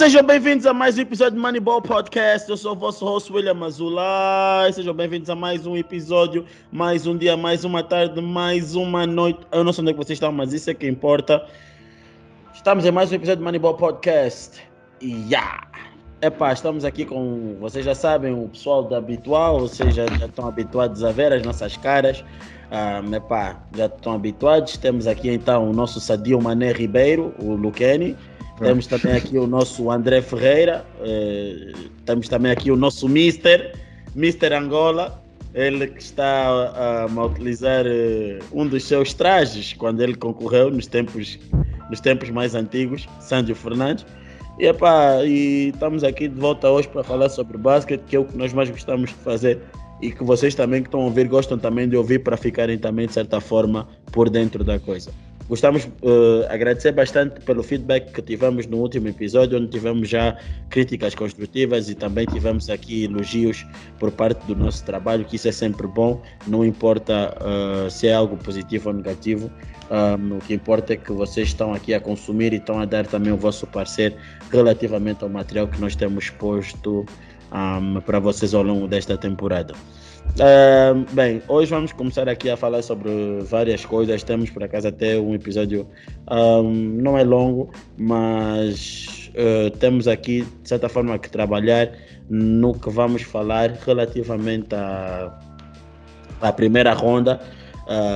sejam bem-vindos a mais um episódio do Moneyball Podcast. Eu sou o vosso host William Azulay. Sejam bem-vindos a mais um episódio, mais um dia, mais uma tarde, mais uma noite. Eu não sei onde é que vocês estão, mas isso é que importa. Estamos em mais um episódio do Moneyball Podcast. E yeah! Epá, estamos aqui com, vocês já sabem, o pessoal da Habitual, ou seja, já estão habituados a ver as nossas caras. Um, epá, já estão habituados. Temos aqui então o nosso Sadio Mané Ribeiro, o Luqueni. Temos também aqui o nosso André Ferreira. Eh, temos também aqui o nosso Mister, Mister Angola. Ele que está a utilizar eh, um dos seus trajes quando ele concorreu nos tempos, nos tempos mais antigos, Sandro Fernandes. E, epá, e estamos aqui de volta hoje para falar sobre basquete, que é o que nós mais gostamos de fazer e que vocês também que estão a ouvir gostam também de ouvir para ficarem também de certa forma por dentro da coisa. Gostamos uh, agradecer bastante pelo feedback que tivemos no último episódio, onde tivemos já críticas construtivas e também tivemos aqui elogios por parte do nosso trabalho, que isso é sempre bom, não importa uh, se é algo positivo ou negativo, um, o que importa é que vocês estão aqui a consumir e estão a dar também o vosso parecer relativamente ao material que nós temos posto um, para vocês ao longo desta temporada. Uh, bem, hoje vamos começar aqui a falar sobre várias coisas. Temos por acaso até um episódio, um, não é longo, mas uh, temos aqui de certa forma que trabalhar no que vamos falar relativamente à, à primeira ronda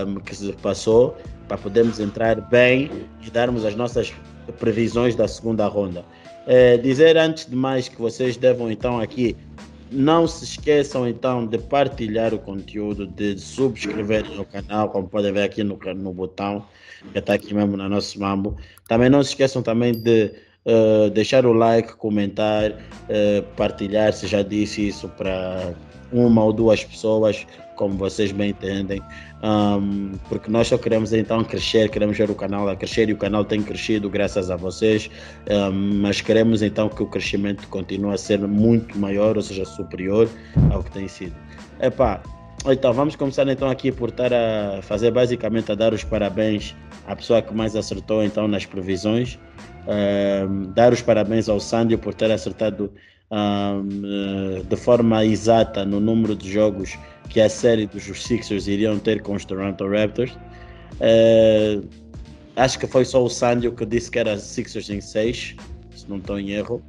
um, que se passou, para podermos entrar bem e darmos as nossas previsões da segunda ronda. É, dizer antes de mais que vocês devam então aqui não se esqueçam então de partilhar o conteúdo, de subscrever no canal, como podem ver aqui no, no botão, que está aqui mesmo no nosso mambo. Também não se esqueçam também de uh, deixar o like, comentar, uh, partilhar, se já disse isso para uma ou duas pessoas, como vocês bem entendem, um, porque nós só queremos então crescer, queremos ver o canal a crescer e o canal tem crescido graças a vocês, um, mas queremos então que o crescimento continue a ser muito maior, ou seja, superior ao que tem sido. Epá, então vamos começar então aqui por estar a fazer basicamente a dar os parabéns à pessoa que mais acertou então nas previsões, um, dar os parabéns ao Sandio por ter acertado um, de forma exata no número de jogos que a série dos Sixers iriam ter com os Toronto Raptors. Uh, acho que foi só o Sandio que disse que era Sixers em 6, se não estou em erro.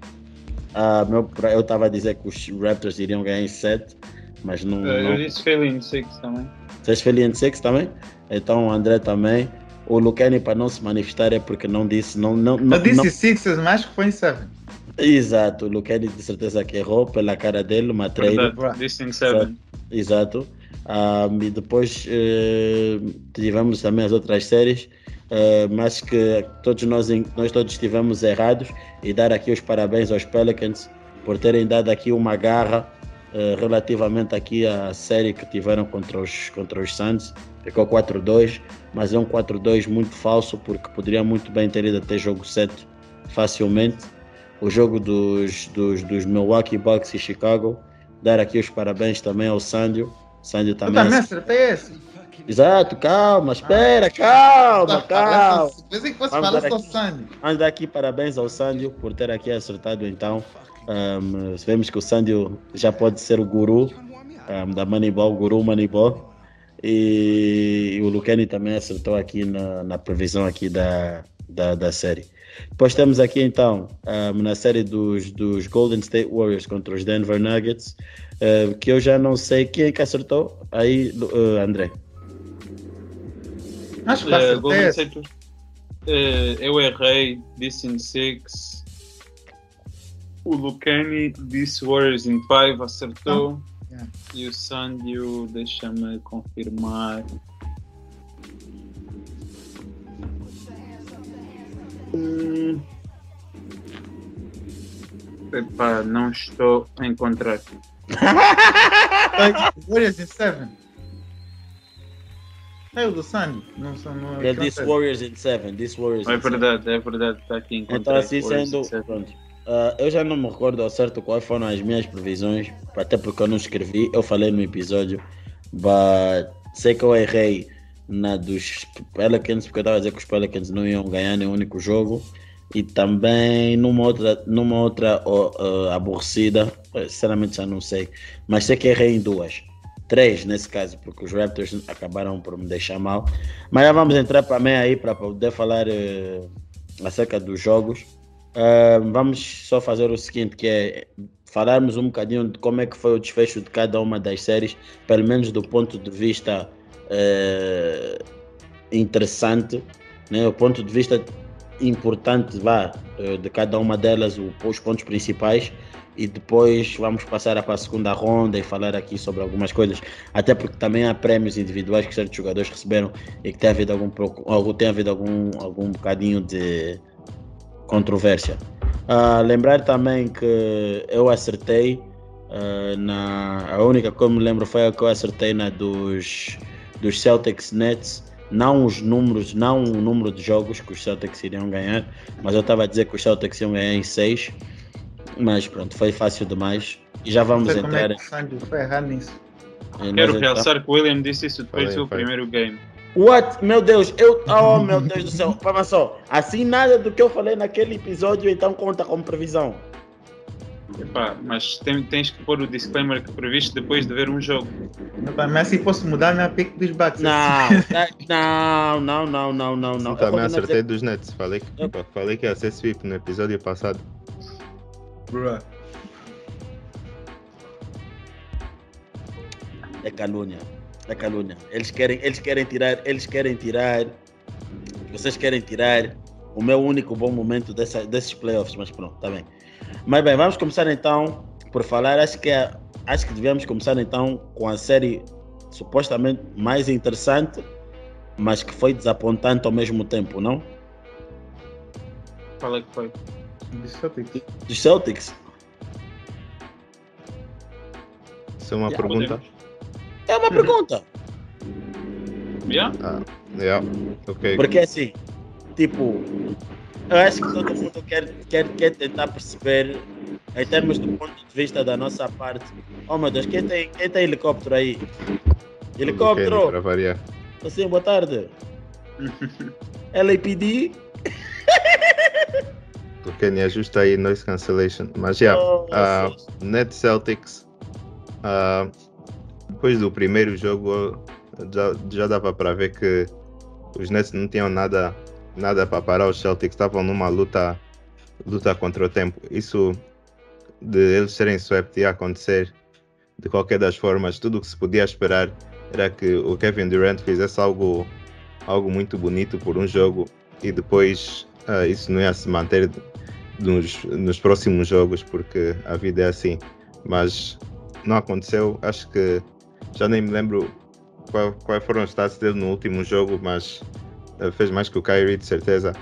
Uh, meu, eu estava a dizer que os Raptors iriam ganhar em 7, mas não. Uh, eu disse Philly em 6 também. Vocês Philly em 6 também? Então o André também. O Lucani, para não se manifestar, é porque não disse. Não, não, eu disse não... Sixers, mas que foi em 7. Exato, o Lucani de certeza que errou pela cara dele, uma trade. 7. Exato. Um, e depois uh, tivemos também as outras séries, uh, mas que todos nós, nós todos estivemos errados e dar aqui os parabéns aos Pelicans por terem dado aqui uma garra uh, relativamente aqui à série que tiveram contra os, contra os Suns. Ficou 4-2, mas é um 4-2 muito falso porque poderia muito bem ter ido até jogo 7 facilmente. O jogo dos, dos, dos Milwaukee Bucks e Chicago dar aqui os parabéns também ao Sandio. Sandio também. Tu também acertei Exato, calma, espera, calma, calma. Pensei que fosse falar só Sandio. Vamos dar aqui parabéns ao Sandio por ter aqui acertado então. Um, vemos que o Sandio já pode ser o guru um, da Moneyball, o guru Moneyball. E, e o Lucani também acertou aqui na, na previsão aqui da, da, da série. Depois temos aqui então um, na série dos, dos Golden State Warriors contra os Denver Nuggets, uh, que eu já não sei quem é que acertou. Aí, uh, André. Acho que uh, Golden State, uh, eu errei, disse em 6. O Lucani disse Warriors em 5, acertou. Oh. Yeah. E o Sandio, deixa-me confirmar. Hum... Epá, não estou a encontrar. Warriors in 7. É o do Sunny. Não, não, é This Warriors in 7. This Warriors é verdade, é verdade. Está aqui encontrado. Então, assim sendo. Pronto. Uh, eu já não me recordo ao certo quais foram as minhas previsões, até porque eu não escrevi. Eu falei no episódio, mas sei que eu errei na dos Pelicans, porque eu estava a dizer que os Pelicans não iam ganhar nenhum único jogo. e também numa outra, numa outra uh, aborrecida, sinceramente já não sei, mas sei que errei em duas. Três nesse caso, porque os Raptors acabaram por me deixar mal. Mas já vamos entrar para mim aí para poder falar uh, acerca dos jogos. Uh, vamos só fazer o seguinte, que é falarmos um bocadinho de como é que foi o desfecho de cada uma das séries, pelo menos do ponto de vista uh, interessante, né? o ponto de vista importante vá, uh, de cada uma delas, os pontos principais, e depois vamos passar para a segunda ronda e falar aqui sobre algumas coisas, até porque também há prémios individuais que certos jogadores receberam e que tem havido algum, tem havido algum, algum bocadinho de controvérsia. Uh, lembrar também que eu acertei uh, na. A única que eu me lembro foi a que eu acertei na dos, dos Celtics Nets. Não os números, não o número de jogos que os Celtics iriam ganhar, mas eu estava a dizer que os Celtics iam ganhar em 6. Mas pronto, foi fácil demais. E já vamos entrar. Como é que foi errado nisso? Quero realçar que o William disse isso depois do primeiro game. What? Meu Deus, eu. Oh, meu Deus do céu. Para só. Assim, nada do que eu falei naquele episódio, então conta como previsão. Epá, mas tem, tens que pôr o disclaimer que previsto depois de ver um jogo. Epá, mas assim posso mudar minha pick dos Bucks. Não, não, não, não, não, não. Sim, também acertei dizer... dos Nets. Falei que, eu... falei que ia ser sweep no episódio passado. Bruh. É calúnia da calúnia. Eles querem, eles querem tirar, eles querem tirar, vocês querem tirar o meu único bom momento dessa, desses playoffs, mas pronto, tá bem. Mas bem, vamos começar então por falar, acho que, é, acho que devemos começar então com a série supostamente mais interessante, mas que foi desapontante ao mesmo tempo, não? Qual é que foi? Dos Celtics. Dos Celtics? Isso é uma Já pergunta. Podemos. É uma pergunta. Yeah? Ah, yeah. ok. Porque assim, tipo, eu acho que todo mundo quer, quer, quer tentar perceber, em termos do ponto de vista da nossa parte. Oh meu Deus, quem tem, quem tem helicóptero aí? Helicóptero! Para variar. Assim, boa tarde. LAPD. O Kenny ajusta aí noise cancellation. Mas já, yeah, oh, uh, Net Celtics. Uh, depois do primeiro jogo já, já dava para ver que os Nets não tinham nada nada para parar os Celtics, estavam numa luta luta contra o tempo. Isso de eles serem swept ia acontecer de qualquer das formas. Tudo o que se podia esperar era que o Kevin Durant fizesse algo algo muito bonito por um jogo e depois uh, isso não ia se manter nos, nos próximos jogos porque a vida é assim. Mas não aconteceu. Acho que já nem me lembro quais foram os stats dele no último jogo, mas fez mais que o Kyrie, de certeza.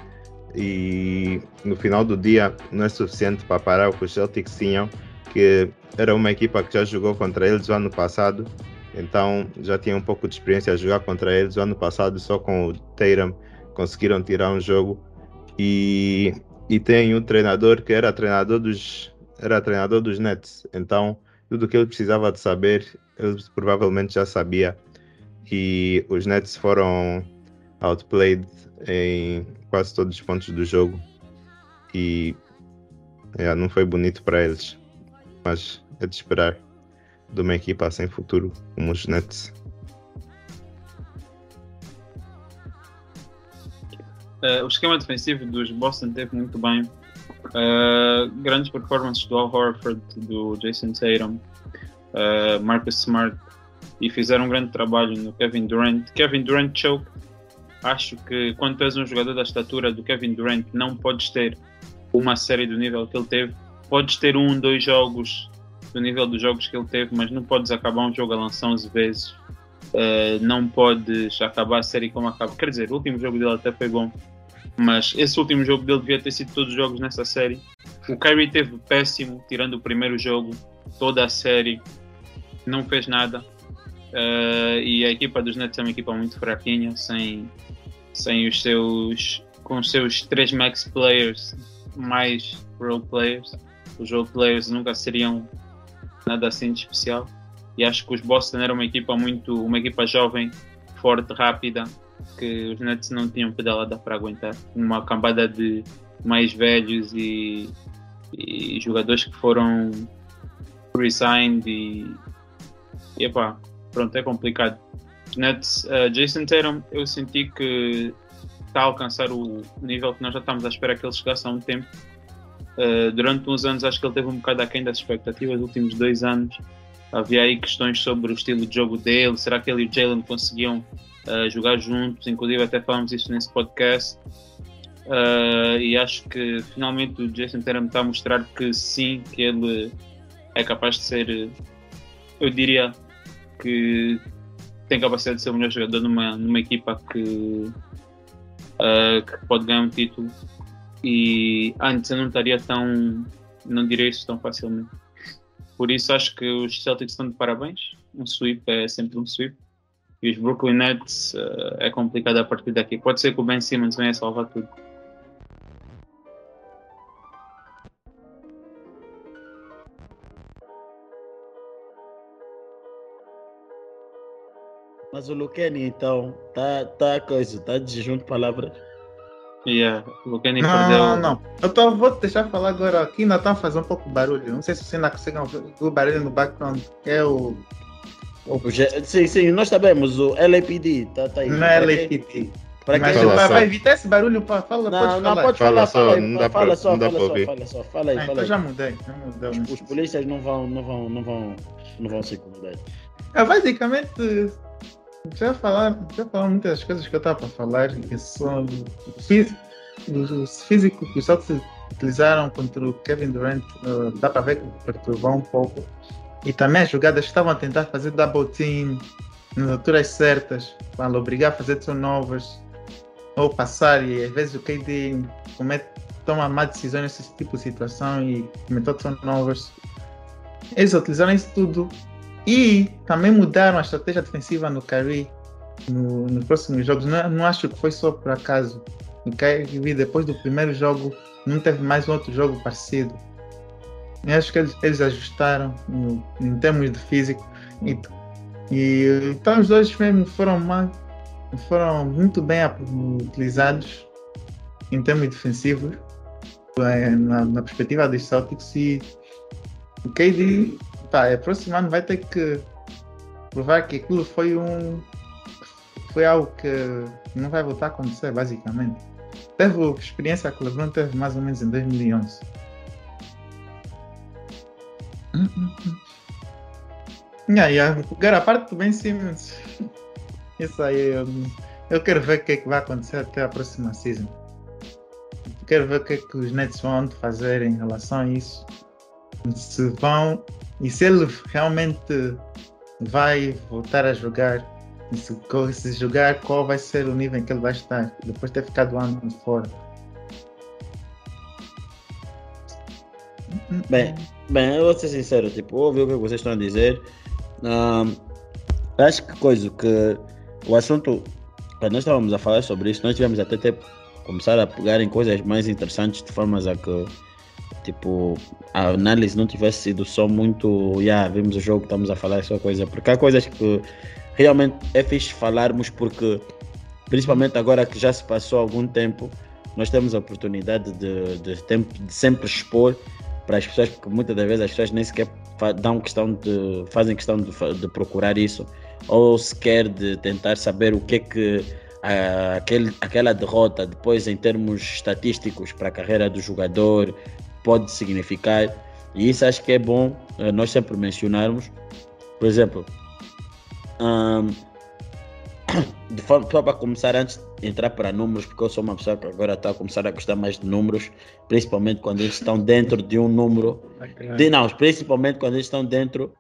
E no final do dia não é suficiente para parar o que os Celtics tinham, que era uma equipa que já jogou contra eles o ano passado, então já tinha um pouco de experiência a jogar contra eles o ano passado, só com o Tatum conseguiram tirar um jogo. E, e tem um treinador que era treinador dos era treinador dos Nets, então tudo o que ele precisava de saber ele provavelmente já sabia. E os Nets foram outplayed em quase todos os pontos do jogo. E é, não foi bonito para eles. Mas é de esperar de uma equipa sem futuro como os Nets. Uh, o esquema defensivo dos Boston teve muito bem. Uh, grandes performances do Al Horford, do Jason Tatum, uh, Marcus Smart e fizeram um grande trabalho no Kevin Durant. Kevin Durant choke. Acho que quando és um jogador da estatura do Kevin Durant, não podes ter uma série do nível que ele teve. Podes ter um, dois jogos do nível dos jogos que ele teve, mas não podes acabar um jogo a lançar 11 vezes. Uh, não podes acabar a série como acaba. Quer dizer, o último jogo dele até foi bom, mas esse último jogo dele devia ter sido todos os jogos nessa série. O Kyrie teve péssimo, tirando o primeiro jogo, toda a série não fez nada. Uh, e a equipa dos Nets é uma equipa muito fraquinha, sem, sem os seus com os seus três max players mais role players. Os role players nunca seriam nada assim de especial. E acho que os Boston era uma equipa muito, uma equipa jovem, forte, rápida, que os Nets não tinham pedalada para aguentar. Uma cambada de mais velhos e, e jogadores que foram resigned e, e epá, pronto, é complicado. Nets, uh, Jason Tatum, eu senti que está a alcançar o nível que nós já estamos à espera que ele chegasse há um tempo. Uh, durante uns anos acho que ele teve um bocado aquém das expectativas, nos últimos dois anos havia aí questões sobre o estilo de jogo dele, será que ele e o Jalen conseguiam uh, jogar juntos, inclusive até falamos isso nesse podcast. Uh, e acho que finalmente o Jason Tatum está a mostrar que sim, que ele é capaz de ser, eu diria que tem capacidade de ser o melhor jogador numa, numa equipa que, uh, que pode ganhar um título. E antes eu não estaria tão, não diria isso tão facilmente. Por isso acho que os Celtics estão de parabéns. Um sweep é sempre um sweep. E os Brooklyn Nets uh, é complicado a partir daqui. Pode ser que o Ben Simmons venha salvar tudo. Mas o Luqueni, então, tá, tá coisa, tá desjunto de palavras. Yeah, o Luqueni Não, perdeu. não, não. Eu tô, vou te deixar falar agora. Aqui ainda tá fazendo um pouco de barulho. Não sei se você ainda consegue ouvir o barulho no background. É o. O G- Sim, sim, nós sabemos, o LAPD, tá, tá aí. Não é LAPT. Para Mas quem Fala vai, só. vai evitar esse barulho, pá. Fala, Não, pode não, falar. pode Fala falar, só, fala aí, não dá fala pra- só, não dá fala pra só, fala só, fala aí, Ah, fala então aí. já mudei. Já mudei. Os, os polícias não vão, não vão, não vão, não vão se incomodar. É, basicamente, já falaram, já falaram muitas das coisas que eu estava para falar, que são o fí- o físico que os Celtics utilizaram contra o Kevin Durant, eh, dá para ver que perturbou um pouco. E também as jogadas estavam a tentar fazer double team nas alturas certas, para obrigar a fazer turnovers ou passar, e às vezes o KD comete, toma má decisão nesse tipo de situação e cometeu turnovers. Eles utilizaram isso tudo e também mudaram a estratégia defensiva no Curry no, nos próximos jogos. Não, não acho que foi só por acaso. O Curry, depois do primeiro jogo, não teve mais um outro jogo parecido. Eu acho que eles, eles ajustaram no- em termos de físico. E, e então os dois mesmo foram, foram muito bem utilizados em termos defensivos eh, na, na perspectiva dos Celtics e o KD tá, é, próximo ano vai ter que provar que aquilo foi um. Foi algo que não vai voltar a acontecer, basicamente. Teve a experiência que o LeBron teve mais ou menos em 2011. Hum, hum, hum. Yeah, yeah. Agora, a parte do Ben Simmons. Isso aí, eu, eu quero ver o que é que vai acontecer até a próxima season. Quero ver o que é que os Nets vão fazer em relação a isso se vão e se ele realmente vai voltar a jogar se, se jogar qual vai ser o nível em que ele vai estar depois de ter ficado um ano fora Bem, bem, eu vou ser sincero, tipo, ouvi o que vocês estão a dizer. Ahm, acho que coisa que o assunto, quando nós estávamos a falar sobre isso, nós tivemos até ter, começar a pegar em coisas mais interessantes de formas a que tipo a análise não tivesse sido só muito, yeah, vimos o jogo, estamos a falar só coisa, porque há coisas que realmente é fixe falarmos porque principalmente agora que já se passou algum tempo, nós temos a oportunidade de, de, tempo, de sempre expor para as pessoas, porque muitas das vezes as pessoas nem sequer dão questão de, fazem questão de, de procurar isso, ou sequer de tentar saber o que é que aquele, aquela derrota depois em termos estatísticos para a carreira do jogador pode significar. E isso acho que é bom eh, nós sempre mencionarmos. Por exemplo, ahm, de forma só para começar antes de entrar para números, porque eu sou uma pessoa que agora está a começar a gostar mais de números, principalmente quando eles estão dentro de um número de, não, principalmente quando eles estão dentro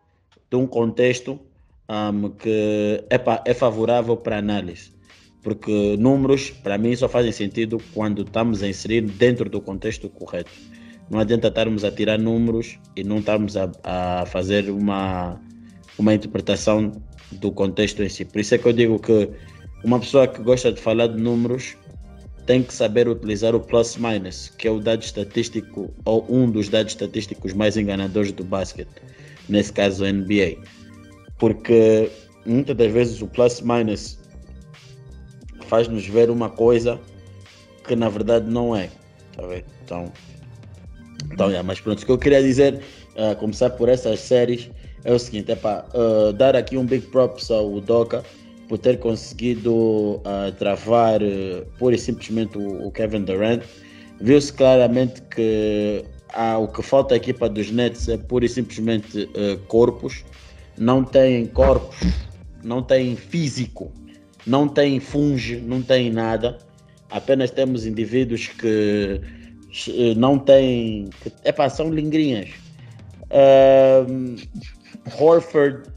de um contexto ahm, que é, pa- é favorável para análise. Porque números, para mim, só fazem sentido quando estamos a inserir dentro do contexto correto. Não adianta estarmos a tirar números e não estarmos a, a fazer uma, uma interpretação do contexto em si. Por isso é que eu digo que uma pessoa que gosta de falar de números tem que saber utilizar o plus minus, que é o dado estatístico ou um dos dados estatísticos mais enganadores do basquete, nesse caso a NBA. Porque muitas das vezes o plus minus faz-nos ver uma coisa que na verdade não é. Tá? Então, então é, mas pronto, o que eu queria dizer, uh, começar por essas séries, é o seguinte, é para uh, dar aqui um big props ao Doca por ter conseguido uh, travar uh, pura e simplesmente o, o Kevin Durant. Viu-se claramente que ah, o que falta à equipa dos Nets é pura e simplesmente corpos. Não tem corpos, não tem físico, não tem funge, não tem nada. Apenas temos indivíduos que não têm. É pá, são lingrinhas. Uh, Horford,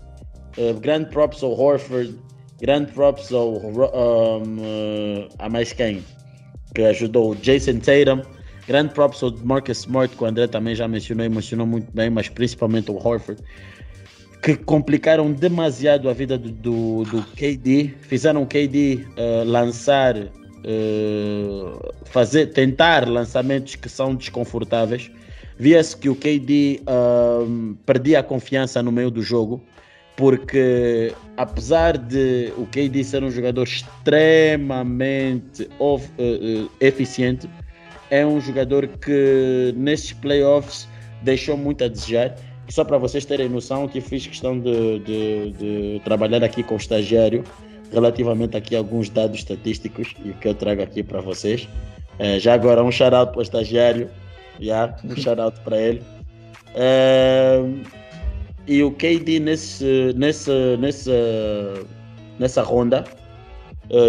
uh, props ao Horford, grande props ao um, uh, a mais quem que ajudou Jason Tatum, grande props ao Marcus Smart, que o André também já mencionou e mencionou muito bem, mas principalmente o Horford, que complicaram demasiado a vida do, do, do KD, fizeram o KD uh, lançar, uh, fazer, tentar lançamentos que são desconfortáveis via-se que o KD um, perdia a confiança no meio do jogo, porque apesar de o KD ser um jogador extremamente uh, uh, eficiente, é um jogador que nesses playoffs deixou muito a desejar. Só para vocês terem noção que fiz questão de, de, de, trabalhar aqui com o estagiário relativamente aqui a alguns dados estatísticos e que eu trago aqui para vocês. É, já agora um shout out para o estagiário Yeah, um shout out para ele. Uh, e o KD nesse, nesse, nessa, nessa ronda,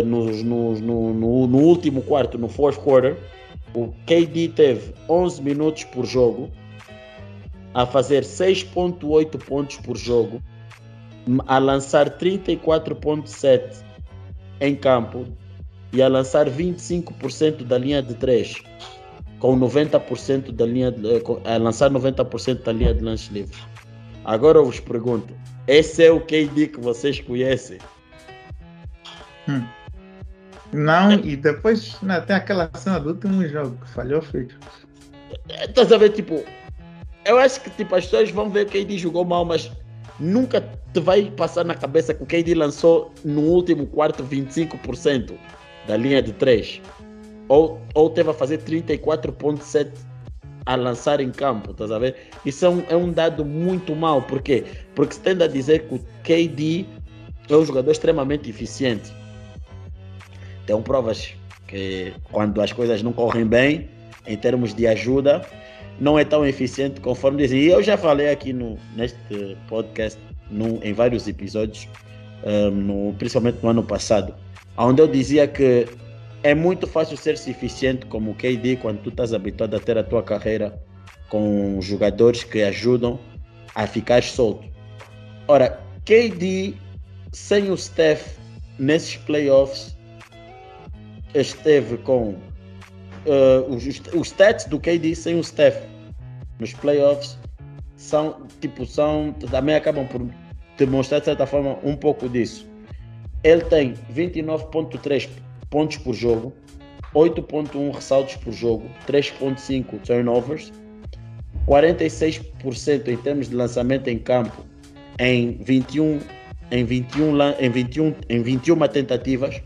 no, no, no, no, último quarto, no fourth quarter, o KD teve 11 minutos por jogo, a fazer 6.8 pontos por jogo, a lançar 34.7 em campo e a lançar 25% da linha de 3 com 90% da linha de, eh, a lançar 90% da linha de lance livre. Agora eu vos pergunto, esse é o KD que vocês conhecem? Hum. Não, e depois não, tem aquela cena do último jogo que falhou feio. Estás a ver, tipo, eu acho que tipo, as pessoas vão ver que o KD jogou mal, mas nunca te vai passar na cabeça que o KD lançou no último quarto 25% da linha de 3 ou, ou teve a fazer 34,7 a lançar em campo, estás a ver? Isso é um, é um dado muito mau, por quê? Porque se tende a dizer que o KD é um jogador extremamente eficiente. Tem provas que quando as coisas não correm bem, em termos de ajuda, não é tão eficiente conforme dizem. E eu já falei aqui no, neste podcast, no, em vários episódios, um, no, principalmente no ano passado, onde eu dizia que é muito fácil ser eficiente como KD quando tu estás habituado a ter a tua carreira com jogadores que ajudam a ficar solto. Ora, KD sem o Steph nesses playoffs esteve com uh, os, os stats do KD sem o Steph nos playoffs são tipo são também acabam por demonstrar de certa forma um pouco disso. Ele tem 29.3 pontos por jogo, 8.1 ressaltos por jogo, 3.5 turnovers, 46% em termos de lançamento em campo em 21 em 21 em 21 em 21 tentativas,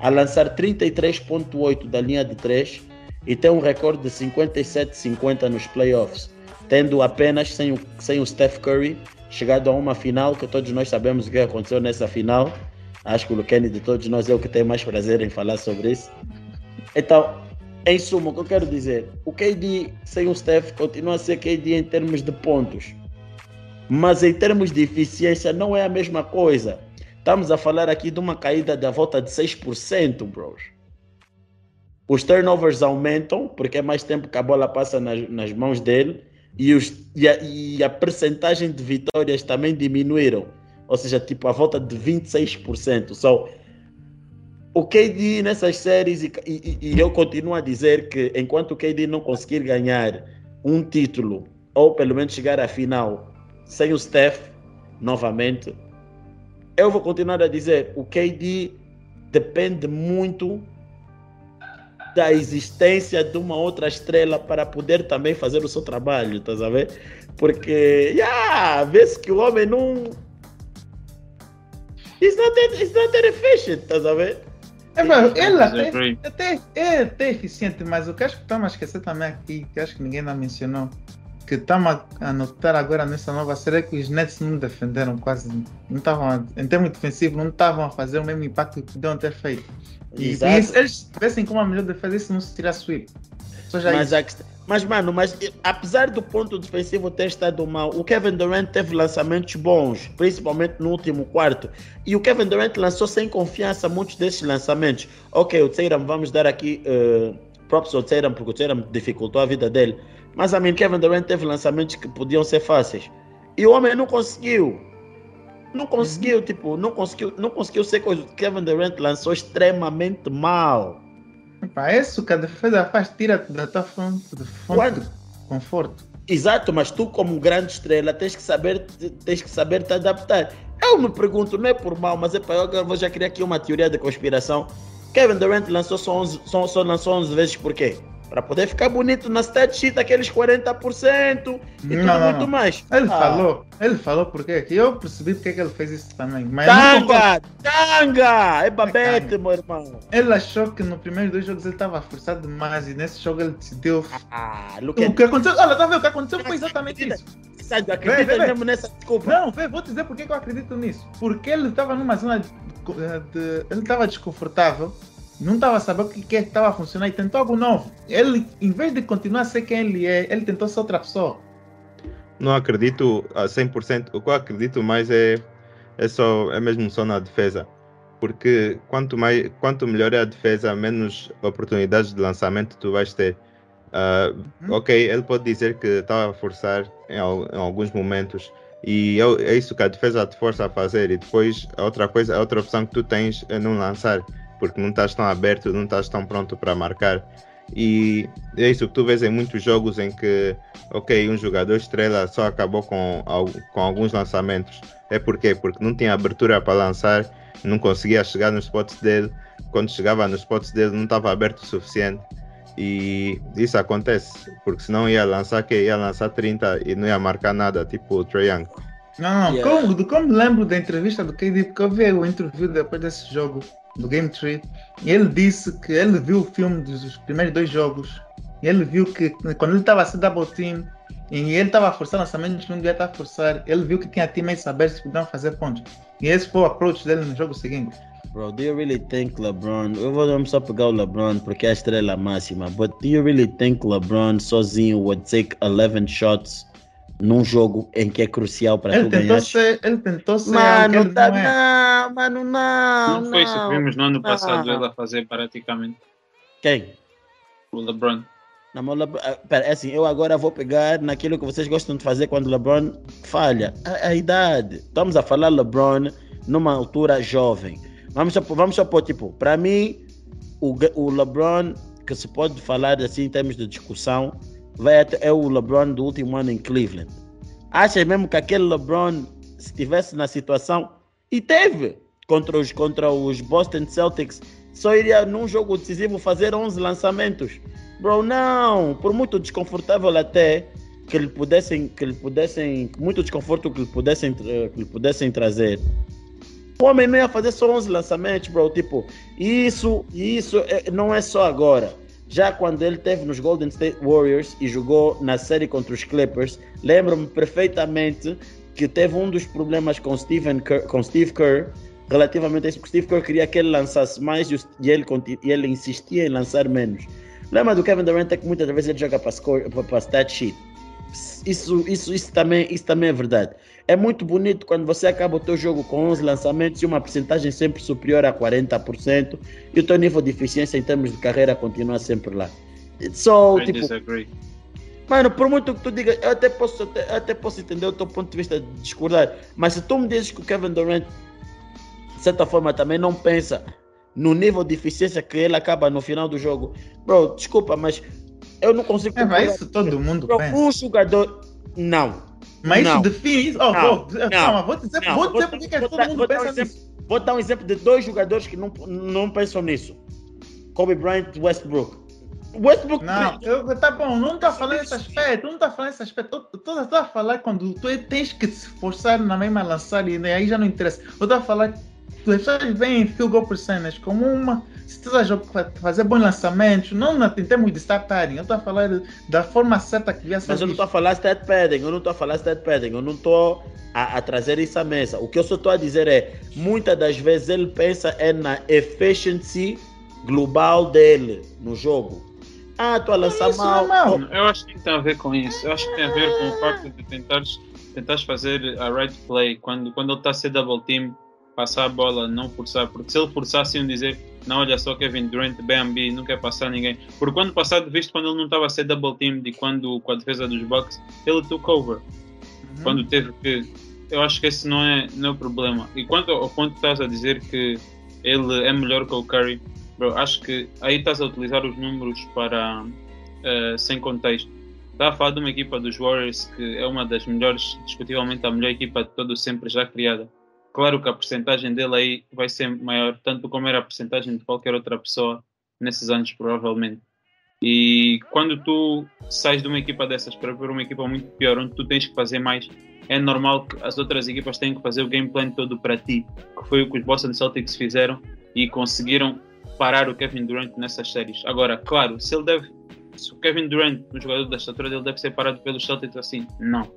a lançar 33.8 da linha de 3 e tem um recorde de 57-50 nos playoffs, tendo apenas sem o, sem o Steph Curry chegado a uma final que todos nós sabemos o que aconteceu nessa final Acho que o Luquene de todos nós é o que tem mais prazer em falar sobre isso. Então, em suma, o que eu quero dizer, o KD sem o Steph continua a ser KD em termos de pontos, mas em termos de eficiência não é a mesma coisa. Estamos a falar aqui de uma caída da volta de 6%, bros. Os turnovers aumentam, porque é mais tempo que a bola passa nas, nas mãos dele, e, os, e, a, e a percentagem de vitórias também diminuíram ou seja, tipo a volta de 26%. So, o KD nessas séries, e, e, e, eu continuo a dizer que enquanto o KD não conseguir ganhar um título, ou pelo menos chegar à final, sem o Steph, novamente, eu vou continuar a dizer, o KD depende muito da existência de uma outra estrela para poder também fazer o seu trabalho, a ver? Porque, yeah, vê-se que o homem não, It's not that, it's not that efficient, a ver? É, mano, ele até, até, é até eficiente, mas o que acho que estamos a esquecer também aqui, que acho que ninguém não mencionou, que estamos a notar agora nessa nova série é que os Nets não defenderam quase, não estavam, em termos defensivos, não estavam a fazer o mesmo impacto que podiam ter feito. E, e se eles tivessem como a melhor defesa, isso não se tirar sweep. Mas, isso. mas, mano, mas apesar do ponto defensivo ter estado mal, o Kevin Durant teve lançamentos bons, principalmente no último quarto. E o Kevin Durant lançou sem confiança muitos desses lançamentos. Ok, o Teiram, vamos dar aqui uh, props ao porque o Teiram dificultou a vida dele. Mas a mim, Kevin Durant teve lançamentos que podiam ser fáceis. E o homem não conseguiu. Não conseguiu, uhum. tipo, não conseguiu, não conseguiu ser coisa. Kevin Durant lançou extremamente mal. Para isso que a defesa faz, tira da tua fonte de, fonte de conforto. Exato, mas tu como grande estrela tens que saber, tens que saber te adaptar. Eu me pergunto, não é por mal, mas é para eu vou já criar aqui uma teoria de conspiração. Kevin Durant lançou só 11, só, só lançou 11 vezes por quê? Para poder ficar bonito na stat sheet, aqueles 40% e tudo não, muito não. mais. Ele ah. falou, ele falou porque que eu percebi porque que ele fez isso também. Mas tanga, tanga, é babete, meu irmão. Ele achou que no primeiro dois jogos ele estava forçado demais e nesse jogo ele decidiu. Ah, o que aconteceu? Olha, tá vendo? O que aconteceu foi exatamente isso. Acredita vê, vê, mesmo nessa desculpa? Não, vê, vou te dizer porque que eu acredito nisso. Porque ele estava numa zona de, de ele estava desconfortável não estava sabendo o que estava funcionando e tentou algo novo. Ele, em vez de continuar a ser quem ele é, ele tentou ser outra pessoa. Não acredito a 100%. O que eu acredito mais é, é, só, é mesmo só na defesa. Porque quanto, mais, quanto melhor é a defesa, menos oportunidades de lançamento tu vais ter. Uh, uhum. Ok, ele pode dizer que estava a forçar em, em, alguns momentos e é, é isso que a defesa te força a fazer. E depois a outra coisa, a outra opção que tu tens é não lançar porque não estás tão aberto, não estás tão pronto para marcar. E é isso que tu vês em muitos jogos em que, ok, um jogador estrela só acabou com, com alguns lançamentos. É porque Porque não tinha abertura para lançar, não conseguia chegar nos spots dele. Quando chegava nos spots dele, não estava aberto o suficiente. E isso acontece, porque senão ia lançar que ia lançar 30 e não ia marcar nada, tipo o Trae Young. Não, não, yeah. como, como lembro da entrevista do KD, porque eu vi o interview depois desse jogo do Game Tree, ele disse que ele viu o filme dos primeiros dois jogos. E ele viu que quando ele estava a ser double team e ele estava a forçar lançamentos, não devia estar a forçar. Ele viu que tinha teammates abertos que podiam fazer pontos. E esse foi o approach dele no jogo seguinte. Bro, do you really think LeBron? Eu vou só pegar o LeBron porque é a estrela máxima. But do you really think LeBron sozinho would take 11 shots num jogo em que é crucial para ele tu ganhar. Ser, ele tentou ser. Mano, tá, não, é. não, mano, não. Não, foi isso que vimos no ano passado ele a fazer praticamente. Quem? O LeBron. Não, Lebron, ah, pera, é assim, eu agora vou pegar naquilo que vocês gostam de fazer quando o LeBron falha. A, a idade. Estamos a falar LeBron numa altura jovem. Vamos só, vamos só pôr, tipo, para mim, o, o LeBron, que se pode falar assim em termos de discussão, vai até é o LeBron do último ano em Cleveland. Achas mesmo que aquele LeBron, se estivesse na situação, e teve contra os, contra os Boston Celtics, só iria num jogo decisivo fazer 11 lançamentos? Bro, não, por muito desconfortável até que lhe pudessem, que lhe pudessem, muito desconforto que lhe pudessem, que lhe pudessem trazer. O homem não ia fazer só 11 lançamentos, bro. Tipo, isso, isso é, não é só agora. Já quando ele teve nos Golden State Warriors e jogou na série contra os Clippers, lembro-me perfeitamente que teve um dos problemas com, Stephen Kerr, com Steve Kerr relativamente a isso, porque Steve Kerr queria que ele lançasse mais e ele, e ele insistia em lançar menos. Lembra do Kevin Durant é que muitas vezes ele joga para, score, stat sheet. Isso, isso, isso, também, isso também é verdade. É muito bonito quando você acaba o teu jogo com 11 lançamentos e uma porcentagem sempre superior a 40% e o teu nível de eficiência em termos de carreira continua sempre lá. So, I tipo, disagree. Mano, por muito que tu digas, eu até posso, eu até posso entender o teu ponto de vista de discordar, mas se tu me dizes que o Kevin Durant, de certa forma, também não pensa no nível de eficiência que ele acaba no final do jogo, bro, desculpa, mas eu não consigo. É, mas isso todo mundo bro, pensa. Um jogador, não. Mas não. isso define isso. Oh, não, vou, não, calma, vou dizer, não, vou dizer porque todo mundo pensa um nisso. Vou dar um exemplo de dois jogadores que não, não pensam nisso. Kobe Bryant e Westbrook. Westbrook. Não, eu, tá bom, não tá falando esse aspecto, não tá falando esse aspecto. Eu tô, tô a falar quando tu tens que se forçar na mesma lançar e aí já não interessa. Eu tô a falar que as pessoas veem field goal percentage como uma se tu estás a fazer bons lançamentos, não em termos de stat padding, eu estou a falar da forma certa que devia ser. Mas eu não estou a falar stat padding, eu não estou a falar stat padding, eu não estou a, a, trazer isso à mesa. O que eu só estou a dizer é, muitas das vezes ele pensa é na efficiency global dele no jogo. Ah, estou a lançar isso mal. mal. Eu acho que tem a ver com isso. Eu acho que tem a ver com o facto de tentares, tentares fazer a right play quando, quando ele está a ser double team, passar a bola, não forçar. Porque se ele forçasse, iam dizer: Não, olha só, Kevin Durant, BMB, não quer passar ninguém. Porque quando passado, visto quando ele não estava a ser double team e quando com a defesa dos Bucks, ele took over. Uhum. Quando teve que. Eu acho que esse não é, não é o problema. E quanto ao ponto estás a dizer que ele é melhor que o Curry Bro, acho que aí estás a utilizar os números para uh, sem contexto. Está a falar de uma equipa dos Warriors que é uma das melhores, discutivelmente a melhor equipa de todo sempre já criada. Claro que a porcentagem dele aí vai ser maior, tanto como era a porcentagem de qualquer outra pessoa nesses anos, provavelmente. E quando tu sais de uma equipa dessas para ver uma equipa muito pior, onde tu tens que fazer mais, é normal que as outras equipas tenham que fazer o game plan todo para ti, que foi o que os Boston Celtics fizeram e conseguiram parar o Kevin Durant nessas séries. Agora, claro, se ele deve. Se o Kevin Durant, um jogador da estatura dele, deve ser parado pelos Celtics assim, não.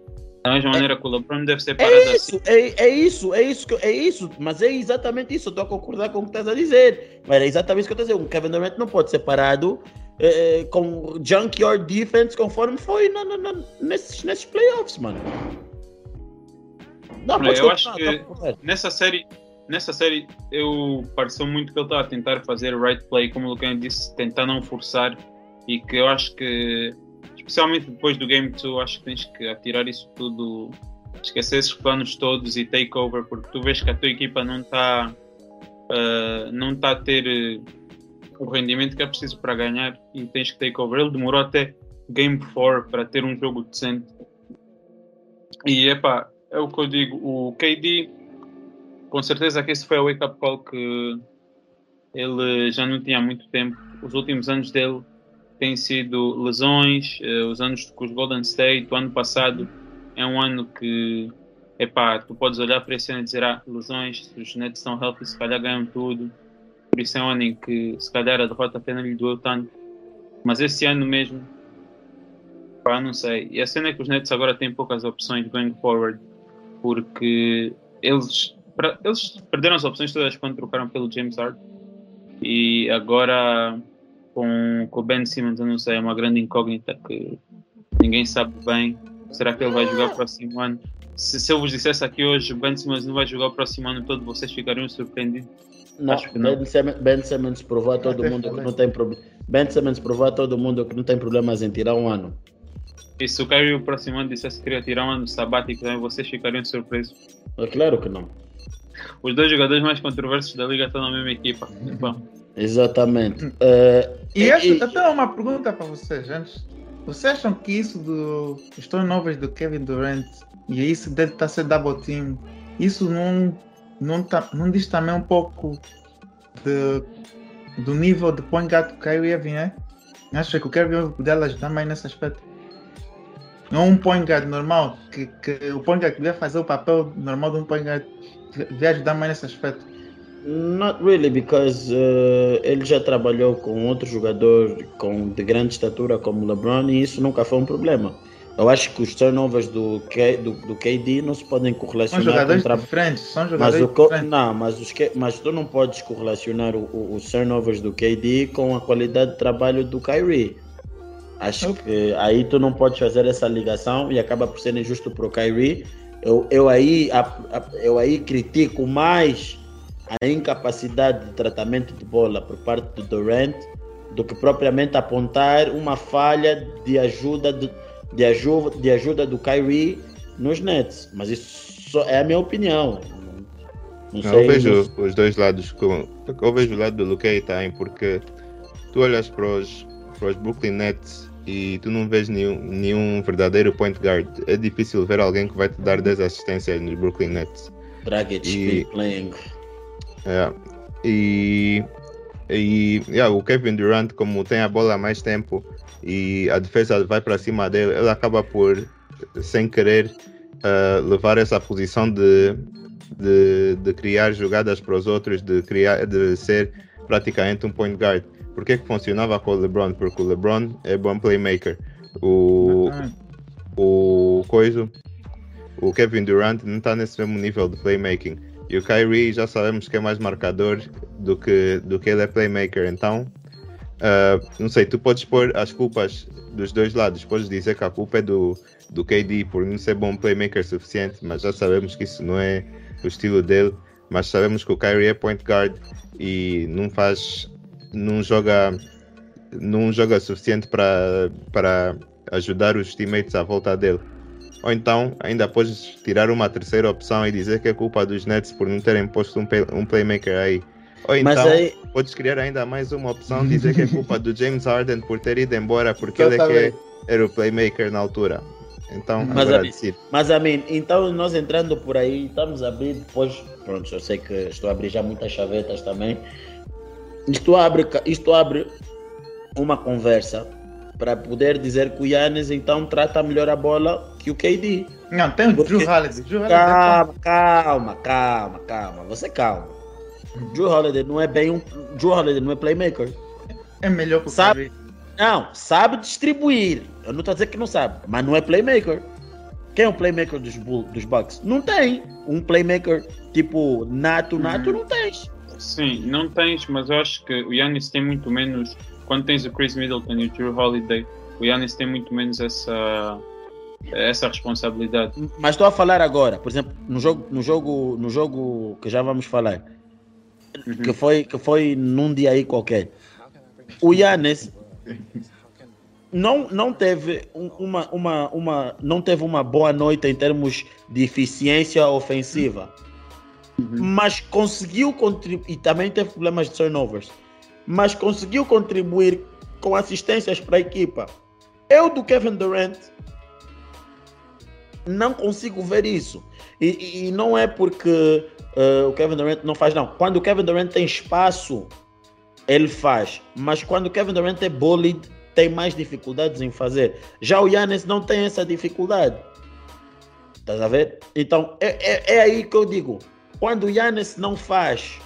Da mesma é, maneira que o LeBron deve ser parado é isso, assim. É, é isso, é isso, é isso, mas é exatamente isso. Eu estou a concordar com o que estás a dizer. Mas é exatamente isso que eu estou a dizer. O Kevin Durant não pode ser parado é, com junkyard defense conforme foi na, na, na, nesses, nesses playoffs, mano. Não, eu acho que nessa série nessa série eu pareceu muito que ele está a tentar fazer o right play, como o Lucas disse, tentar não forçar e que eu acho que especialmente depois do game 2 acho que tens que atirar isso tudo esquecer esses planos todos e take over porque tu vês que a tua equipa não está uh, não está a ter uh, o rendimento que é preciso para ganhar e tens que take over ele demorou até game 4 para ter um jogo decente e epá, é o que eu digo o KD com certeza que esse foi o wake-up call que ele já não tinha muito tempo. Os últimos anos dele têm sido lesões, uh, os anos com os Golden State, o ano passado é um ano que, epá, tu podes olhar para esse ano e dizer, ah, lesões, os Nets estão healthy, se calhar ganham tudo. Por isso é um ano em que, se calhar, a derrota apenas lhe doeu tanto. Mas esse ano mesmo, pá, não sei. E a cena é que os Nets agora têm poucas opções going forward, porque eles pra, eles perderam as opções todas quando trocaram pelo James Harden. E agora com, com o Ben Simmons, eu não sei, é uma grande incógnita que ninguém sabe bem. Será que ele vai jogar o próximo ano? Se, se eu vos dissesse aqui hoje, Ben Simmons não vai jogar o próximo ano todo, vocês ficariam surpreendidos? Não, Acho que não. Ben, Simmons, ben Simmons provou a todo mundo que não tem problema. Ben Simmons provou a todo mundo que não tem problemas em tirar um ano. E se o Kyrie o próximo ano dissesse que queria tirar um ano sabático, vocês ficariam surpresos? É claro que não os dois jogadores mais controversos da liga estão na mesma equipa. Bom. Exatamente. Uh, e, e, essa, e tenho uma pergunta para vocês antes. Vocês acham que isso do os novos do Kevin Durant e isso dele estar tá ser double team, isso não, não, tá, não diz também um pouco de, do nível de point guard que o Kyrie Irving é? Acho que o Kyrie Irving deve ajudar mais nesse aspecto. Não um point guard normal, que, que o point guard que deve fazer o papel normal de um point guard vai ajudar mais nesse aspecto? Not really, because uh, ele já trabalhou com outro jogador com, de grande estatura como LeBron e isso nunca foi um problema. Eu acho que os turnovers do, K, do, do KD não se podem correlacionar são jogadores com diferentes, são jogadores mas o, diferentes. Não, mas, os, mas tu não podes correlacionar o, o, os turnovers do KD com a qualidade de trabalho do Kyrie. Acho okay. que aí tu não podes fazer essa ligação e acaba por ser injusto para o Kyrie eu, eu, aí, eu aí critico mais a incapacidade de tratamento de bola por parte do Durant do que propriamente apontar uma falha de ajuda de, de ajuda, de ajuda do Kyrie nos Nets. Mas isso é a minha opinião. Não, não eu vejo os dois lados. Como, eu vejo o lado do Luquei também, porque tu olhas para os, para os Brooklyn Nets e tu não vês nenhum, nenhum verdadeiro point guard. É difícil ver alguém que vai te dar 10 assistências nos Brooklyn Nets. Dragic e, playing. É, e e yeah, o Kevin Durant, como tem a bola há mais tempo e a defesa vai para cima dele, ele acaba por, sem querer, uh, levar essa posição de, de, de, criar jogadas para os outros, de, criar, de ser praticamente um point guard. Por que, que funcionava com o LeBron? Porque o LeBron é bom playmaker. O, o coisa, o Kevin Durant não está nesse mesmo nível de playmaking. E o Kyrie já sabemos que é mais marcador do que, do que ele é playmaker. Então, uh, não sei, tu podes pôr as culpas dos dois lados. Podes dizer que a culpa é do, do KD por não ser bom playmaker suficiente, mas já sabemos que isso não é o estilo dele. Mas sabemos que o Kyrie é point guard e não faz, não joga, não joga suficiente para, ajudar os teammates à volta dele. Ou então ainda podes tirar uma terceira opção e dizer que é culpa dos Nets por não terem posto um, play, um playmaker aí. Ou então aí... podes criar ainda mais uma opção e dizer que é culpa do James Harden por ter ido embora porque ele é que era o playmaker na altura. Então, mas, agora. Mas, a mim, então nós entrando por aí, estamos a abrir depois, pronto, eu sei que estou a abrir já muitas chavetas também. Isto abre, isto abre uma conversa para poder dizer que o Yannis então trata melhor a bola que o KD. Não, tem o Porque... Drew Holiday. Drew Holiday calma, calma, calma, calma. Você calma. Drew Holiday não é bem um. Drew Holiday não é playmaker. É melhor que o sabe, Não, sabe distribuir. Eu não estou a dizer que não sabe, mas não é playmaker. Quem é o playmaker dos, dos Bucks? Não tem. Um playmaker tipo nato, nato, hum. não tens. Sim, não tens, mas eu acho que o Yannis tem muito menos quando tens o Chris Middleton e o Drew Holiday, o Yannis tem muito menos essa essa responsabilidade. Mas estou a falar agora, por exemplo, no jogo, no jogo, no jogo que já vamos falar, uhum. que foi que foi num dia aí qualquer. O Yannis não, não teve uma, uma, uma não teve uma boa noite em termos de eficiência ofensiva. Uhum. Mas conseguiu contribuir e também teve problemas de turnovers mas conseguiu contribuir com assistências para a equipa. Eu do Kevin Durant não consigo ver isso. E, e não é porque uh, o Kevin Durant não faz, não. Quando o Kevin Durant tem espaço, ele faz. Mas quando o Kevin Durant é bullied, tem mais dificuldades em fazer. Já o Yannis não tem essa dificuldade. Estás a ver? Então, é, é, é aí que eu digo. Quando o Yannis não faz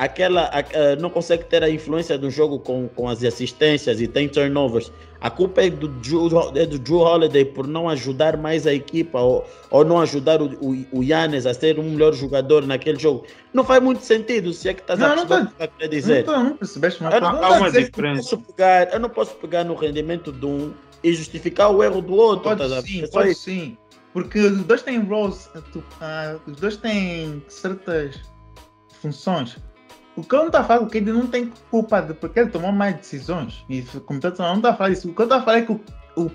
aquela uh, não consegue ter a influência do jogo com, com as assistências e tem turnovers. A culpa é do, Drew, é do Drew Holiday por não ajudar mais a equipa ou, ou não ajudar o, o, a ser um melhor jogador naquele jogo. Não faz muito sentido se é que estás a perceber o que quer dizer. Não, não percebeste, mas eu não, há uma diferença. Pegar, eu não posso pegar no rendimento de um e justificar o erro do outro. Pode sim, pode sim. Porque os dois têm roles, uh, os dois têm certas funções o que eu não estou a falar, o que ele não tem culpa de, porque ele tomou mais decisões. E como tanto não está a falar isso. O que eu estou a falar é que o, o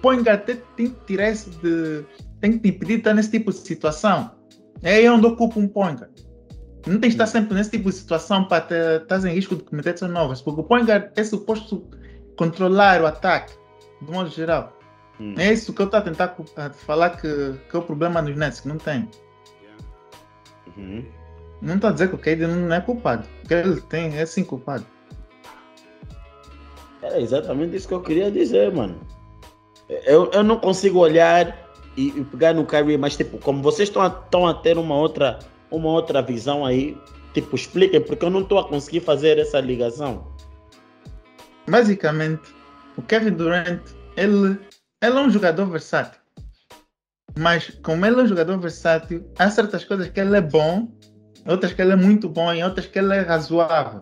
tem, tem que tirar esse de. tem que te impedir de estar nesse tipo de situação. É aí onde ocupa um point guard. Não tem que estar sempre nesse tipo de situação para estar em risco de cometer novas. Porque o point guard é suposto controlar o ataque, de modo geral. Hum. É isso que eu estou a tentar falar que, que é o problema nos Nets, que não tem. Uhum. Não a dizer que o Cade não é culpado. O que ele tem é sim culpado. É exatamente isso que eu queria dizer, mano. Eu, eu não consigo olhar e, e pegar no Kyrie, mas tipo, como vocês estão a, a ter uma outra, uma outra visão aí, tipo, expliquem, porque eu não estou a conseguir fazer essa ligação. Basicamente, o Kevin Durant, ele, ele é um jogador versátil. Mas como ele é um jogador versátil, há certas coisas que ele é bom outras que ele é muito bom, em outras que ele é razoável.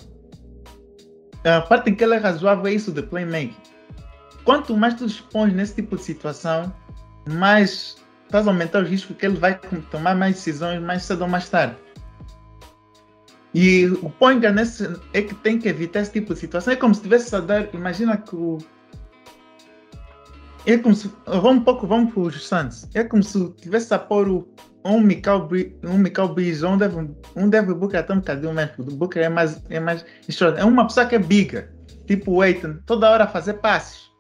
A parte em que ele é razoável é isso de playmaking. Quanto mais tu expões nesse tipo de situação, mais estás a aumentar o risco que ele vai tomar mais decisões mais cedo ou mais tarde. E o point nesse é que tem que evitar esse tipo de situação. É como se tivesse a dar. Imagina que o. É como se. Vamos um pouco, vamos para os Suns. É como se tivesse a pôr o, um Michael, um Michael Bridges, um Devin, um Devin Booker até um bocadinho mais, o Booker é mais, é mais é uma pessoa que é biga, tipo o Aiton, toda hora fazer passes,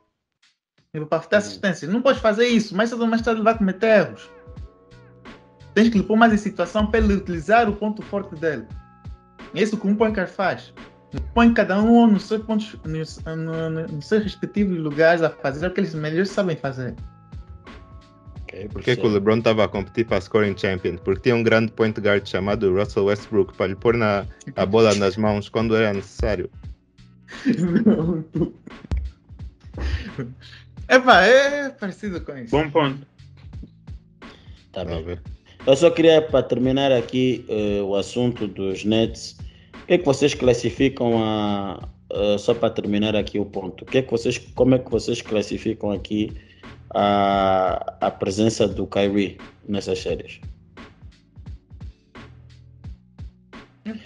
tipo, para ter assistência, não pode fazer isso, mas mais tarde ele vai cometer erros. Tens que lhe pôr mais em situação para ele utilizar o ponto forte dele. É isso que um Pointer faz. Põe cada um nos seus pontos, nos, nos seus respectivos lugares a fazer o que eles melhor sabem fazer. Okay, Por que, que o LeBron estava a competir para a scoring champion? Porque tinha um grande point guard chamado Russell Westbrook para lhe pôr na, a bola nas mãos quando era necessário. Epá, é parecido com isso. Bom ponto. Tá Vamos bem. Eu só queria, para terminar aqui eh, o assunto dos Nets, o que é que vocês classificam a. eh, só para terminar aqui o ponto, o que é que vocês, como é que vocês classificam aqui a, a presença do Kyrie nessas séries?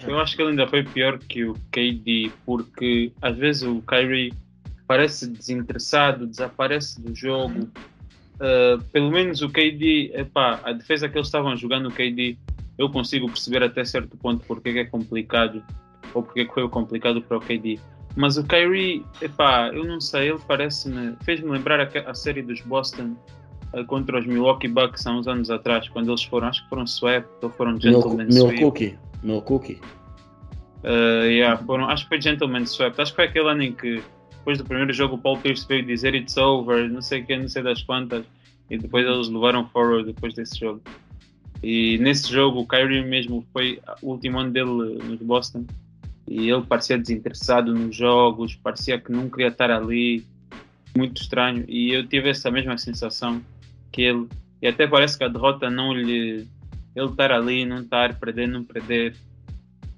Eu acho que ele ainda foi pior que o KD, porque às vezes o Kyrie parece desinteressado, desaparece do jogo. Uh, pelo menos o KD, epá, a defesa que eles estavam jogando o KD, eu consigo perceber até certo ponto porque é é complicado, ou porque é foi complicado para o KD. Mas o Kyrie, epá, eu não sei, ele parece-me, fez-me lembrar a, a série dos Boston uh, contra os Milwaukee Bucks há uns anos atrás, quando eles foram, acho que foram swept ou foram gentlemen meu sweep. cookie. Meu cookie. Uh, yeah, foram, acho que foi Gentleman Swept. Acho que foi aquele ano em que, depois do primeiro jogo, o Paul Pierce veio dizer It's over, não sei o que, não sei das quantas, e depois eles levaram forward depois desse jogo. E nesse jogo, o Kyrie mesmo foi o último ano dele nos Boston, e ele parecia desinteressado nos jogos, parecia que não queria estar ali, muito estranho. E eu tive essa mesma sensação que ele, e até parece que a derrota não lhe. Ele estar ali, não estar, perder, não perder,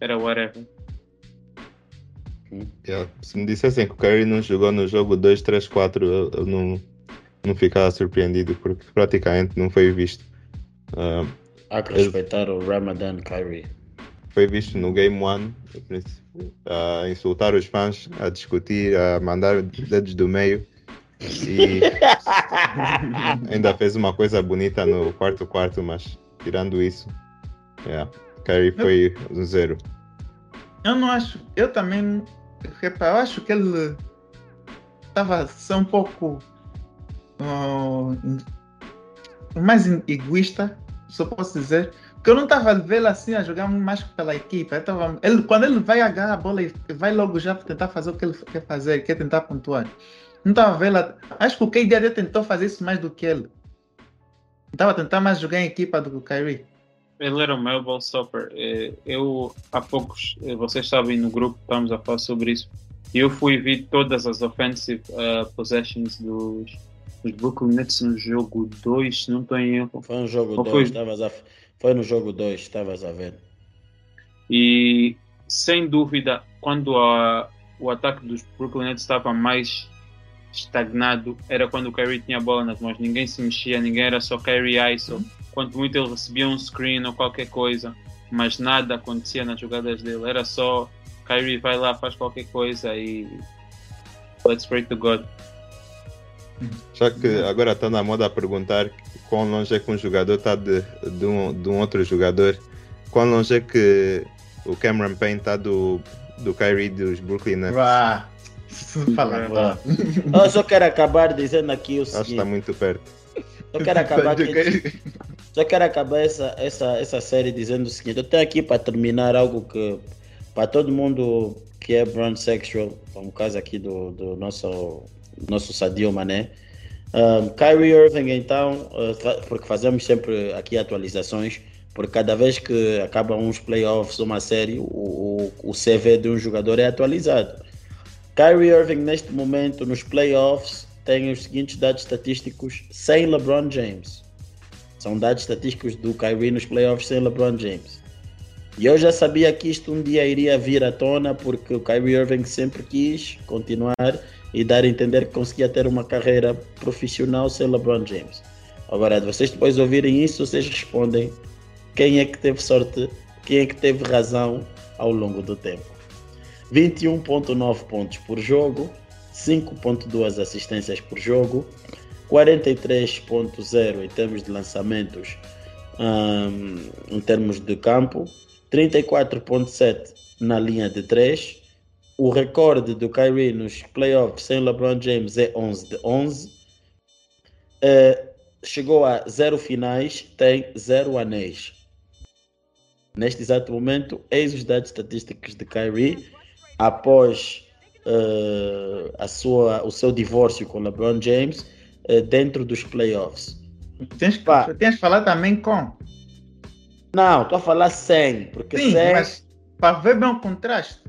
era whatever. Yeah. Se me dissessem que o Kyrie não jogou no jogo 2, 3, 4, eu, eu não, não ficava surpreendido, porque praticamente não foi visto. Ah, Há que respeitar o Ramadan Kyrie. foi visto no Game 1 a insultar os fãs, a discutir, a mandar dedos do meio. E ainda fez uma coisa bonita no quarto quarto, mas tirando isso, yeah, Kyrie foi um zero. Eu não acho. Eu também. Eu acho que ele estava só um pouco ah, mais egoísta, só posso dizer. Porque eu não estava vê-lo assim a jogar mais pela equipa. Eu tava, ele, quando ele vai agarrar a bola e vai logo já tentar fazer o que ele quer fazer, quer tentar pontuar. Não estava vê-lo. Acho que o KD tentou fazer isso mais do que ele. Estava a tentar mais jogar em equipa do que o Kyrie. Ele era o meu ball stopper. Eh, Eu, há poucos, eh, vocês sabem, no grupo estamos a falar sobre isso. Eu fui ver todas as offensive uh, possessions dos, dos Brooklyn Nets no jogo 2, se não estou em erro. Foi no jogo Ou 2, foi? estavas a... Foi no jogo 2, estavas a ver. E sem dúvida, quando a- o ataque dos Brooklyn Nets estava mais estagnado, era quando o Kyrie tinha a bola nas mãos. Ninguém se mexia, ninguém era só Kyrie ISO. Quanto muito ele recebia um screen ou qualquer coisa, mas nada acontecia nas jogadas dele. Era só Kyrie vai lá, faz qualquer coisa e let's pray to God. Já que agora está na moda a perguntar quão longe é que um jogador está de, de, um, de um outro jogador, quão longe é que o Cameron Payne está do, do Kyrie dos Brooklyn Nets. Vá. Fala. Vá. Eu só quero acabar dizendo aqui o Acho que está seguinte. muito perto. Só quero acabar aqui, só quero acabar essa, essa, essa série dizendo o seguinte. Eu tenho aqui para terminar algo que para todo mundo que é brand sexual, como caso aqui do, do nosso nosso Sadio Mané. Um, Kyrie Irving, então, uh, porque fazemos sempre aqui atualizações, porque cada vez que acabam uns playoffs, uma série, o, o, o CV de um jogador é atualizado. Kyrie Irving, neste momento, nos playoffs, tem os seguintes dados estatísticos sem LeBron James. São dados estatísticos do Kyrie nos playoffs sem LeBron James. E eu já sabia que isto um dia iria vir à tona, porque o Kyrie Irving sempre quis continuar e dar a entender que conseguia ter uma carreira profissional sem LeBron James. Agora, vocês depois ouvirem isso, vocês respondem quem é que teve sorte, quem é que teve razão ao longo do tempo. 21.9 pontos por jogo, 5.2 assistências por jogo, 43.0 em termos de lançamentos hum, em termos de campo, 34.7 na linha de 3. O recorde do Kyrie nos playoffs sem LeBron James é 11 de 11. Eh, chegou a zero finais, tem zero anéis. Neste exato momento, eis os dados estatísticos de Kyrie após eh, a sua, o seu divórcio com LeBron James eh, dentro dos playoffs. Tens que, Pá. tens que falar também com. Não, estou a falar 100, porque Sim, 100 mas para ver bem o contraste.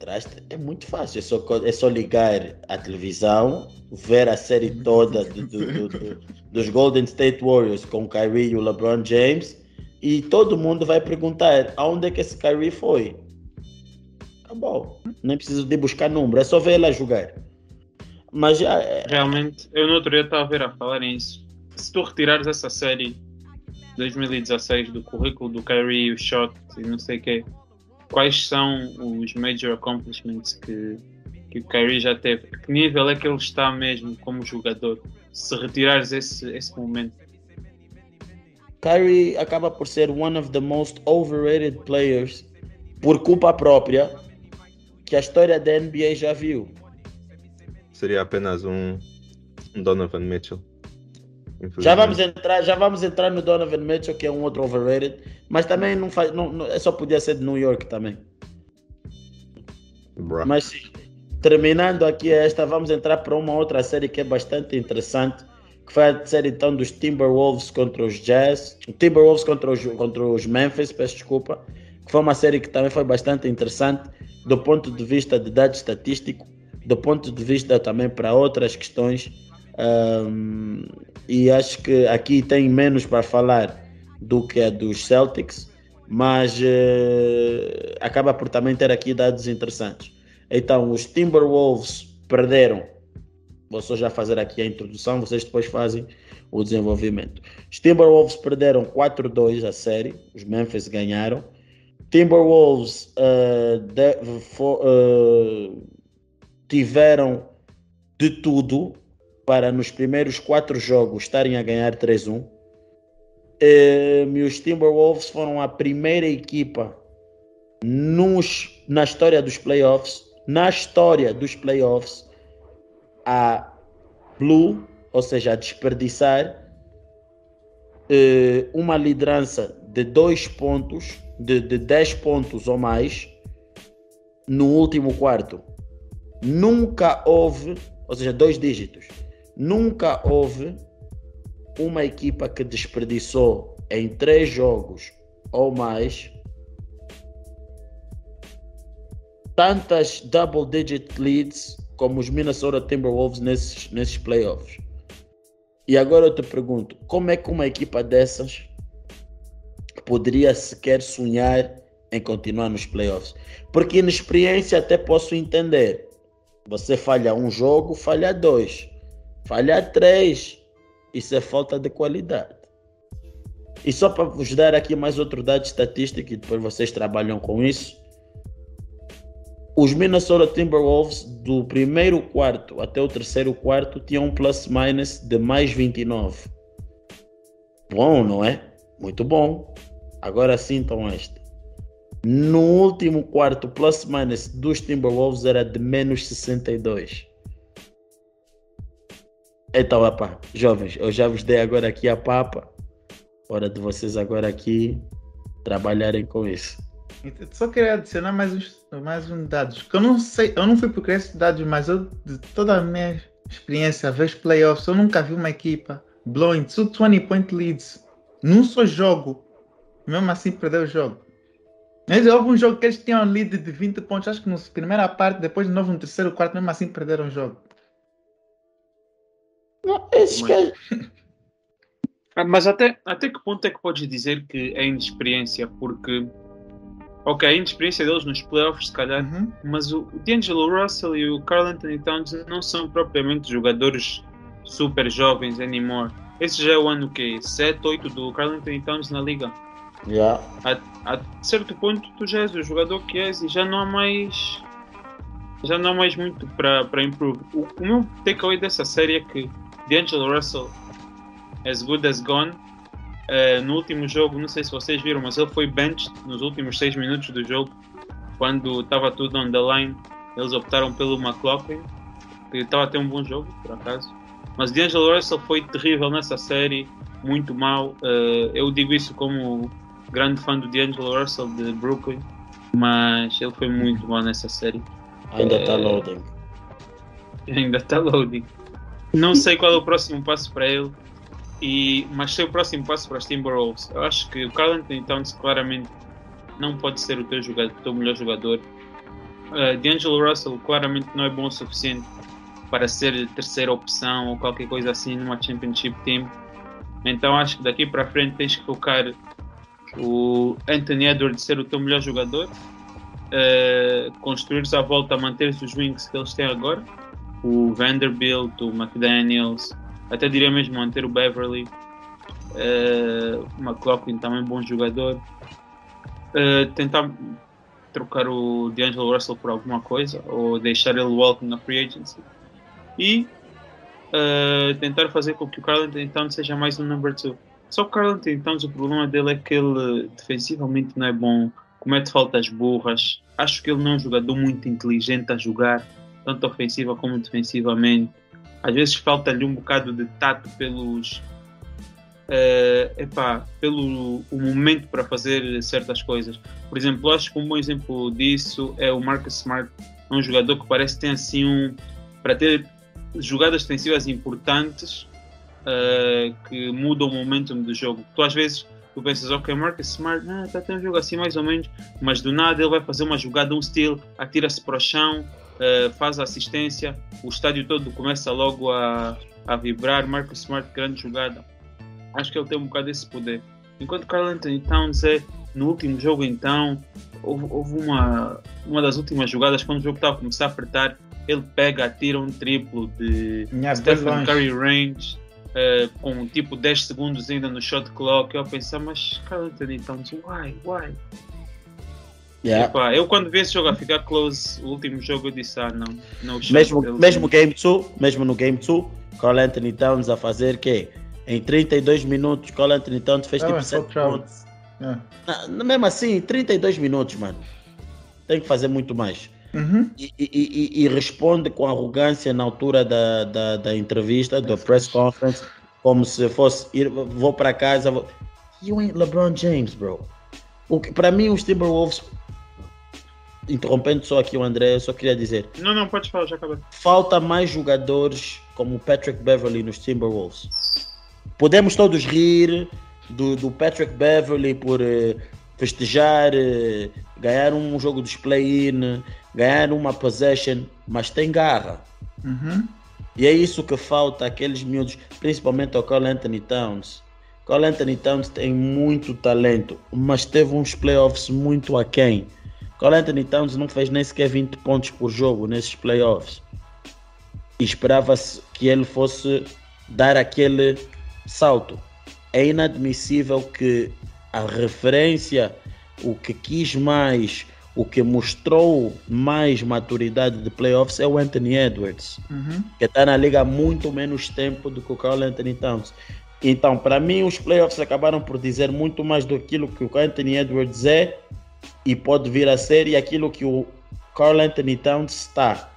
Contraste é muito fácil. É só, é só ligar a televisão, ver a série toda do, do, do, dos Golden State Warriors com Kyrie e o LeBron James e todo mundo vai perguntar aonde é que esse Kyrie foi. Acabou. Nem preciso de buscar número, é só ver ela jogar. Mas já. É- Realmente, eu no outro dia estava a ver a falar nisso. Se tu retirares essa série 2016 do currículo do Kyrie, o shot e não sei o quê, quais são os major accomplishments que, que o Kyrie já teve? A que nível é que ele está mesmo como jogador? Se retirares esse, esse momento. Kyrie acaba por ser one of the most overrated players por culpa própria que a história da NBA já viu. Seria apenas um, um Donovan Mitchell. Já vamos entrar, já vamos entrar no Donovan Mitchell, que é um outro overrated, mas também não faz, não, não, só podia ser de New York também. Bruh. Mas sim, terminando aqui esta, vamos entrar para uma outra série que é bastante interessante, que foi a série então dos Timberwolves contra os Jazz, Timberwolves contra os, contra os Memphis, peço desculpa, que foi uma série que também foi bastante interessante do ponto de vista de dados estatísticos, do ponto de vista também para outras questões um, e acho que aqui tem menos para falar do que a dos Celtics, mas uh, acaba por também ter aqui dados interessantes. Então, os Timberwolves perderam. Vou só já fazer aqui a introdução, vocês depois fazem o desenvolvimento. Os Timberwolves perderam 4-2 a série, os Memphis ganharam. Timberwolves uh, de, for, uh, tiveram de tudo para nos primeiros quatro jogos estarem a ganhar 3-1. E os Timberwolves foram a primeira equipa nos, na história dos playoffs, na história dos playoffs, a blue, ou seja, a desperdiçar eh, uma liderança de dois pontos, de, de 10 pontos ou mais, no último quarto. Nunca houve, ou seja, dois dígitos Nunca houve uma equipa que desperdiçou em três jogos ou mais tantas double digit leads como os Minnesota Timberwolves nesses, nesses playoffs. E agora eu te pergunto, como é que uma equipa dessas poderia sequer sonhar em continuar nos playoffs? Porque inexperiência até posso entender. Você falha um jogo, falha dois. Falhar três, isso é falta de qualidade. E só para vos dar aqui mais outro dado estatístico, e depois vocês trabalham com isso. Os Minnesota Timberwolves, do primeiro quarto até o terceiro quarto, tinham um plus-minus de mais 29. Bom, não é? Muito bom. Agora sintam este. No último quarto, plus-minus dos Timberwolves era de menos 62. Então, opa, jovens, eu já vos dei agora aqui a papa. Hora de vocês agora aqui trabalharem com isso. Só queria adicionar mais uns, mais um dados. Que eu não sei, eu não fui procurar esses dados, mas eu, de toda a minha experiência, ver playoffs, eu nunca vi uma equipa blowing two 20 point leads num só jogo. Mesmo assim, perdeu o jogo. Mas houve um jogo que eles tinham lead de 20 pontos, acho que na primeira parte, depois de novo no terceiro quarto, mesmo assim perderam o jogo. Não, esses mas... Ah, mas até, até que ponto é que podes dizer que é inexperiência? Porque, ok, a inexperiência deles nos playoffs, se calhar, uhum. mas o D'Angelo Russell e o Carl Anthony Towns não são propriamente jogadores super jovens anymore. Esse já é o ano que 7, 8 do Carl Anthony Towns na liga. Yeah. A, a certo ponto tu já és o jogador que és e já não há mais já não há mais muito para improve. O, o meu takeaway dessa série é que D'Angelo Russell, as good as gone. Uh, no último jogo, não sei se vocês viram, mas ele foi benched nos últimos 6 minutos do jogo, quando estava tudo on the line. Eles optaram pelo McLaughlin, que estava a ter um bom jogo, por acaso. Mas D'Angelo Russell foi terrível nessa série, muito mal. Uh, eu digo isso como grande fã do D'Angelo Russell de Brooklyn, mas ele foi muito mal nessa série. Ainda está uh, loading. Ainda está loading. Não sei qual é o próximo passo para ele, e, mas sei o próximo passo para os Timberwolves. Eu acho que o Carl Anthony Towns claramente não pode ser o teu, jogador, teu melhor jogador. uh, D'Angelo Russell claramente não é bom o suficiente para ser terceira opção ou qualquer coisa assim numa championship team. Então acho que daqui para frente tens que focar o Anthony Edwards ser o teu melhor jogador, uh, construir-se à volta, manter os wings que eles têm agora, o Vanderbilt, o McDaniels, até diria mesmo manter o Beverly, uh, o McLaughlin também bom jogador, uh, tentar trocar o D'Angelo Russell por alguma coisa ou deixar ele walk na free agency e uh, tentar fazer com que o Carl Towns seja mais um number two. Só que o Carl Towns, o problema dele é que ele defensivamente não é bom, comete faltas burras. Acho que ele não é um jogador muito inteligente a jogar, tanto ofensiva como defensivamente. Às vezes falta-lhe um bocado de tato pelos uh, epá, pelo o momento para fazer certas coisas. Por exemplo, acho que um bom exemplo disso é o Marcus Smart, é um jogador que parece que tem assim um para ter jogadas defensivas importantes uh, que mudam o momentum do jogo. Tu às vezes tu pensas, ok, Marcus Smart ah, está tendo um jogo assim mais ou menos, mas do nada ele vai fazer uma jogada, um steal, atira-se para o chão, uh, faz a assistência, o estádio todo começa logo a, a vibrar. Marcus Smart, grande jogada. Acho que ele tem um bocado desse poder. Enquanto Carl Anthony Towns é, no último jogo então, houve, houve uma, uma das últimas jogadas, quando o jogo estava a começar a apertar, ele pega, atira um triplo de Minha Stephen Curry range, uh, com tipo 10 segundos ainda no shot clock. Eu pensei, mas Carl Anthony Towns, why, why? Yeah. Epá, eu quando vi esse jogo a ficar close, o último jogo eu disse, ah não, não mesmo, mesmo game 2, mesmo no game 2, Carl Anthony Towns a fazer que em 32 minutos, Carl Anthony Towns fez tipo 7 pontos. É. Mesmo assim, 32 minutos, mano. Tem que fazer muito mais. Uhum. E, e, e, e, responde com arrogância na altura da, da, da entrevista, da press conference, como se fosse ir, vou para casa. Vou... You ain't LeBron James, bro. Para mim, os Timberwolves interrompendo só aqui o André, eu só queria dizer. Não, não, pode falar, já acabei. Falta mais jogadores como Patrick Beverly nos Timberwolves. Podemos todos rir do, do Patrick Beverly por uh, festejar, uh, ganhar um jogo dos play-in, ganhar uma possession, mas tem garra. Uhum. E é isso que falta àqueles miúdos, principalmente ao Carl Anthony Towns. Carl Anthony Towns tem muito talento, mas teve uns playoffs muito aquém. Carl Anthony Towns não fez nem sequer 20 pontos por jogo nesses playoffs. Esperava-se que ele fosse dar aquele salto. É inadmissível que a referência, o que quis mais, o que mostrou mais maturidade de playoffs é o Anthony Edwards, uhum. que está na liga há muito menos tempo do que o Carl Anthony Towns. Então, para mim, os playoffs acabaram por dizer muito mais do que o Anthony Edwards é e pode vir a ser e aquilo que o Carl Anthony Towns está.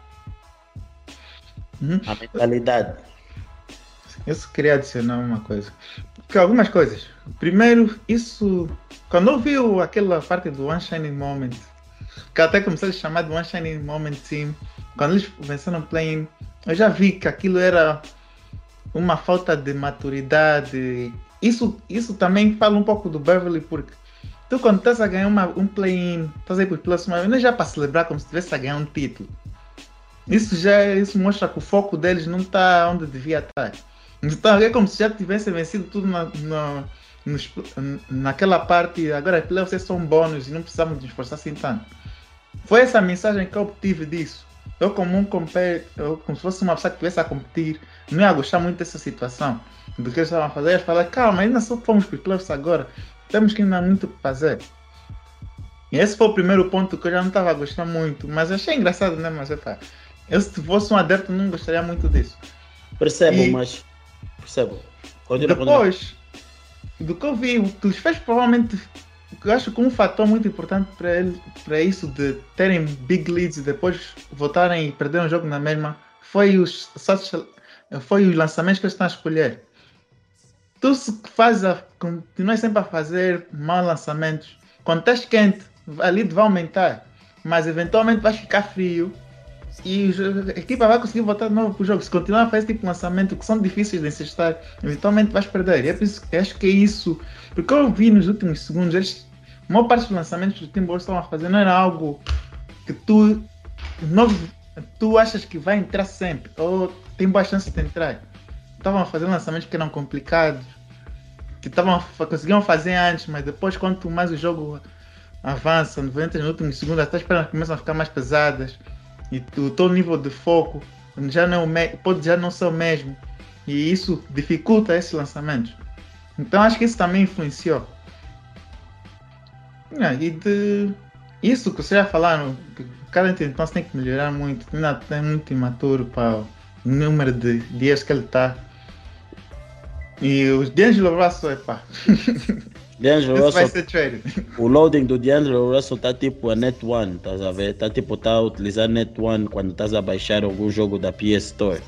Uhum. A mentalidade. Eu só queria adicionar uma coisa. Que algumas coisas. Primeiro, isso. Quando eu vi aquela parte do One Shining Moment, que até comecei a chamar de One Shining Moment Team, quando eles venceram o play eu já vi que aquilo era uma falta de maturidade. Isso, isso também fala um pouco do Beverly, porque Tu, quando estás a ganhar uma, um play-in, estás aí para os próximos, não é já para celebrar como se estivesse a ganhar um título. Isso já isso mostra que o foco deles não está onde devia estar. Então é como se já tivessem vencido tudo na, na, nos, naquela parte. Agora, playoffs são bônus e não precisamos nos esforçar assim tanto. Foi essa mensagem que eu obtive disso. Eu, como um compé, eu, como se fosse uma pessoa que estivesse a competir, não ia gostar muito dessa situação. Do que eles estavam a fazer, eu ia falar, calma, ainda só fomos para os playoffs agora temos que ainda muito fazer. E esse foi o primeiro ponto que eu já não estava a gostar muito, mas achei engraçado, né? Mas epa, eu se fosse um adepto não gostaria muito disso. Percebo, e... mas percebo. Continua, depois do que eu vi, o que fez provavelmente, eu acho que um fator muito importante para ele, para isso de terem big leads e depois voltarem e perder um jogo na mesma, foi os, foi os lançamentos que eles estão a escolher tu se faz a, continuas sempre a fazer mal lançamentos, quando estás quente, a lead vai aumentar, mas eventualmente vais ficar frio e a equipa vai conseguir voltar de novo para o jogo. Se continuar a fazer tipo de lançamento que são difíceis de encestar, eventualmente vais perder. E é por isso que acho que é isso. Porque eu vi nos últimos segundos, eles, a maior parte dos lançamentos que o Timberwolves estavam a fazer não era algo que tu novo, tu achas que vai entrar sempre, ou tem boa chance de entrar. Estavam a fazer lançamentos que eram complicados, que tavam, conseguiam fazer antes, mas depois, quanto mais o jogo avança, 90 nos últimos segundos, até as pernas começam a ficar mais pesadas e o teu nível de foco já não é pode já não ser o mesmo e isso dificulta esse lançamento. Então acho que isso também influenciou. Ah, e de isso que você já falaram, que cada então tem que melhorar muito, ainda tem muito imaturo para o número de dias que ele está. E os D'Angelo Russell, epá. D'Angelo Russell. vai ser trade. O loading do D'Angelo Russell tá tipo a Net One, estás a ver? Tá tipo, tá a utilizar Net One quando estás a baixar algum jogo da PS Store.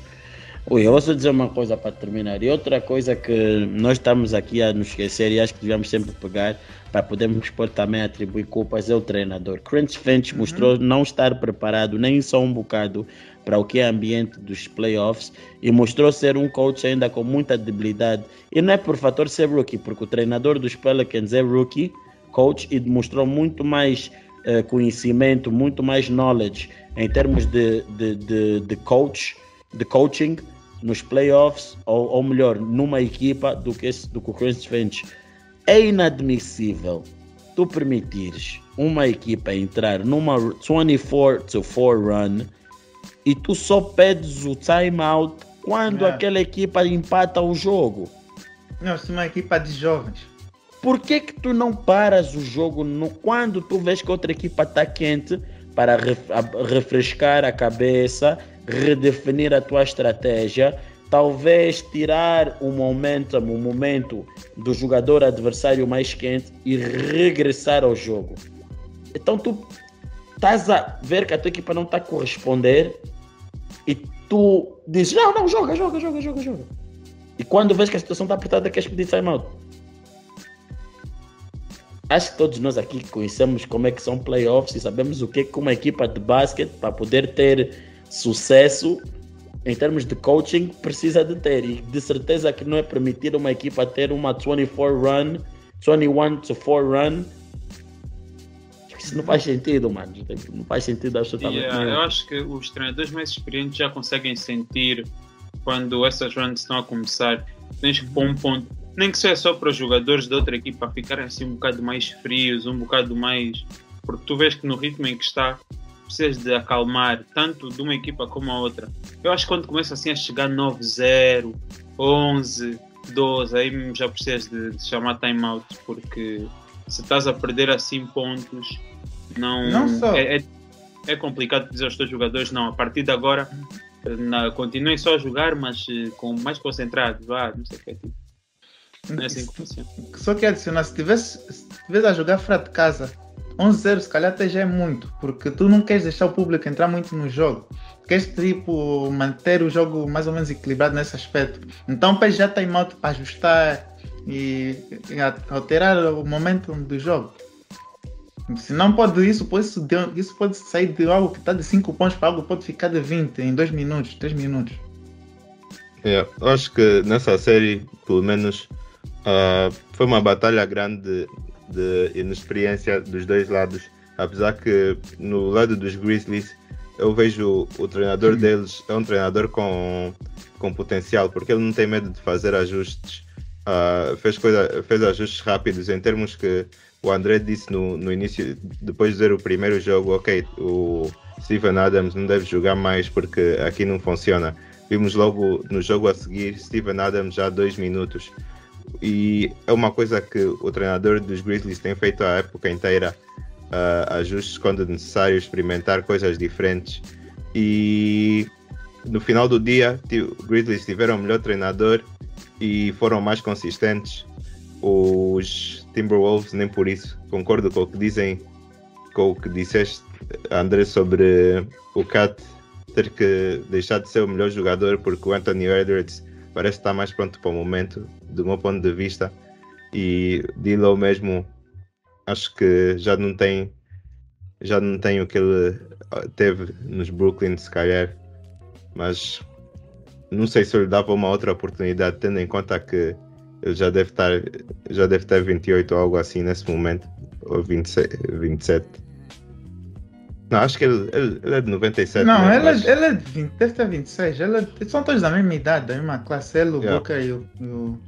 Ui, eu vou só dizer uma coisa para terminar. E outra coisa que nós estamos aqui a nos esquecer e acho que devemos sempre pegar para podermos pôr também atribuir culpas é o treinador. Crunch Finch uhum. mostrou não estar preparado nem só um bocado para o que é ambiente dos playoffs e mostrou ser um coach ainda com muita debilidade. E não é por fator ser rookie, porque o treinador dos Pelicans é rookie, coach, e mostrou muito mais uh, conhecimento, muito mais knowledge em termos de, de, de, de coach, de coaching nos playoffs, ou, ou melhor, numa equipa do que, esse, do que o Chris Finch. É inadmissível tu permitires uma equipa entrar numa 24 4 run e tu só pedes o timeout quando é. aquela equipa empata o jogo. Não, se uma equipa de jovens. Por que que tu não paras o jogo no, quando tu vês que outra equipa está quente para refrescar a cabeça redefinir a tua estratégia, talvez tirar o momentum, o momento do jogador adversário mais quente e regressar ao jogo. Então tu estás a ver que a tua equipa não está a corresponder e tu dizes, não, não, joga, joga, joga, joga, joga. E quando vês que a situação está apertada, queres pedir timeout. Acho que todos nós aqui conhecemos como é que são playoffs e sabemos o que é que uma equipa de basquete para poder ter sucesso em termos de coaching precisa de ter e de certeza que não é permitir uma equipa ter uma 24 run 21 to 4 run isso não faz sentido mano. Não faz sentido absolutamente yeah, eu acho que os treinadores mais experientes já conseguem sentir quando essas runs estão a começar. Tens que pôr um ponto. Nem que seja só para os jogadores da outra equipa ficarem assim um bocado mais frios um bocado mais porque tu vês que no ritmo em que está precisas de acalmar tanto de uma equipa como a outra. Eu acho que quando começa assim a chegar 9-0, 11, 12, aí já precisas de, de chamar timeout, porque se estás a perder assim pontos, não, não só. É, é, é, complicado dizer aos teus jogadores, não, a partir de agora na, continuem só a jogar, mas uh, com mais concentrados, vá, não sei o que é tipo. Não é assim que funciona. Só que adicionar, se tivesse, se tivesse a jogar fora de casa 11-0 se calhar até já é muito, porque tu não queres deixar o público entrar muito no jogo. Queres tipo manter o jogo mais ou menos equilibrado nesse aspecto. Então o já tem modo para ajustar e, e alterar o momento do jogo. Se não pode isso, pode, isso, isso pode sair de algo que está de 5 pontos para algo que pode ficar de 20 em 2 minutos, 3 minutos. Eu acho que nessa série, pelo menos, uh, foi uma batalha grande de inexperiência dos dois lados. Apesar que no lado dos Grizzlies eu vejo o, treinador Sim. deles é um treinador com, com potencial, porque ele não tem medo de fazer ajustes. Uh, fez, coisa, fez ajustes rápidos em termos que o André disse no, no início, depois de ver o primeiro jogo, ok, o Steven Adams não deve jogar mais porque aqui não funciona. Vimos logo no jogo a seguir Steven Adams já dois minutos e é uma coisa que o treinador dos Grizzlies tem feito a época inteira, uh, ajustes quando necessário, experimentar coisas diferentes. E no final do dia, os Grizzlies tiveram o melhor treinador e foram mais consistentes. Os Timberwolves, nem por isso. Concordo com o que dizem, com o que disseste, André, sobre o Cat ter que deixar de ser o melhor jogador porque o Anthony Edwards parece estar mais pronto para o momento, do meu ponto de vista. E Dilo mesmo, acho que já não tem já não tem o que ele ah, teve nos Brooklyn, se calhar, mas não sei se eu lhe dava uma outra oportunidade, tendo em conta que ele já deve estar já deve ter 28 ou algo assim nesse momento, ou 27. 27. Não, acho que ele, ele, ele é de 97. Não, né? ele, é- ele é de 20, deve ter 26. Ele é- eles são todos da mesma idade, da mesma classe. Ele, o Yeah. Booker e o. E o,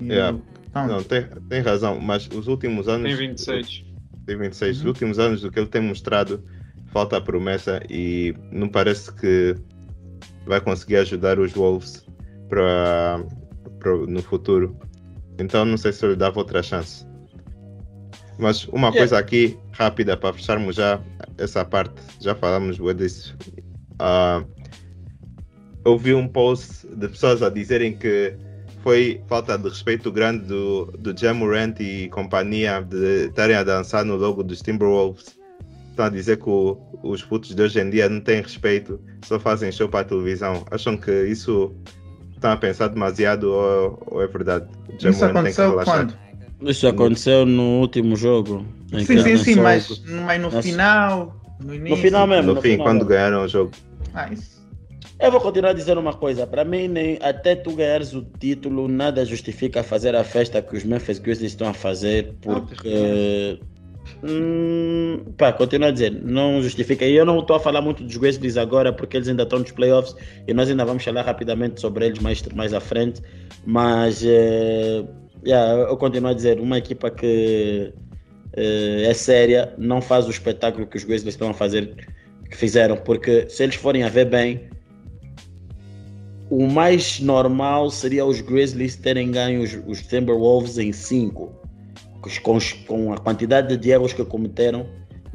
e Yeah. o. Não, tem, tem razão, mas os últimos anos. Tem 26. Tem 26. Os Uhum. últimos anos do que ele tem mostrado, falta a promessa e não parece que vai conseguir ajudar os Wolves para, para no futuro. Então não sei se eu lhe dava outra chance. Mas uma Yeah. coisa aqui rápida para fecharmos já essa parte, já falamos disso. Ah, eu vi um post de pessoas a dizerem que foi falta de respeito grande do, do Jamorant e companhia de estarem a dançar no logo dos Timberwolves. Estão a dizer que o- os putos de hoje em dia não têm respeito, só fazem show para a televisão. Acham que isso estão a pensar demasiado ou, ou é verdade? O Isso aconteceu quando? Isso aconteceu no último jogo. em Sim, sim, sim, mas, mas no Nossa. final, no início. final mesmo. No no fim, final, quando não. ganharam o jogo. Ah, isso. Eu vou continuar a dizer uma coisa. Para mim, nem, até tu ganhares o título, nada justifica fazer a festa que os Memphis Grizzlies estão a fazer, porque. Hum, pá, continuo a dizer, não justifica. E eu não estou a falar muito dos Grizzlies agora, porque eles ainda estão nos playoffs e nós ainda vamos falar rapidamente sobre eles mais, mais à frente. Mas, eh, yeah, eu continuo a dizer, uma equipa que eh, é séria não faz o espetáculo que os Grizzlies estão a fazer, que fizeram, porque se eles forem a ver bem, o mais normal seria os Grizzlies terem ganho os, os Timberwolves em 5. Com, com a quantidade de erros que cometeram.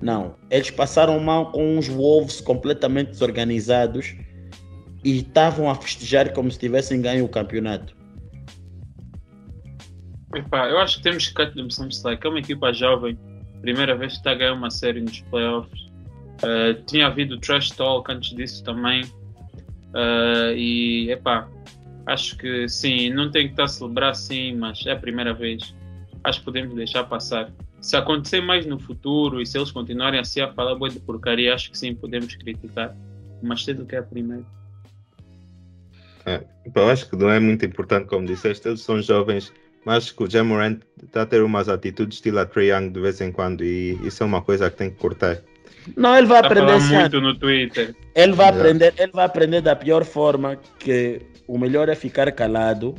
Não. Eles passaram mal com os Wolves completamente desorganizados e estavam a festejar como se tivessem ganho o campeonato. Epá, eu acho que temos que them some slack. É uma equipa jovem, primeira vez que está a ganhar uma série nos playoffs. Uh, tinha havido trash talk antes disso também. Uh, e epá, acho que sim, não tem que estar a celebrar sim, mas é a primeira vez. Acho que podemos deixar passar. Se acontecer mais no futuro e se eles continuarem assim a falar boa de porcaria, acho que sim, podemos criticar. Mas cedo que é a primeira. É, eu acho que não é muito importante, como disseste, eles são jovens, mas acho que o Jamorant está a ter umas atitudes estilo a Trae Young de vez em quando e isso é uma coisa que tem que cortar. Não, ele vai a aprender muito no Twitter. Ele vai Yeah. aprender, ele vai aprender da pior forma que o melhor é ficar calado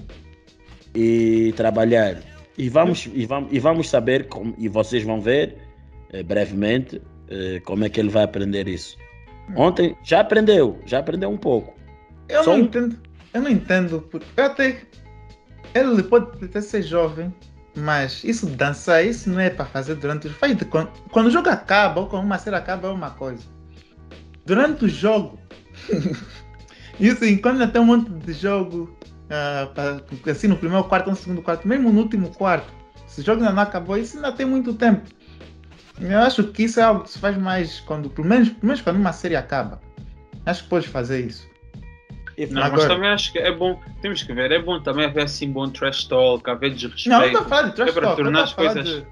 e trabalhar. E vamos, e vamos, e vamos saber, como, e vocês vão ver eh, brevemente eh, como é que ele vai aprender isso. Ontem já aprendeu, já aprendeu um pouco. Eu Só não um- entendo. Eu não entendo. Porque eu até. Ele pode até ser jovem, mas isso de dançar, isso não é para fazer durante o faz quando, quando o jogo acaba ou quando uma série acaba é uma coisa. Durante o jogo. isso quando ainda tem um monte de jogo. Pra- assim no primeiro quarto, no segundo quarto, mesmo no último quarto. Se o jogo ainda não acabou, isso ainda tem muito tempo. Eu acho que isso é algo que se faz mais quando, pelo menos, pelo menos quando uma série acaba. Acho que podes fazer isso. E Não, mas Agora- também acho que é bom, temos que ver, é bom também haver assim bom trash talk, haver desrespeito. Não, não de trash É para talk, tornar as coisas- de...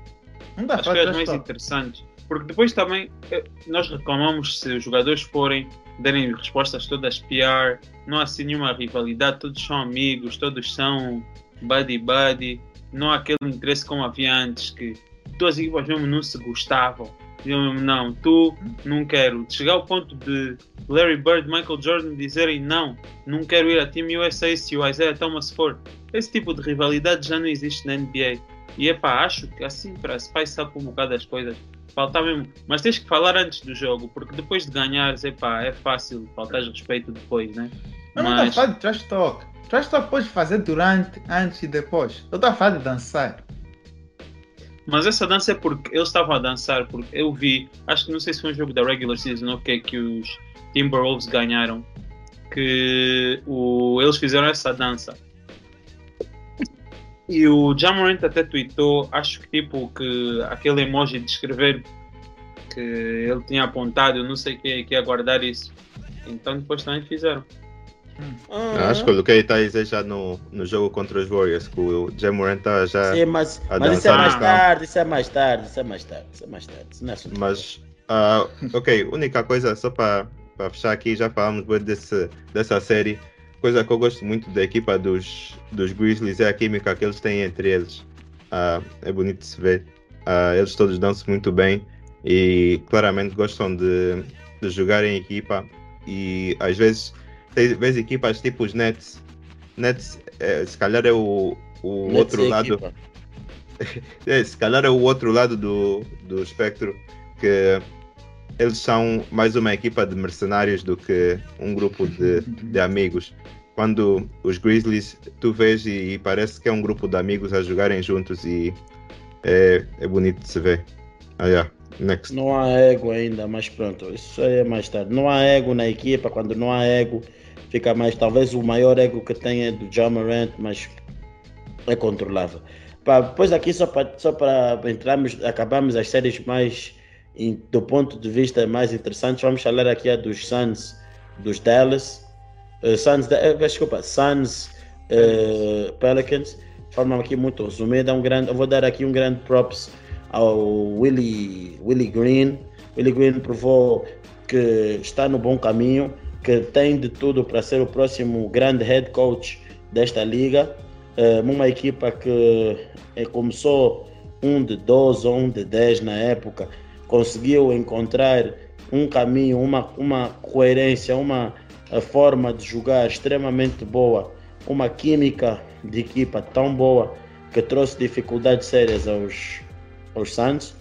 Não a As coisas mais talk. interessantes. Porque depois também eh, nós reclamamos se os jogadores forem derem respostas todas PR, não há assim nenhuma rivalidade, todos são amigos, todos são buddy buddy, não há aquele interesse como havia antes que duas equipas mesmo não se gostavam. Eu mesmo, não, tu não quero. Chegar ao ponto de Larry Bird, Michael Jordan dizerem não, não quero ir a Team USA se o Isaiah Thomas for. Esse tipo de rivalidade já não existe na NBA. E epá, acho que assim para spice up um bocado as coisas, falta mesmo. Mas tens que falar antes do jogo, porque depois de ganhares, epá, é fácil faltar respeito depois, né? Eu não estou a Mas, falar de trash talk. Trash talk podes fazer durante, antes e depois. Eu estou a falar de dançar. mas essa dança é porque eles estavam a dançar, porque eu vi, acho que não sei se foi um jogo da regular season ou o que é que os Timberwolves ganharam, que o, eles fizeram essa dança. E o Jamorant até tweetou, acho que tipo que aquele emoji de escrever que ele tinha apontado, eu não sei quem é que ia guardar isso. Então depois também fizeram. Ah, Acho que eu coloquei tá dizer já no, no jogo contra os Warriors, que o Jamorant está já. Sim, mas, a mas isso é mais tarde, isso é mais tarde, isso é mais tarde, isso é mais tarde. Isso não é assunto. Mas, ah, ok, única coisa, só para fechar aqui, já falamos desse, dessa série. Coisa que eu gosto muito da equipa dos, dos Grizzlies é a química que eles têm entre eles. Ah, é bonito de se ver. Ah, eles todos dão-se muito bem. e claramente gostam de, de jogar em equipa e às vezes tem vezes equipas tipo os Nets. Nets é, se calhar é o, o Nets outro é lado. É, se calhar é o outro lado do, do espectro que eles são mais uma equipa de mercenários do que um grupo de, de amigos. Quando os Grizzlies tu vês e, e parece que é um grupo de amigos a jogarem juntos e é, é bonito de se ver. Ah, yeah. Next. Não há ego ainda, mas pronto, isso aí é mais tarde. Não há ego na equipa, quando não há ego, fica mais. Talvez o maior ego que tem é do John Morant, mas é controlável. Pá, depois aqui, só para só entrarmos, acabamos as séries mais do ponto de vista mais interessantes, vamos falar aqui a dos Suns, dos Dallas, eh, Suns, da- eh, desculpa, Suns eh, Pelicans, de forma aqui muito resumida, um grande, eu vou dar aqui um grande props ao Willie, Willie Green. Willie Green provou que está no bom caminho, que tem de tudo para ser o próximo grande head coach desta liga. Eh, uma equipa que começou um de 12 ou um de 10 na época, conseguiu encontrar um caminho, uma, uma coerência, uma eh, forma de jogar extremamente boa, uma química de equipa tão boa que trouxe dificuldades sérias aos, aos Santos.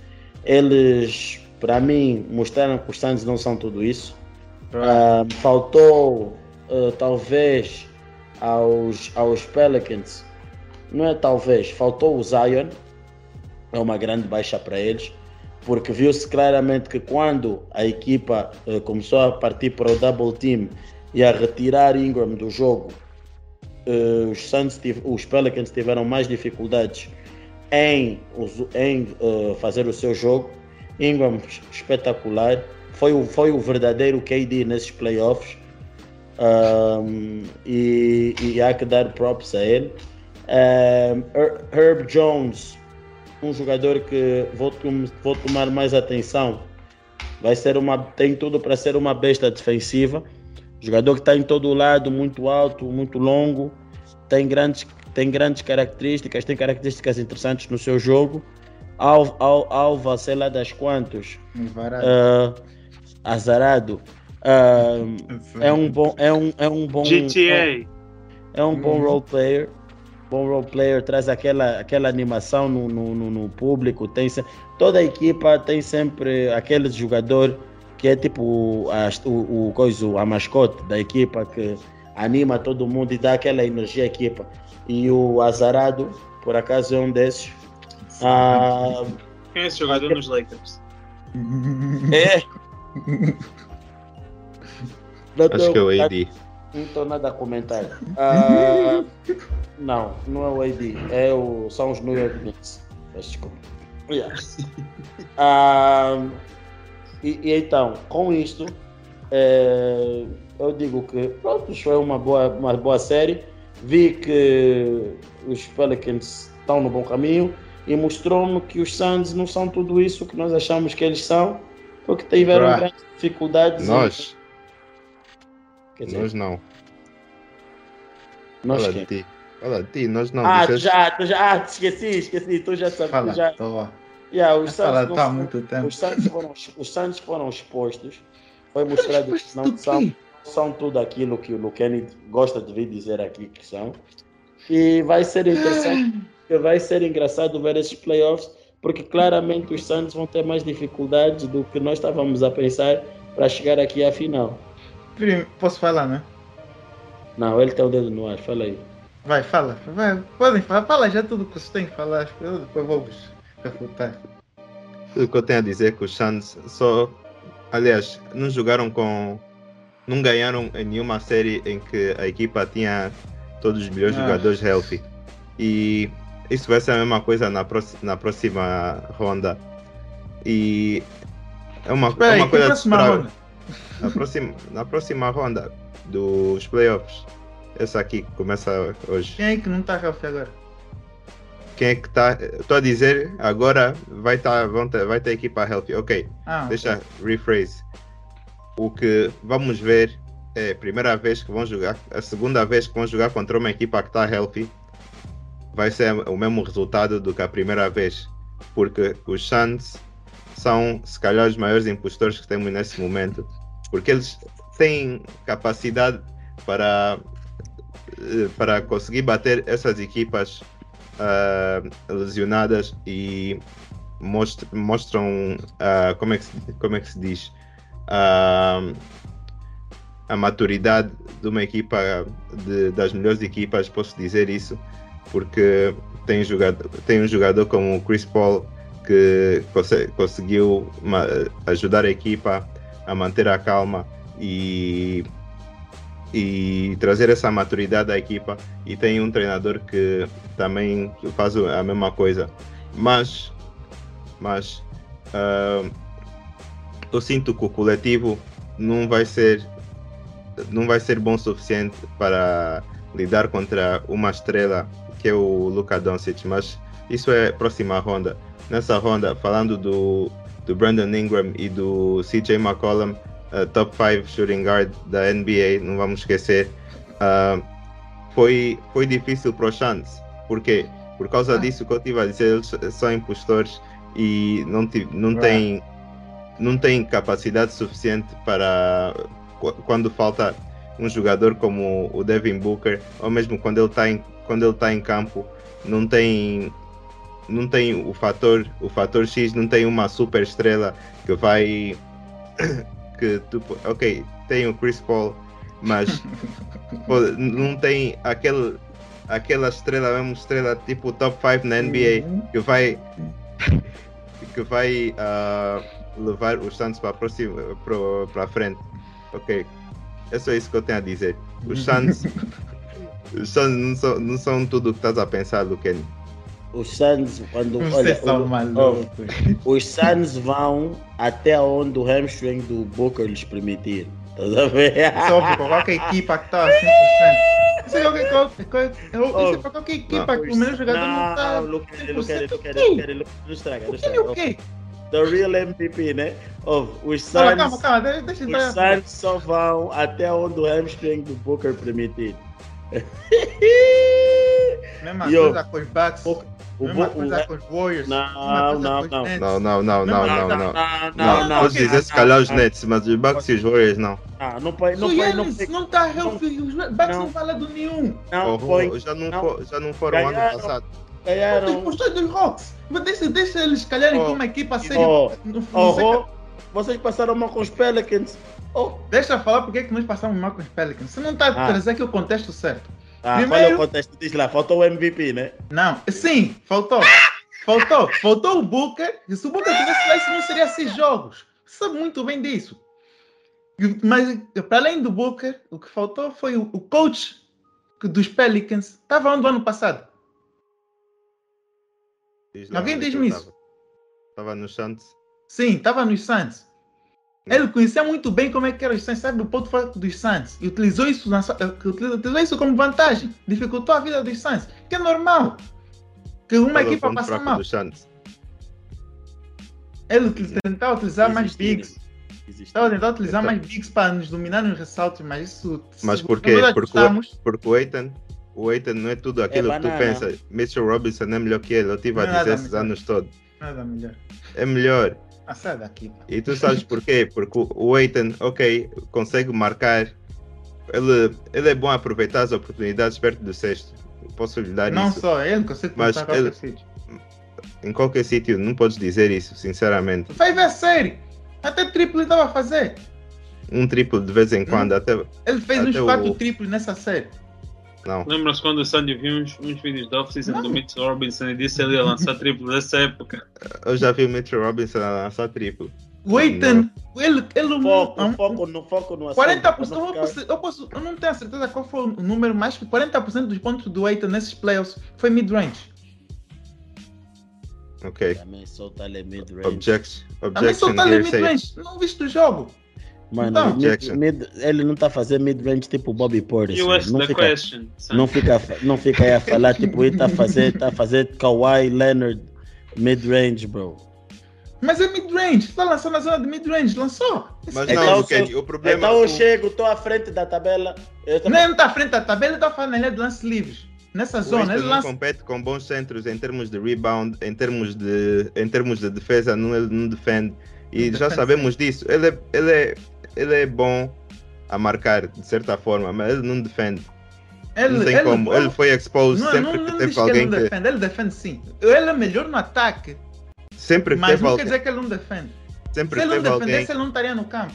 Eles, para mim, mostraram que os Santos não são tudo isso. Ah, faltou, ah, talvez, aos, aos Pelicans, não é talvez, faltou o Zion, é uma grande baixa para eles, porque viu-se claramente que quando a equipa eh, começou a partir para o double team e a retirar Ingram do jogo, eh, os, Suns tiv- os Pelicans tiveram mais dificuldades em, em eh, fazer o seu jogo. Ingram espetacular, foi o, foi o verdadeiro KD nesses playoffs. Um, e, e há que dar props a ele. Um, Her- Herb Jones, um jogador que vou, vou tomar mais atenção. Vai ser uma, tem tudo para ser uma besta defensiva. Jogador que está em todo lado, muito alto, muito longo, tem grandes, tem grandes características, tem características interessantes no seu jogo. Al, al, alva, sei lá das quantos, Varado. ah, azarado. Ah, é um bom, é um, é um bom, GTA. é um bom Uhum. role player. Bom role player, traz aquela, aquela animação no, no, no- no público. Tem, se- toda a equipa tem sempre aquele jogador que é tipo a, o, o coisa, a mascote da equipa que anima todo mundo e dá aquela energia à equipa. E o Azarado, por acaso, é um desses. Ah, Quem é esse jogador nos Lakers? é. Não Acho que é o tô- AD. Não estou nada a comentar. Ah, não, não é o AD, é o, são os New York Knicks. Desculpa. Yeah. Ah, e, e então, com isto, eh, eu digo que pronto, foi uma boa, uma boa série. Vi que os Pelicans estão no bom caminho e mostrou-me que os Suns não são tudo isso que nós achamos que eles são, porque tiveram Bruh. grandes dificuldades. em- Nós, quer dizer, nós não. nós Fala quem? de ti. Fala de ti, nós não. Ah, já, tu já, ah, esqueci, esqueci, tu já sabes, Fala, já. Yeah, os Santos, tá não- muito tempo. os Santos foram, os Santos foram expostos, foi mostrado que não são, são tudo aquilo que o Luqueni gosta de vir dizer aqui que são, e vai ser interessante, que vai ser engraçado ver esses playoffs, porque claramente os Santos vão ter mais dificuldades do que nós estávamos a pensar para chegar aqui à final. Posso falar, né? Não, ele tem o dedo no ar, fala aí. Vai, fala. Vai, podem falar. Fala já tudo que vocês têm que falar. Eu depois vou vos refutar. Tudo que eu tenho a dizer é que os Suns só. Aliás, não jogaram com. Não ganharam em nenhuma série em que a equipa tinha todos os melhores Ah. jogadores healthy. E isso vai ser a mesma coisa na, próxima, na próxima ronda. E é uma, é uma coisa próxima esperar. ronda? Na próxima, na próxima ronda dos playoffs. Essa aqui começa hoje. Quem é que não está healthy agora? Quem é que tá. Estou a dizer, agora vai, tá, vão ter, vai ter equipa healthy. Ok. Ah, Deixa rephrase. O que vamos ver é a primeira vez que vão jogar, a segunda vez que vão jogar contra uma equipa que está healthy, vai ser o mesmo resultado do que a primeira vez, porque os Suns são, se calhar, os maiores impostores que temos nesse momento, porque eles têm capacidade para, eh, para conseguir bater essas equipas uh, lesionadas e most, mostram, uh, como, é que se, como é que se diz, uh, a maturidade de uma equipa, de, das melhores equipas, posso dizer isso, porque tem, tem um jogador como o Chris Paul que conseguiu ajudar a equipa a manter a calma e, e trazer essa maturidade à equipa. E tem um treinador que também faz a mesma coisa. Mas, mas uh, eu sinto que o coletivo não vai ser não vai ser bom o suficiente para lidar contra uma estrela que é o Luka Doncic, mas isso é próxima ronda. Nessa ronda, falando do, do Brandon Ingram e do CJ McCollum, uh, top 5 shooting guard da NBA, não vamos esquecer, uh, foi, foi difícil para o Chance. Por quê? Por causa disso que eu estive a dizer, eles são impostores e não, não, têm, não têm capacidade suficiente para quando falta um jogador como o Devin Booker, ou mesmo quando ele está em, quando ele tá em campo, não tem não tem o fator o fator X não tem uma super estrela que vai que tu, ok tem o Chris Paul mas não tem aquele aquela estrela mesmo estrela tipo top 5 na NBA uhum. que vai que vai uh, levar os Santos para para frente ok é só isso que eu tenho a dizer os Santos os Suns não são, não são tudo o que estás a pensar, Luqueni. Os Suns, quando. olha, o, os Suns vão até onde o hamstring do Booker lhes permitir. Estás a ver? Só para qualquer equipa que está a 100%. Isso é qualquer, qualquer, isso é para qualquer equipa que o melhor jogador não está. Não, não quero, não quero, não quero, não estraga, não estraga. O quê? The real MVP, né? Oh, os Suns, calma, calma, calma, deixa eu Os Suns só vão até onde o hamstring do Booker permitir. Mesma Yo, coisa com os Bucks. O, o, mesma coisa o, com os Warriors. Não, não, não. Não, não, não, não, não, não. Não, não. Pode dizer se calhar os Nets, mas os Bucks e os Warriors não. Ah, não pode, não pode, não tá healthy, os Bucks não fala do nenhum. Não, oh, já não, não. já não foram ano passado. Ganharam. Os dos Rocks. Mas deixa, deixa eles calharem oh, com uma equipa séria. Oh, oh, vocês passaram mal com os Pelicans. Oh. Deixa eu falar porque é que nós passamos mal com os Pelicans. Você não está a ah. trazer aqui o contexto certo. Ah, Primeiro... qual é o contexto? Diz lá, faltou o MVP, né? Não, sim, faltou. Faltou. Faltou o Booker. E se o Booker tivesse lá, isso não seria seis jogos. Você sabe muito bem disso. Mas, para além do Booker, o que faltou foi o, o coach dos Pelicans. Estava onde o ano passado? Diz lá, Alguém diz-me isso? Estava nos Santos? Sim, estava nos Santos. Ele conhecia muito bem como é que era os Saints, sabe do ponto forte dos Saints e utilizou isso, na, utilizou isso como vantagem, dificultou a vida dos Saints, que é normal. Que uma Qual equipa passa mal. Ele tentava utilizar mais bigs. Estava tentando utilizar então, mais bigs para nos dominar nos ressaltos, mas isso. Mas por quê? Porque, porque o Eitan, o Eitan não é tudo aquilo é que tu pensa. Mitchell Robinson é melhor que ele. Eu estive a é dizer esses anos todos. Nada melhor. É melhor. Ah, sai daqui. E tu sabes porquê? Porque o Eitan, ok, consegue marcar. Ele, ele é bom a aproveitar as oportunidades perto do sexto. Posso lhe dar não isso. Não só, ele consegue mas em qualquer sítio. Em qualquer sítio, não podes dizer isso, sinceramente. Vai ver série. Até triplo ele estava a fazer. Um triplo de vez em quando. Hum. Até, ele fez até uns quatro o... triplos nessa série. Não. Lembra-se quando o Sandy viu uns, uns vídeos da off-season do Mitch Robinson e disse ele ia lançar triplo dessa época? Eu já vi o Mitch Robinson a lançar triplo. O Ethan, ele, ele foco, um, foco no foco no 40%, eu, posso, eu, posso, eu não tenho a certeza qual foi o número, mas 40% dos pontos do Ethan nesses playoffs foi mid-range. Ok. Também solta ele mid-range. Objection. Objection. Também solta ele mid-range. Não viste o jogo. Mano, então, mid, mid, ele não tá fazendo mid-range tipo Bobby Porter. Assim, não, fica, question, não, fica, não fica aí a falar, tipo, ele tá fazendo, tá fazendo Kawhi Leonard mid-range, bro. Mas é mid-range, tá lançando na zona de mid-range, lançou. Mas então, não, Kenny, o problema... Então eu chego, tô à frente da tabela... Tô... Nem tá à frente da tabela, ele tá falando ele é de lance livres. nessa O zona. Ele não lança. compete com bons centros em termos de rebound, em termos de, em termos de defesa, não, ele não defende. E Não já sabemos disso. Ele é, ele, é, ele é bom a marcar, de certa forma, mas ele não defende. Ele, não tem ele- como. Ele foi exposed não, sempre não, que não teve que ele alguém que. defende. Ele defende sim. Ele é melhor no ataque, Sempre que mas teve não quer alguém. dizer que ele não defende. Sempre Se ele não teve alguém, defendesse, ele não estaria no campo.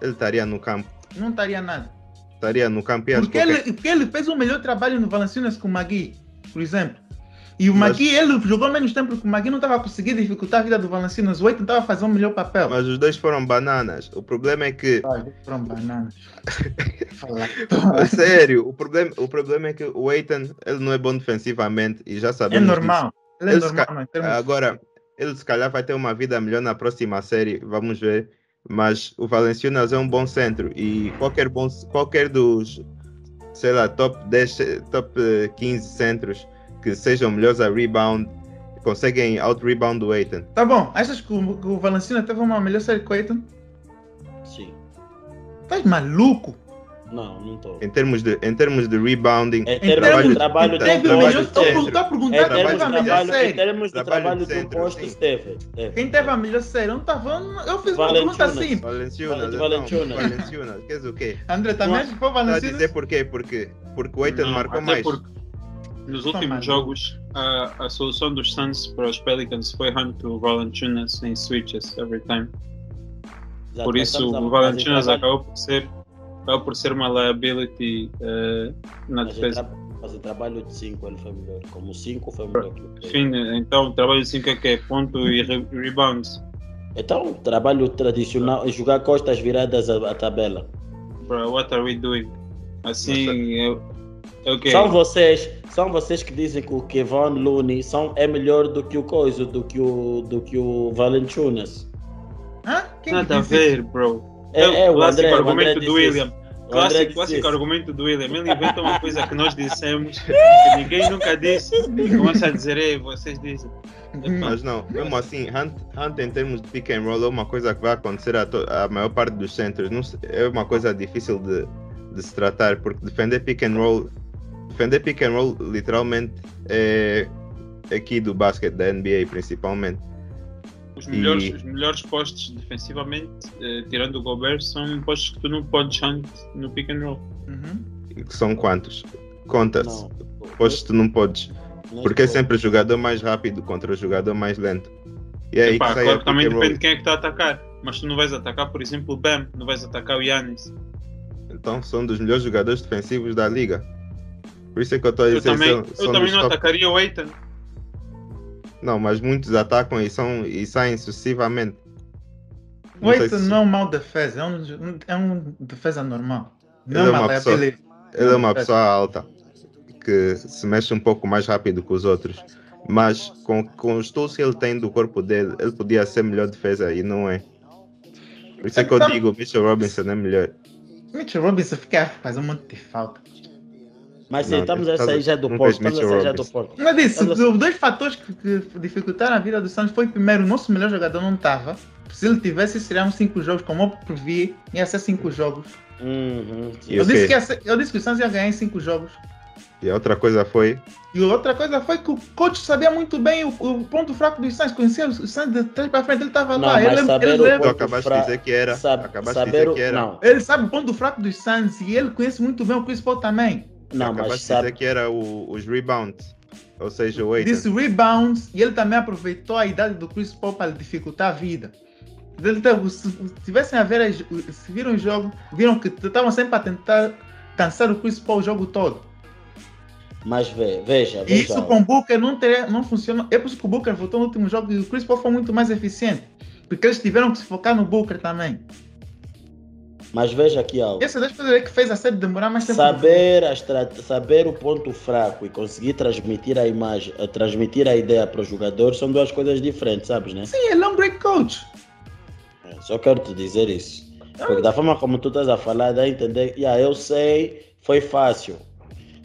ele estaria no campo. Não estaria nada. Estaria no campo e acho Porque que ele, porque ele fez o melhor trabalho no Valanciunas com o Magui, por exemplo. E o Mas- Magui, ele jogou menos tempo que o Magui não estava a conseguir dificultar a vida do Valanciunas. O Oito estava fazer um melhor papel. Mas os dois foram bananas. O problema é que. Ai, foram bananas. Sério, o problema, o problema é que o Eitan ele não é bom defensivamente e já É sabemos. disso. normal. Ele é Ele normal, em termos- Agora, ele se calhar vai ter uma vida melhor na próxima série, vamos ver. Mas o Valenciunas é um bom centro e qualquer, bom, qualquer dos, sei lá, top 10, eh, top eh, 15 centros que sejam melhores a rebound, conseguem out-rebound o Eitan. Tá bom, achas que o, que o Valanciunas teve uma melhor série que o Eitan? Sim. Estás maluco? Não, não estou. Em termos de, em termos de rebounding, Em Em termos de trabalho Teve trabalho melhor. de Estou a Em perguntar É, quem termos teve a melhor trabalho, em série. termos de Trabalho trabalho de de centro, postos, sim. teve. Quem teve a melhor série? Eu não estava. Eu fiz uma pergunta Valenciunas. assim. Valenciunas, Valenciunas. Valenciunas, queres o quê? André, também foi o Está a dizer porquê? Porque, porque o Eitan marcou mais. porque nos últimos mano. jogos a, a solução dos Suns para os Pelicans foi hunt to Valanciunas em switches every time. Já Por isso o Valanciunas acabou por ser acabou por ser uma liability eh, na Fazer, defesa. tra fazer trabalho de 5 ele foi melhor. Como 5 foi melhor que o três. Enfim, então o trabalho de 5 é que é ponto e re rebounds. Então, trabalho tradicional é jogar costas viradas à, à tabela. Bro, what are we doing? Assim, é, é o quê? São vocês, são vocês que dizem que o Kevon Looney são, é melhor do que o Coiso, do que o, do que o Valanciunas. Hã? Quem Nada a ver, bro. É, é, o o clássico André, argumento André do William. Clássico, clássico argumento do William. Ele inventa uma coisa que nós dissemos que ninguém nunca disse e começa a dizer, ei, vocês dizem. Mas não, mesmo assim, hunt, hunt em termos de pick and roll é uma coisa que vai acontecer a, to- a maior parte dos centros. Não é uma coisa difícil de, de se tratar, porque defender pick and roll, defender pick and roll literalmente é aqui do basquete da NBA principalmente. Os E- melhores, os melhores postos defensivamente, eh, tirando o Gobert, são postos que tu não podes hunt no pick and roll. Uhum. Que São quantos? Conta-se. Postos tu não podes. Não Porque é sempre o jogador mais rápido contra o jogador mais lento. E é aí que sai claro a que também depende de quem é que está a atacar. Mas tu não vais atacar, por exemplo, o Bam, não vais atacar o Yannis. Então são dos melhores jogadores defensivos da liga. Por isso é que eu estou a Eu dizer também, são, eu são também não top atacaria o Eitan. Não, mas muitos atacam e, são, e saem sucessivamente. O Eitan se- não é um mau defesa, é um, é um defesa normal. Não Ele é uma uma pessoa-. Ele é uma pessoa alta que se mexe um pouco mais rápido que os outros. Mas com, com os tools que ele tem do corpo dele, ele podia ser melhor defesa e não é. Por isso é que eu Então- digo, Mitchell Robinson é melhor. Mitchell Robinson fica a fazer um monte de falta. Mas sim, Não, estamos a estás a- sair já do não porto. Estamos a Mitchell sair já do Robinson. porto. Mas- os dois fatores que, que dificultaram a vida do Santos foi primeiro, o nosso melhor jogador não estava. Se ele tivesse, seriam cinco jogos, como eu previ, ia ser cinco jogos. Uhum, Eu disse, que ser- eu disse que o Santos ia ganhar em cinco jogos. E a outra coisa foi. E outra coisa foi que o coach sabia muito bem o, o ponto fraco do Santos, conhecia o Santos de trás para frente, ele estava Não, lá. mas Ele, saber ele, o lembra- Tu ponto acabaste fra- de dizer que era. Sabe- acabaste de dizer o- que era. Não, ele sabe o ponto fraco dos Santos e ele conhece muito bem o Chris Paul também. Não, mas acabaste de sabe. dizer que era o- os rebounds. Ou seja, o Aiton. Disse rebounds e ele também aproveitou a idade do Chris Paul para dificultar a vida. Teve- se se tivessem a ver, se viram o jogo, viram que estavam sempre a tentar cansar o Chris Paul o jogo todo. Mas ve, veja, E veja. isso com o Booker não, teria, não funciona. É por isso que o Booker voltou no último jogo e o Chris Paul foi muito mais eficiente. Porque eles tiveram que se focar no Booker também. Mas veja aqui algo. Essa das coisas é que fez a série demorar mais tempo. Saber, a estra- saber o ponto fraco e conseguir transmitir a imagem, a transmitir a ideia para o jogador são duas coisas diferentes, sabes, né? Sim, ele é um great coach. É, Só quero te dizer isso. Porque da forma como tu estás a falar, dá a entender yeah, eu sei, foi fácil.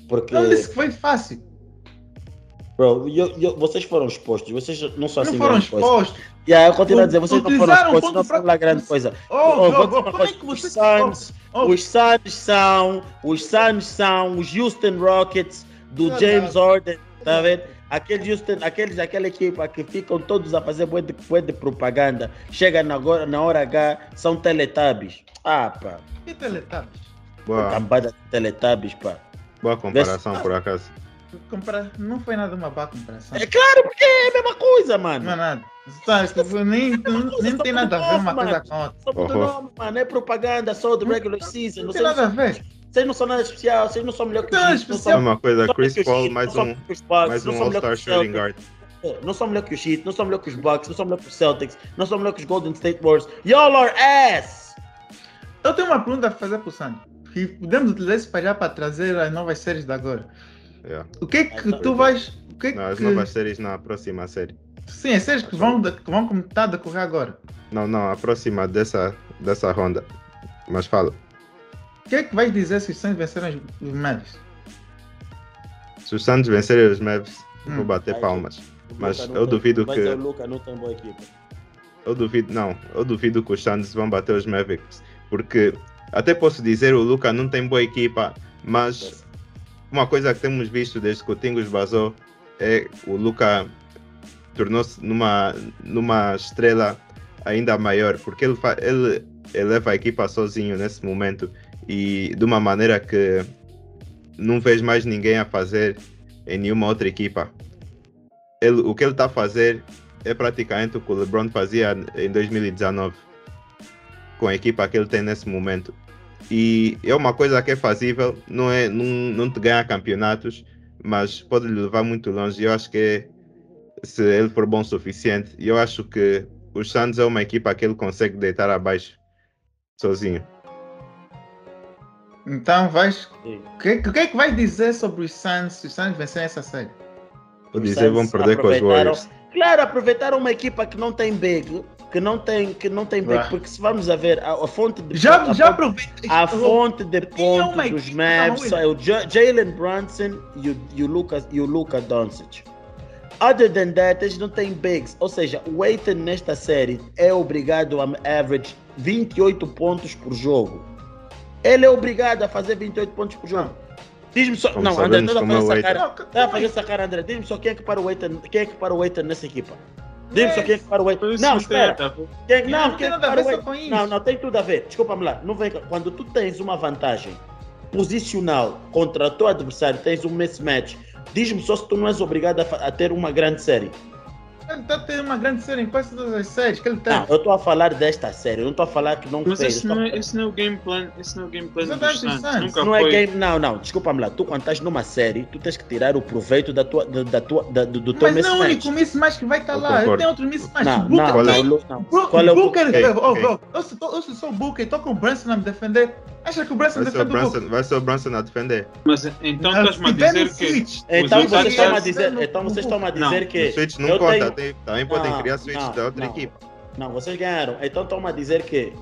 Porque, Não disse que foi fácil. bro, eu- eu- vocês foram expostos, vocês não só Não assim foram foram expostos. expostos. E aí eu continuo a dizer, vocês não foram um ponto não foram lá grande coisa. Oh, Oh, oh, oh, como é que os você... Suns, Oh, os Suns são, os Suns são os Houston Rockets do Não, James não. Harden, tá vendo? Aqueles Houston, aqueles, aquela equipa que ficam todos a fazer bué de, bué de propaganda, chega na, agora, na hora H, são Teletubbies. Ah, pá, Que Teletubbies? Boa, cambada de Teletubbies, pá. boa comparação, por acaso. Compara... Não foi nada uma boa comparação. É claro, porque é a mesma coisa, mano. Não é nada. Tá, nem, nem, nem tem nada a ver uma coisa com outra. Só Uhum. nome, mano. É propaganda só do regular season. Não Não tem nada a ver. vocês não são nada especial, vocês não são melhor que Não, os Heat, não especial. É uma coisa, Chris Paul, mais um, mais um All-Star shooting Celtics, guard. Não são melhor que os Heat, não são melhor que os Bucks, não são melhor que os Celtics, não são melhor que os Golden State Warriors. Y'all are ass! Eu tenho uma pergunta a fazer pro Sandro. Que podemos utilizar isso para já para trazer as novas séries de agora. Yeah. O que é que tu vais. O que é Não, as que. novas séries na próxima série. Sim, as séries que vão, que vão começar a decorrer agora. Não, não, a próxima dessa, dessa ronda. Mas fala. O que é que vais dizer se os Suns vencerem os- Mavs? Se os Santos vencerem os Mavs, Hum. vou bater palmas. Mas eu tem- duvido que- o Luka não tem boa equipa. Eu duvido, não, eu duvido que os Suns vão bater os Mavericks. Porque até posso dizer o Luca não tem boa equipa, mas uma coisa que temos visto desde que o Tingos vazou é o Luca tornou-se numa, numa estrela ainda maior, porque ele, ele eleva a equipa sozinho nesse momento e de uma maneira que não vejo mais ninguém a fazer em nenhuma outra equipa. Ele, o que ele está a fazer é praticamente o que o LeBron fazia em 2019 com a equipa que ele tem nesse momento. E é uma coisa que é fazível, não, é, não, não te ganha campeonatos, mas pode lhe levar muito longe. E eu acho que é, se ele for bom o suficiente, e eu acho que os Suns é uma equipa que ele consegue deitar abaixo sozinho. Então vais. O que, o que é que vais dizer sobre os Suns se os Suns vencerem essa série? Vou dizer, vão perder com os Warriors. Claro, aproveitaram uma equipa que não tem big, que não tem, que não tem big, Ah. porque se vamos a ver, a, a fonte de Já, a já fonte- aproveitei. A fonte de pontos uma dos Mavs não, é o Ja- Jalen Brunson e o, e o Lucas e o Luka Doncic. Other than that, eles não têm bigs. Ou seja, o Aiton nesta série é obrigado a average 28 pontos por jogo. Ele é obrigado a fazer 28 pontos por jogo. Diz-me só. Como não, André, não para é o essa cara. Dá para fazer essa cara, André. Diz-me só quem é que para o Aiton, quem é que para o Aiton nessa equipa. Diz-me só quem é que para o. Não, espera. Quem, Não, não, não quem tem é que nada a para ver o só Aiton? com isso. Não, não tem tudo a ver. Desculpa-me lá. Não vem, quando tu tens uma vantagem posicional contra o teu adversário, tens um mismatch. Diz-me só se tu não és obrigado a, a ter uma grande série. Ele está tendo uma grande série em quase todas as séries que ele tem. Não, eu estou a falar desta série. Eu não estou a falar que não Mas fez. esse eu tô não, é, esse não é o game plan, esse não é o game plan dos Suns. Suns. Nunca não é foi. game, não, não, desculpa-me lá. Tu, quando estás numa série, tu tens que tirar o proveito da tua, da, da tua, da- do, do teu Mas não é o único mismatch que vai estar Eu lá. Ele concordo. tem outro mismatch. Não, Booker não, não, não. Bro- Qual é o Booker, Ok, oh, ok. oh, eu, sou, eu sou só o Booker, tô com o Branson a me defender. Acha que o Branson Vai ser, o defende o vai ser o Brunson a defender. Mas então Ah, estás-me a dizer que. Então Os vocês outros estão a dizer, então vocês estão a dizer O que switch não eu conta, tenho- também podem Não, criar switch não, da outra não. equipa. Não, vocês ganharam. Então estão a dizer que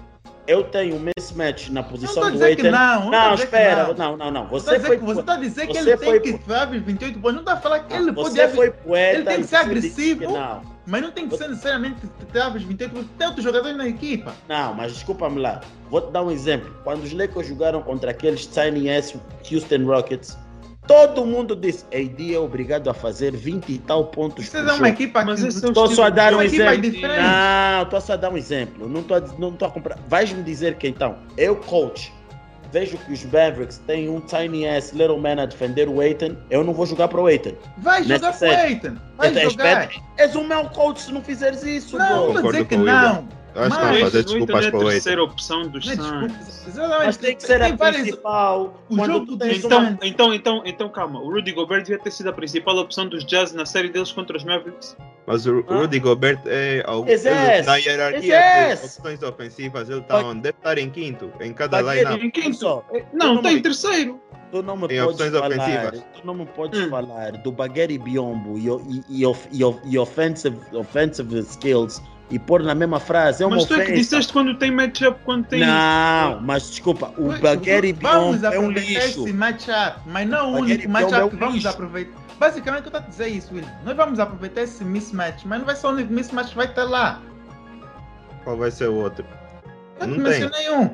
eu tenho um mismatch na posição do Aiton. não. Não, Não, espera. não. Não, não, não. Você Você foi. você está a dizer que ele foi tem que abrir 28 pontos. Não está a falar que ele pode Você foi poeta. ele tem que ser agressivo. Não, mas não tem que ser necessariamente que abres 28 pontos. Tem outros jogadores na equipa. não, mas desculpa-me lá. Vou te dar um exemplo. Quando os Lakers jogaram contra aqueles Tiny S Houston Rockets, todo mundo disse: AD é obrigado a fazer 20 e tal pontos Vocês por é uma equipa Mas que... Estou só a dar um exemplo. diferente. Não, estou só a dar um exemplo. Não estou a, não estou a comprar. Vais-me dizer que então, eu, coach, vejo que os Mavericks têm um tiny ass little man a defender o Aiton, eu não vou jogar para o Aiton. Vai jogar com o. Aiton. Vai Então, jogar. espera, És o meu coach se não fizeres isso, Não, vou dizer que não. Eu acho que Mas- a fazer desculpas é para o Aiton. terceira opção dos Não é desculpa. Suns. Mas tem que ser a várias- principal. O jogo do Então-. Então, então, então, então, calma. O Rudy Gobert devia ter sido a principal opção dos Jazz na série deles contra os Mavericks. Mas o Ah. Rudy Gobert é yes. na hierarquia yes. opções ofensivas, ele está But- onde? Deve estar em quinto, em cada lineup. Em quinto. só. Não, está em terceiro. Tu não me Em podes opções falar, ofensivas. tu não me podes Hum. falar do Bagueri Biombo e, e, e, of- e, of- e offensive, offensive skills e pôr na mesma frase. É uma Mas tu é que disseste quando tem matchup, quando tem. Não, mas desculpa, o Bagueri Biombo é um aproveitar lixo. esse matchup, mas não o Bagueri único Biombo é um matchup que vamos lixo. aproveitar. Basicamente, eu estou a dizer isso, William. Nós vamos aproveitar esse mismatch, mas não vai ser o único mismatch que vai estar lá. Qual vai ser o outro? Eu Não mencionei um.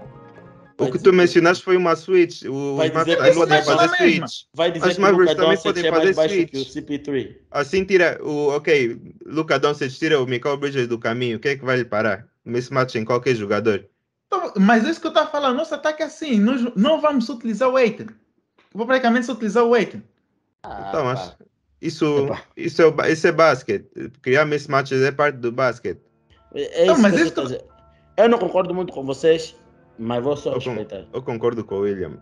O que tu mencionaste foi uma Switch. O, Vai dizer que podem é fazer mesma. Switch. Vai dizer As que o Luka Mavericks também podem é mais fazer baixo switch. que o CP3. Assim tira o. Ok, Luca Doncic tira o Michael Bridges do caminho. O que é que vai lhe parar? Mismatch em qualquer jogador. Então, mas é isso que eu estava falando. Nosso ataque é assim. Nós não vamos utilizar o Aiton. Vou praticamente só utilizar o Aiton. Ah, Então, mas isso, isso, é, isso é basquete. Criar mismatches é parte do basquete. É Não, isso mas que eu isso. Eu não concordo muito com vocês, mas vou só Eu, con- respeitar. eu concordo com o William.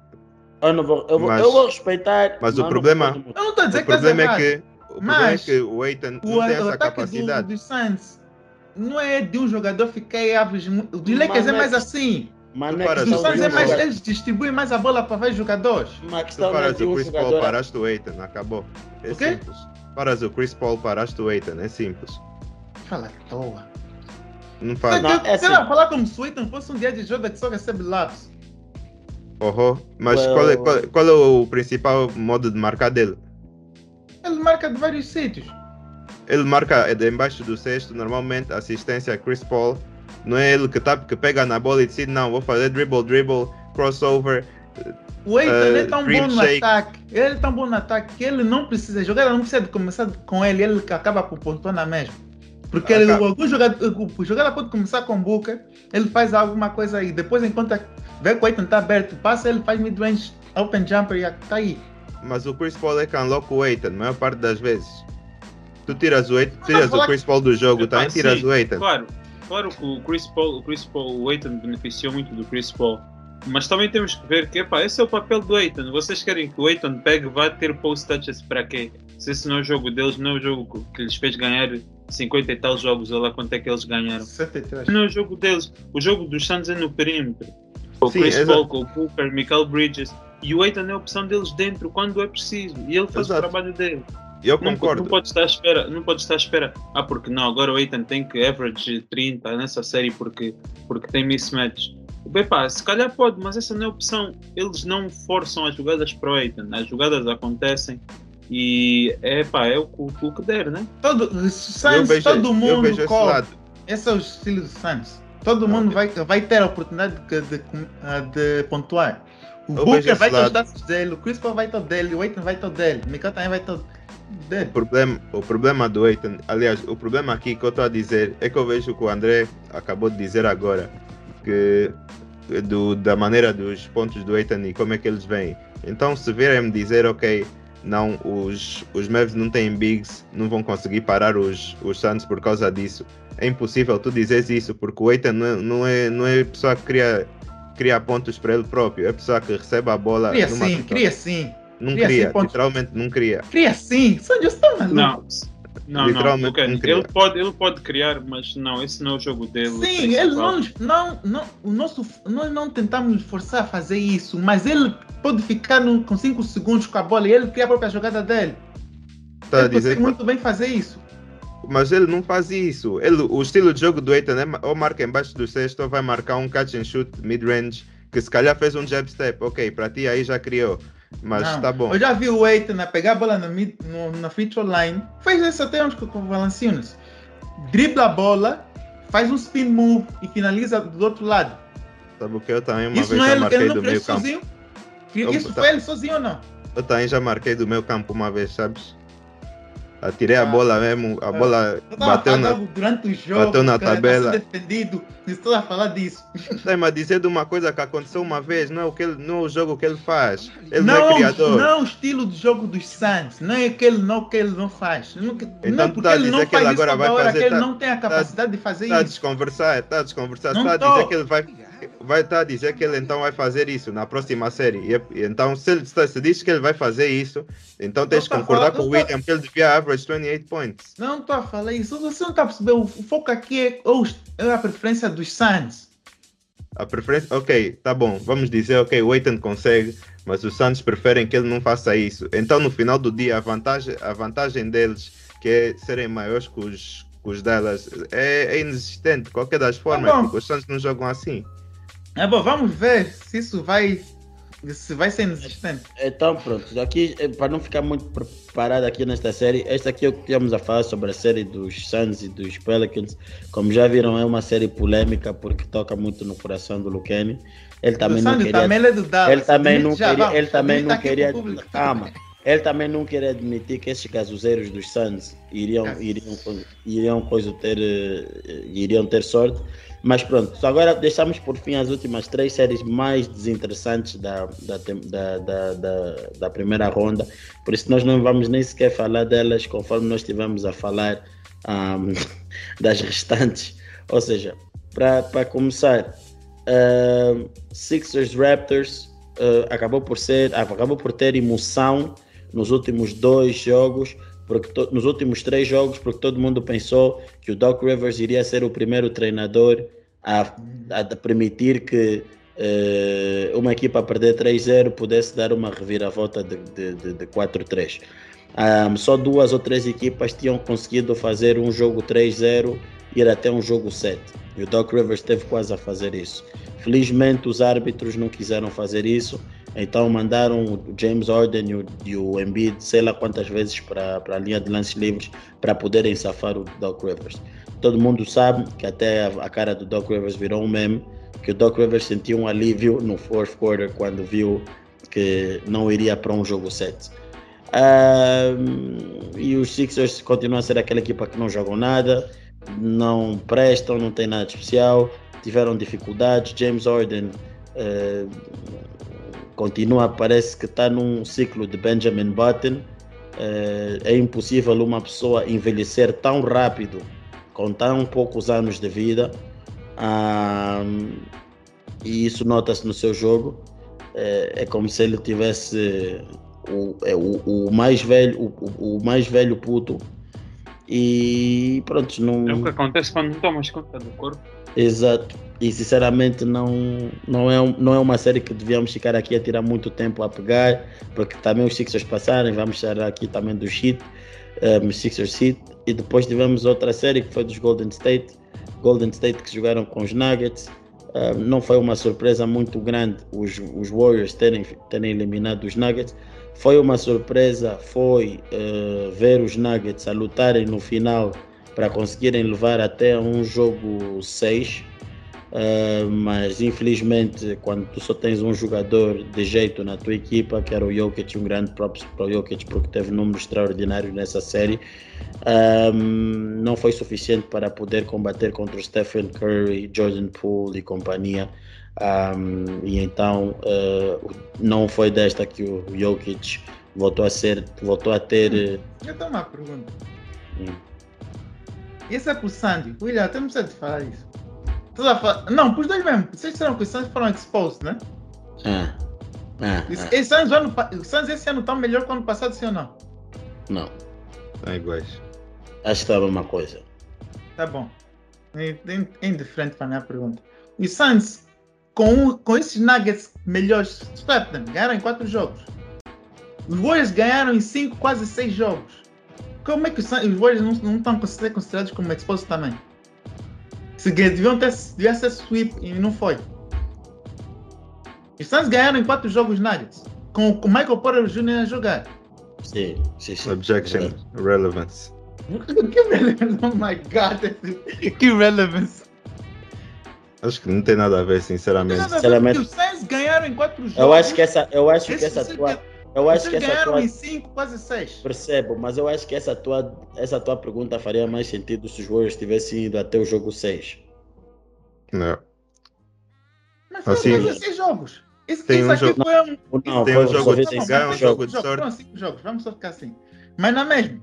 Eu, não vou, eu, vou, Mas- eu vou respeitar. mas o problema-. Eu não estou a dizer O que problema é que, o problema é Mas que o Aiton não O, tem o essa ataque do, capacidade. dos Suns não é de um jogador ficar em aves. O dos Lakers é Mas- mais assim. Mas de Suns de é um mais. Eles distribuem mais a bola para vários jogadores. Uma Tu é paras de o Chris Paul, paraste o Aiton, acabou. É O simples. Paras o Chris Paul, paraste o Aiton, é simples. Fala à toa. Não faz. Não, é assim. falar como se o Aiton fosse um dia de jogo que só recebe lápis. Uhum. Mas Well- qual, é, qual, qual é o principal modo de marcar dele? Ele marca de vários sítios. Ele marca de embaixo do cesto, normalmente assistência Chris Paul. Não é ele que, tá, que pega na bola e decide, não, vou fazer dribble, dribble, crossover. O Aiton Eh, é tão bom no shake. ataque. Ele é tão bom no ataque que ele não precisa jogar, não precisa de começar com ele, ele acaba por pontuar na mesma. Porque ele, Acaba. algum jogador, o jogador pode começar com o Booker, ele faz alguma coisa aí, depois enquanto vê que o Aiton está aberto, passa, ele faz mid-range, open jumper e está aí. Mas o Chris Paul é que unlock o Aiton, a maior parte das vezes. Tu tiras o Aiton, Não, tiras o Chris Paul do jogo, Epá, também tiras sim, o Aiton. Claro, claro que o Chris Paul, o Chris Paul, o Aiton beneficiou muito do Chris Paul. Mas também temos que ver que epá, esse é o papel do Aiton. Vocês querem que o Aiton pegue vá ter post touches para quê? Se esse não é o jogo deles, não é o jogo que lhes fez ganhar 50 e tal jogos, olha lá quanto é que eles ganharam. 73. Não o jogo deles. O jogo dos Suns é no perímetro. Com o Sim, Chris. Paul, com o Booker, Michael Bridges. E o Aiton é a opção deles dentro quando é preciso. E ele faz Exato. o trabalho dele. Eu Não, concordo. não pode estar à espera, não pode estar à espera. Ah, porque não, agora o Aiton tem que average 30 nessa série porque, porque tem mismatch. Bem, pá, se calhar pode, mas essa não é a opção. Eles não forçam as jogadas para o Aiton. As jogadas acontecem e é pá, é o, que- o que der, né? Todo, Suns, vejo, todo mundo vejo esse é o estilo do Suns. Todo mundo vai, vai ter a oportunidade de, de, de pontuar. O Eu Booker vai ter os dados dele, o Chris Paul vai ter o dele, o Aiton vai ter o dele, o Mikael também vai ter o dele. O problema, o problema do Aiton, aliás, o problema aqui que eu estou a dizer é que eu vejo que o André acabou de dizer agora, que do, da maneira dos pontos do Aiton e como é que eles vêm. Então, se virem-me dizer, ok, não, os, os Mavs não têm bigs, não vão conseguir parar os, os Suns por causa disso. É impossível tu dizeres isso, porque o Aiton não, é- não, é, não é pessoa que cria, cria pontos para ele próprio, é pessoa que recebe a bola. Cria numa sim, situação- cria sim, Não cria cria, sim literalmente não cria. cria sim. Sandy, você tá maluco? Não, não, não. Literalmente ok, não cria. Ele, pode, ele pode criar, mas não, esse não é o jogo dele. Sim, ele não, não, não, o nosso, nós não tentamos forçar a fazer isso, mas ele pode ficar no- com 5 segundos com a bola e ele cria a própria jogada dele. A ele dizer que muito bem fazer isso. Mas ele não faz isso. Ele, o estilo de jogo do Aiton é ou marca embaixo do cesto ou vai marcar um catch and shoot mid-range que se calhar fez um jab step. Ok, para ti aí já criou. Mas Não, tá bom. Eu já vi o Aiton a pegar a bola no, no, na feature line, faz isso até uns com o Valanciunas. Dribla a bola, faz um spin move e finaliza do outro lado. Sabe o que eu também uma isso vez não é já marquei do fez meio campo. sozinho? Eu- Isso tá. foi ele sozinho ou não? Eu também já marquei do meu campo uma vez, sabes? Atirei a Ah. bola mesmo, a bola Eu tava bateu na. falando durante o jogo, bateu na cara, tá tabela. sendo defendido, estou a falar disso. Tem, mas dizer de uma coisa que aconteceu uma vez, não é o, que ele, não é o jogo que ele faz. Ele não, é criador. não é o estilo de jogo dos Suns, não é aquele não que ele não faz. Não, Então não porque tá ele não ele faz isso agora vai toda hora, fazer, que ele tá- não tem a capacidade de fazer Está a isso. desconversar, está a desconversar. Não Está a dizer que ele vai, vai estar a dizer que ele então vai fazer isso na próxima série. E, então, se ele se, se diz que ele vai fazer isso, então tens de tô concordar falando- com o tô- William que ele devia average 28 points. Não estou a falar isso, você não está a perceber. O foco aqui é, os- é a preferência dos Suns. A preferência, ok, tá bom. Vamos dizer, ok, o Aiton consegue, mas os Santos preferem que ele não faça isso. Então, no final do dia, a vantagem, a vantagem deles, que é serem maiores que os, que os delas, é, é inexistente. Qualquer das formas, bom. porque os Santos não jogam assim. É bom, vamos ver se isso vai Se vai ser inexistente. Então, pronto. Aqui, eh, para não ficar muito preparado aqui nesta série, esta aqui é o que íamos a falar sobre a série dos Suns e dos Pelicans. Como já viram, é uma série polêmica porque toca muito no coração do Lucani. Ele também não queria. Também é do Dallas. ele também não já, queria. Ele também não queria. Calma. Ele também não queria admitir que esses casuzeiros dos Suns iriam, iriam, iriam, coisa ter, eh, iriam ter sorte. Mas pronto, agora deixamos por fim as últimas três séries mais desinteressantes da, da, da, da, da, primeira ronda. Por isso nós não vamos nem sequer falar delas conforme nós estivemos a falar um, das restantes. Ou seja, para começar, uh, Sixers Raptors uh, acabou por ser acabou por ter emoção nos últimos dois jogos porque to, nos últimos três jogos, porque todo mundo pensou que o Doc Rivers iria ser o primeiro treinador a, a permitir que uh, uma equipa a perder 3-0 pudesse dar uma reviravolta de, de, de, de 4-3. Um, só duas ou três equipas tinham conseguido fazer um jogo 3-0 e ir até um jogo 7. E o Doc Rivers teve quase a fazer isso. Felizmente os árbitros não quiseram fazer isso então mandaram o James Harden e o, e o Embiid, sei lá quantas vezes, para a linha de lances livres para poderem safar o Doc Rivers. Todo mundo sabe que até a, a, cara do Doc Rivers virou um meme, que o Doc Rivers sentiu um alívio no fourth quarter quando viu que não iria para um jogo 7. Um, e os Sixers continuam a ser aquela equipa que não jogam nada, não prestam, não tem nada especial, tiveram dificuldades. James Harden uh, continua, parece que está num ciclo de Benjamin Button. É, é impossível uma pessoa envelhecer tão rápido com tão poucos anos de vida. e isso nota-se no seu jogo. É, é, como se ele tivesse o, é, o, o mais velho, o, o, mais velho puto. E pronto, não. É o que acontece quando não tomas conta do corpo. Exato. E sinceramente não, não, é, não é uma série que devíamos ficar aqui a tirar muito tempo a pegar, porque também os Sixers passarem, vamos estar aqui também do Heat, um, Sixers Heat, e depois tivemos outra série que foi dos Golden State, Golden State que jogaram com os Nuggets. Não foi uma surpresa muito grande os, os Warriors terem, terem eliminado os Nuggets. Foi uma surpresa, foi uh, ver os Nuggets a lutarem no final para conseguirem levar até um jogo 6. Uh, mas infelizmente, quando tu só tens um jogador de jeito na tua equipa, que era o Jokic, um grande props para o Jokic porque teve números extraordinários nessa série, um, ah, não foi suficiente para poder combater contra o Stephen Curry, Jordan Poole e companhia. Um, ah, e então uh, não foi desta que o Jokic voltou a ser, voltou a ter. Eu tenho uma pergunta. Hum. Esse é pro Sandy. William, precisa de falar isso. Falar... Não, pros dois mesmo. Vocês disseram que os Sands foram exposed, né? É. É, é. Os Sands, ano, Sands esse ano estão melhor que o ano passado, sim ou não? Não. Estão iguais. Acho que estava uma coisa. Tá bom. Indiferente para a minha pergunta. Os Suns, com, com esses Nuggets melhores, Stephen, ganharam em 4 jogos. Os Warriors ganharam em 5, quase 6 jogos. Como é que os, Warriors não, não estão considerados como exposed também? Se deviam ter devia ser sweep e não foi. Os Suns ganharam em quatro jogos Nuggets, com o Michael Porter Jr. a jogar. Sim, sim, sim. Objection, relevance. que relevance? Oh my god, que relevance. Acho que não tem nada a ver, sinceramente. Não tem nada a ver, sinceramente. Os Suns ganharam em quatro jogos. Eu acho que essa, eu acho que essa tua eu acho que essa ganharam tua... em 5, quase 6. Percebo, mas eu acho que essa tua, essa tua pergunta faria mais sentido se os Warriors tivessem ido até o jogo 6. Não. Mas foram assim, 6 jogos. Isso, tem isso um jogo... foi um. Não, tem um jogo de ganha, um jogo de sorte. Foram 5 jogos, vamos só ficar assim. Mas na mesma.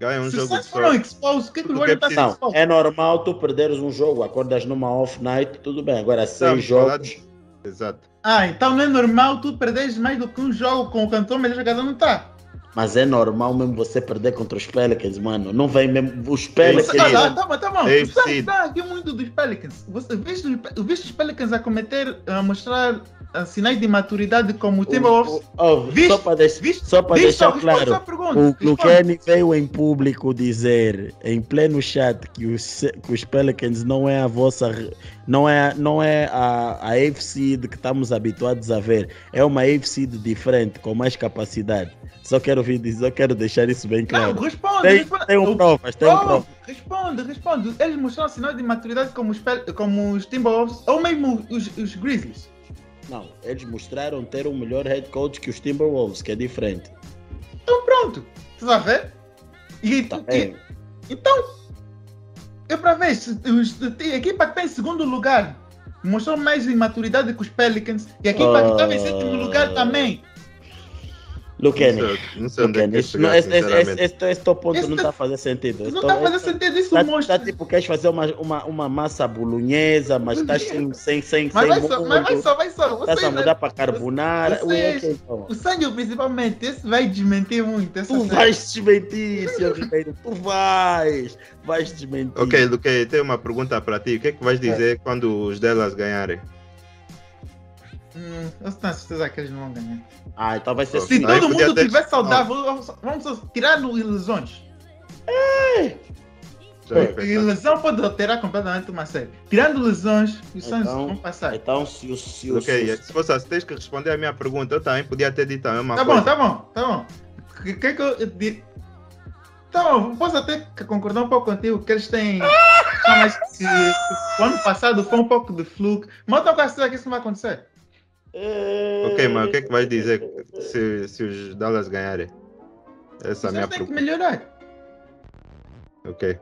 Ganha um se jogo de foram exposed, o que, que o Warriors está exposed? É normal tu perderes um jogo, acordas numa off night, tudo bem. Agora, 6 jogos. Exato. Ah, então não é normal tu perderes mais do que um jogo com o cantor melhor jogador, não tá? Mas é normal mesmo você perder contra os Pelicans, mano. Não vem mesmo. Os Pelicans. Tá, tá, tá bom, tá bom. Você está aqui muito dos Pelicans. Você viste, viste os Pelicans a cometer, a mostrar a sinais de maturidade como o Timberwolves. Oh, viste, só para deixar, viste, só para deixar claro, o Lucani veio em público dizer, em pleno chat, que os, que os Pelicans não é a vossa não é, não é a, a AFC de que estamos habituados a ver, é uma AFC diferente, com mais capacidade. Só quero ouvir dizer, só quero deixar isso bem claro. Não, responde, tem, responde. tem um provas, tem um provas. Responde, responde. Eles mostraram sinais de maturidade como os, como os Timberwolves ou mesmo os, os Grizzlies. Não, eles mostraram ter um melhor head coach que os Timberwolves, que é diferente. Então pronto, tu vai ver? E, Tá e- então, é para ver, a equipa que está em segundo lugar mostrou mais imaturidade que os Pelicans e a equipa que estava em sétimo lugar Ah. também. Luquene, Não sei, não sei onde é que Luquene, isso chegar, esse, esse, esse, esse, teu ponto Esse não tá- está a fazer sentido. Não Então, está a fazer esse- sentido, isso Tá, mostra. tá tipo, queres fazer uma, uma, uma massa bolonhesa, mas estás sem, sem, sem, mas, sem vai só, mas vai só, vai só. estás a mudar para carbonara. vocês- Ui, ok, então. o Sangue principalmente, esse vai desmentir muito. Essa Tu série. vais desmentir, senhor Ribeiro, tu vais, vais desmentir. Ok, Luque, tenho uma pergunta para ti. O que é que vais dizer quando os delas ganharem? Hum, eu tenho certeza que eles não vão ganhar. Ah, então vai ser Se Se assim. Todo podia mundo ter- estiver saudável, vamos só tirar no ilusões. Pensar. lesão pode alterar completamente uma série. Tirando lesões, os Suns Então, vão passar. Então, se o. Se o Ok, se se fosse assim, tens que responder a minha pergunta. Eu também podia ter dito a mesma Tá bom, coisa. tá bom, tá bom. O que, que que eu di- Tá bom, posso até concordar um pouco contigo que eles têm. Não, mas que, que o ano passado foi um pouco de fluke. Mas eu tenho quase certeza que isso não vai acontecer. Ok, mas o que é que vais dizer se, se os Dallas ganharem? Essa é a minha têm que melhorar. Ok.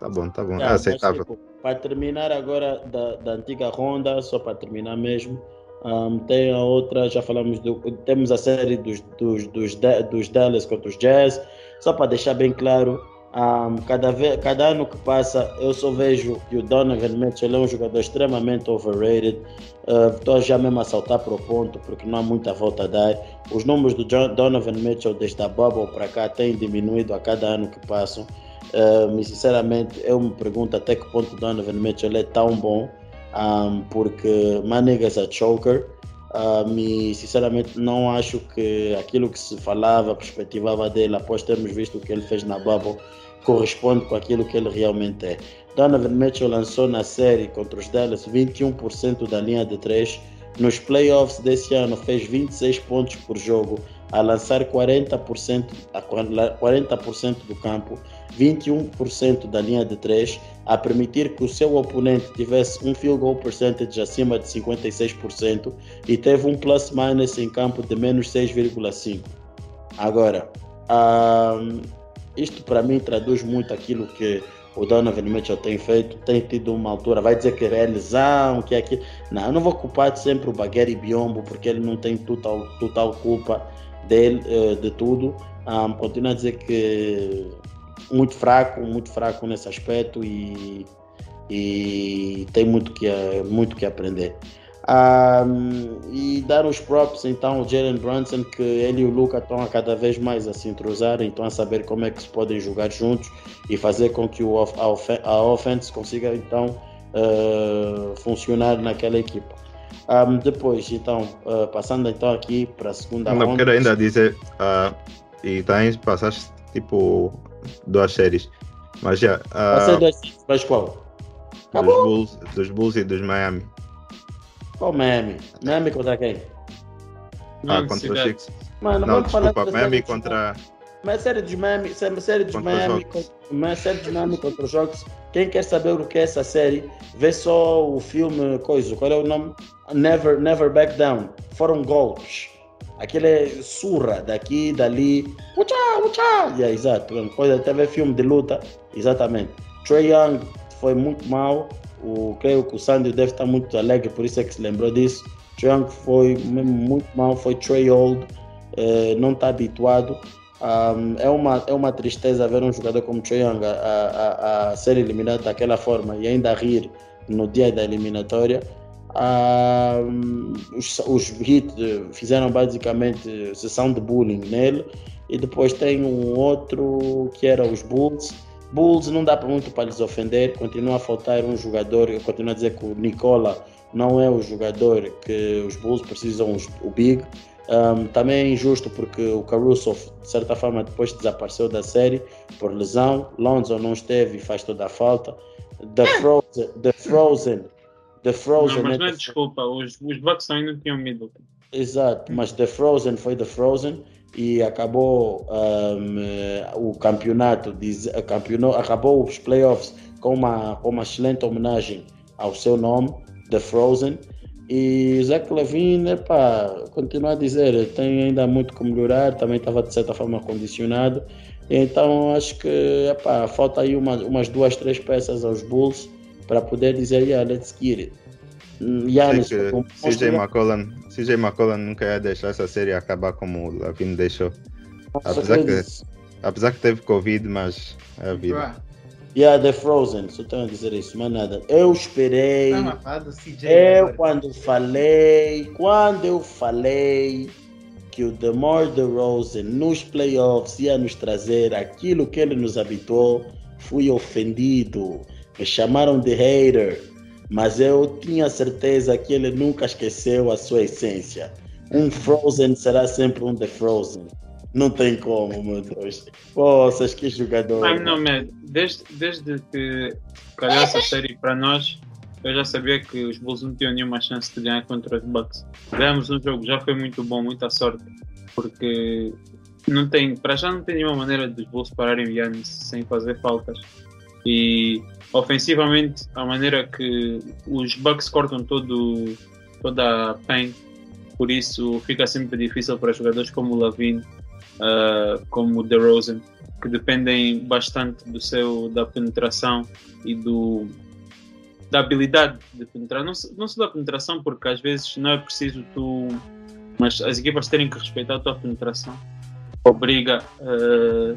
Tá bom, tá bom. Ah, É mas, aceitável. tipo, para terminar agora da, da antiga ronda, só para terminar mesmo, ahm, tem a outra, já falamos, do, temos a série dos, dos, dos, dos Dallas contra os Jazz, só para deixar bem claro, ahm, cada, vez, cada ano que passa eu só vejo que o Donovan Mitchell é um jogador extremamente overrated, estou já mesmo a saltar para o ponto, porque não há muita volta a dar. Os números do John- Donovan Mitchell desde a bubble para cá têm diminuído a cada ano que passam. Um, e sinceramente, eu me pergunto até que ponto Donovan Mitchell é tão bom, um, porque my nigga's a choker. Um, e sinceramente, não acho que aquilo que se falava, perspectivava dele após termos visto o que ele fez na Bubble, corresponde com aquilo que ele realmente é. Donovan Mitchell lançou na série contra os Dallas 21% da linha de 3. Nos playoffs desse ano, fez 26 pontos por jogo, a lançar 40%, a 40% do campo. 21% da linha de 3, a permitir que o seu oponente tivesse um field goal percentage acima de 56% e teve um plus minus em campo de menos 6,5. Agora, ahm, isto para mim traduz muito aquilo que o Donovan Mitchell tem feito, tem tido uma altura, vai dizer que é lesão, que é aquilo. Não, eu não vou culpar sempre o Bagueri Biombo, porque ele não tem total, total culpa dele, eh, de tudo. Um, continuo a dizer que muito fraco, muito fraco nesse aspecto e, e tem muito que, muito que aprender. Um, e dar os props então ao Jalen Brunson, que ele e o Luca estão a cada vez mais a se entrosarem, estão a saber como é que se podem jogar juntos e fazer com que o, a, a offense consiga então uh, funcionar naquela equipa. Um, depois, então, uh, passando então aqui para a segunda Não, quero ainda dizer, ah, e também passaste tipo duas séries, mas já, ah, Você dois mas qual? dos, Acabou. Bulls, dos Bulls e dos Miami, Qual Miami? Miami contra quem? ah, Não, contra os cidade. Six. Mano, Não, vamos falar desculpa, série de- contra, Mas a série dos Miami, a série dos Contra os Miami, Hawks. con- mas a série dos Miami contra os Hawks. Quem quer saber o que é essa série, vê só o filme, coisa, qual é o nome? Never, Never Back Down. Foram golpes. Aquele é surra daqui, dali. Ucha, ucha. Yeah, exato. Coisa, teve filme de luta, exatamente. Trey Young foi muito mal. O, creio que o Sandy deve estar muito alegre, por isso é que se lembrou disso. Trey Young foi muito mal, foi Trey Old, eh, não está habituado. Um, é, uma, é uma tristeza ver um jogador como Trae Young a, a, a- ser eliminado daquela forma e ainda rir no dia da eliminatória. Um, os, os Heat eh, fizeram basicamente sessão de bullying nele e depois tem um outro que era os Bulls. Bulls não dá para muito para lhes ofender, continua a faltar um jogador. Eu continuo a dizer que o Nicola não é o jogador que os Bulls precisam, o Big. Um, também é injusto porque o Caruso, de certa forma, depois desapareceu da série por lesão. Lonzo não esteve e faz toda a falta. The Frozen, The Frozen, The Frozen. Não, mas é não é desculpa, os, os Bucks não tinham Middleton. Exato, mas The Frozen foi The Frozen e acabou um, eh, o campeonato, diz- eh, campeonou, acabou os playoffs com uma, com uma excelente homenagem ao seu nome, The Frozen. E Zach Levine, epá, continuo a dizer, tem ainda muito que melhorar, também estava de certa forma condicionado. Então acho que epá, falta aí uma, umas duas, três peças aos Bulls para poder dizer, yeah, let's get it. Giannis, Sei que como CJ McCollum, CJ McCollum nunca ia deixar essa série acabar como o Lavine deixou. Apesar que, apesar que teve Covid, mas é a vida. Yeah, The Frozen, só tenho a dizer isso, mas nada. Eu esperei, eu agora. quando falei, quando eu falei que o DeMar DeRozan nos playoffs ia nos trazer aquilo que ele nos habituou, fui ofendido, me chamaram de hater, mas eu tinha certeza que ele nunca esqueceu a sua essência. Um Frozen será sempre um The Frozen. Não tem como, meu Deus. Poças, que jogador. Ah, não, man, desde, desde que calhou essa série para nós, eu já sabia que os Bulls não tinham nenhuma chance de ganhar contra os Bucks. Ganhamos um jogo, já foi muito bom, muita sorte, porque não tem, para já não tem nenhuma maneira dos Bulls pararem o Giannis sem fazer faltas. E ofensivamente, a maneira que os Bucks cortam todo, toda a paint, por isso fica sempre difícil para jogadores como o Lavine, ah, como o DeRozan, que dependem bastante do seu da penetração e do da habilidade de penetrar, não, não só da penetração, porque às vezes não é preciso tu, mas as equipas terem que respeitar a tua penetração, obriga, eh,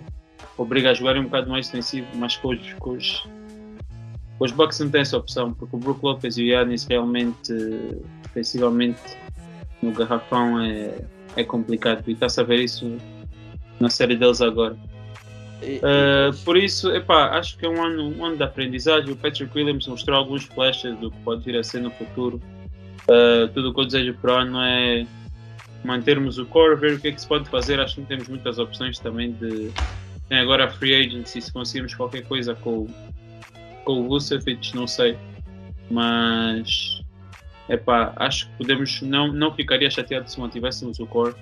obriga a jogar um bocado mais defensivo, mas com os, com os, os Bucks não tem essa opção, porque o Brook Lopez e o Giannis realmente, defensivamente, no garrafão é, é complicado, e está a saber isso na série deles agora. E- Uh, por isso, epá, acho que é um ano, um ano de aprendizagem. O Patrick Williams mostrou alguns flashes do que pode vir a ser no futuro. Uh, tudo o que eu desejo para o ano é mantermos o core, ver o que é que se pode fazer. Acho que temos muitas opções também de. Tem agora a free agency, se conseguirmos qualquer coisa com, o- com o Vucevic, não sei. Mas epá, acho que podemos. Não, não ficaria chateado se mantivéssemos o core.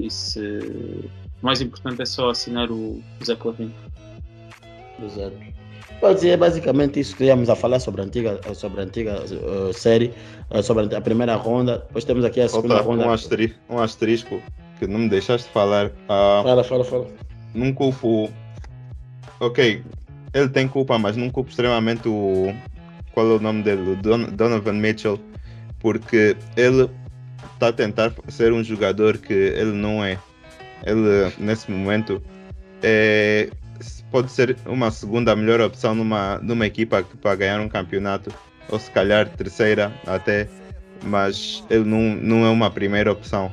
E se. O mais importante é só assinar o Zach Lavine. Exato. Pode dizer basicamente isso que íamos a falar sobre a antiga, sobre a antiga eh, série, eh, sobre a primeira ronda. Depois temos aqui a segunda Falta ronda. um, asteri um asterisco que não me deixaste falar. Ah, Fala, fala, fala. não culpo. Ok, ele tem culpa, mas não culpo extremamente o. Qual é o nome dele? O Don- Donovan Mitchell, porque ele está a tentar ser um jogador que ele não é. Ele, nesse momento, é, pode ser uma segunda melhor opção numa, numa equipa para ganhar um campeonato, ou se calhar terceira até, mas ele não, não é uma primeira opção.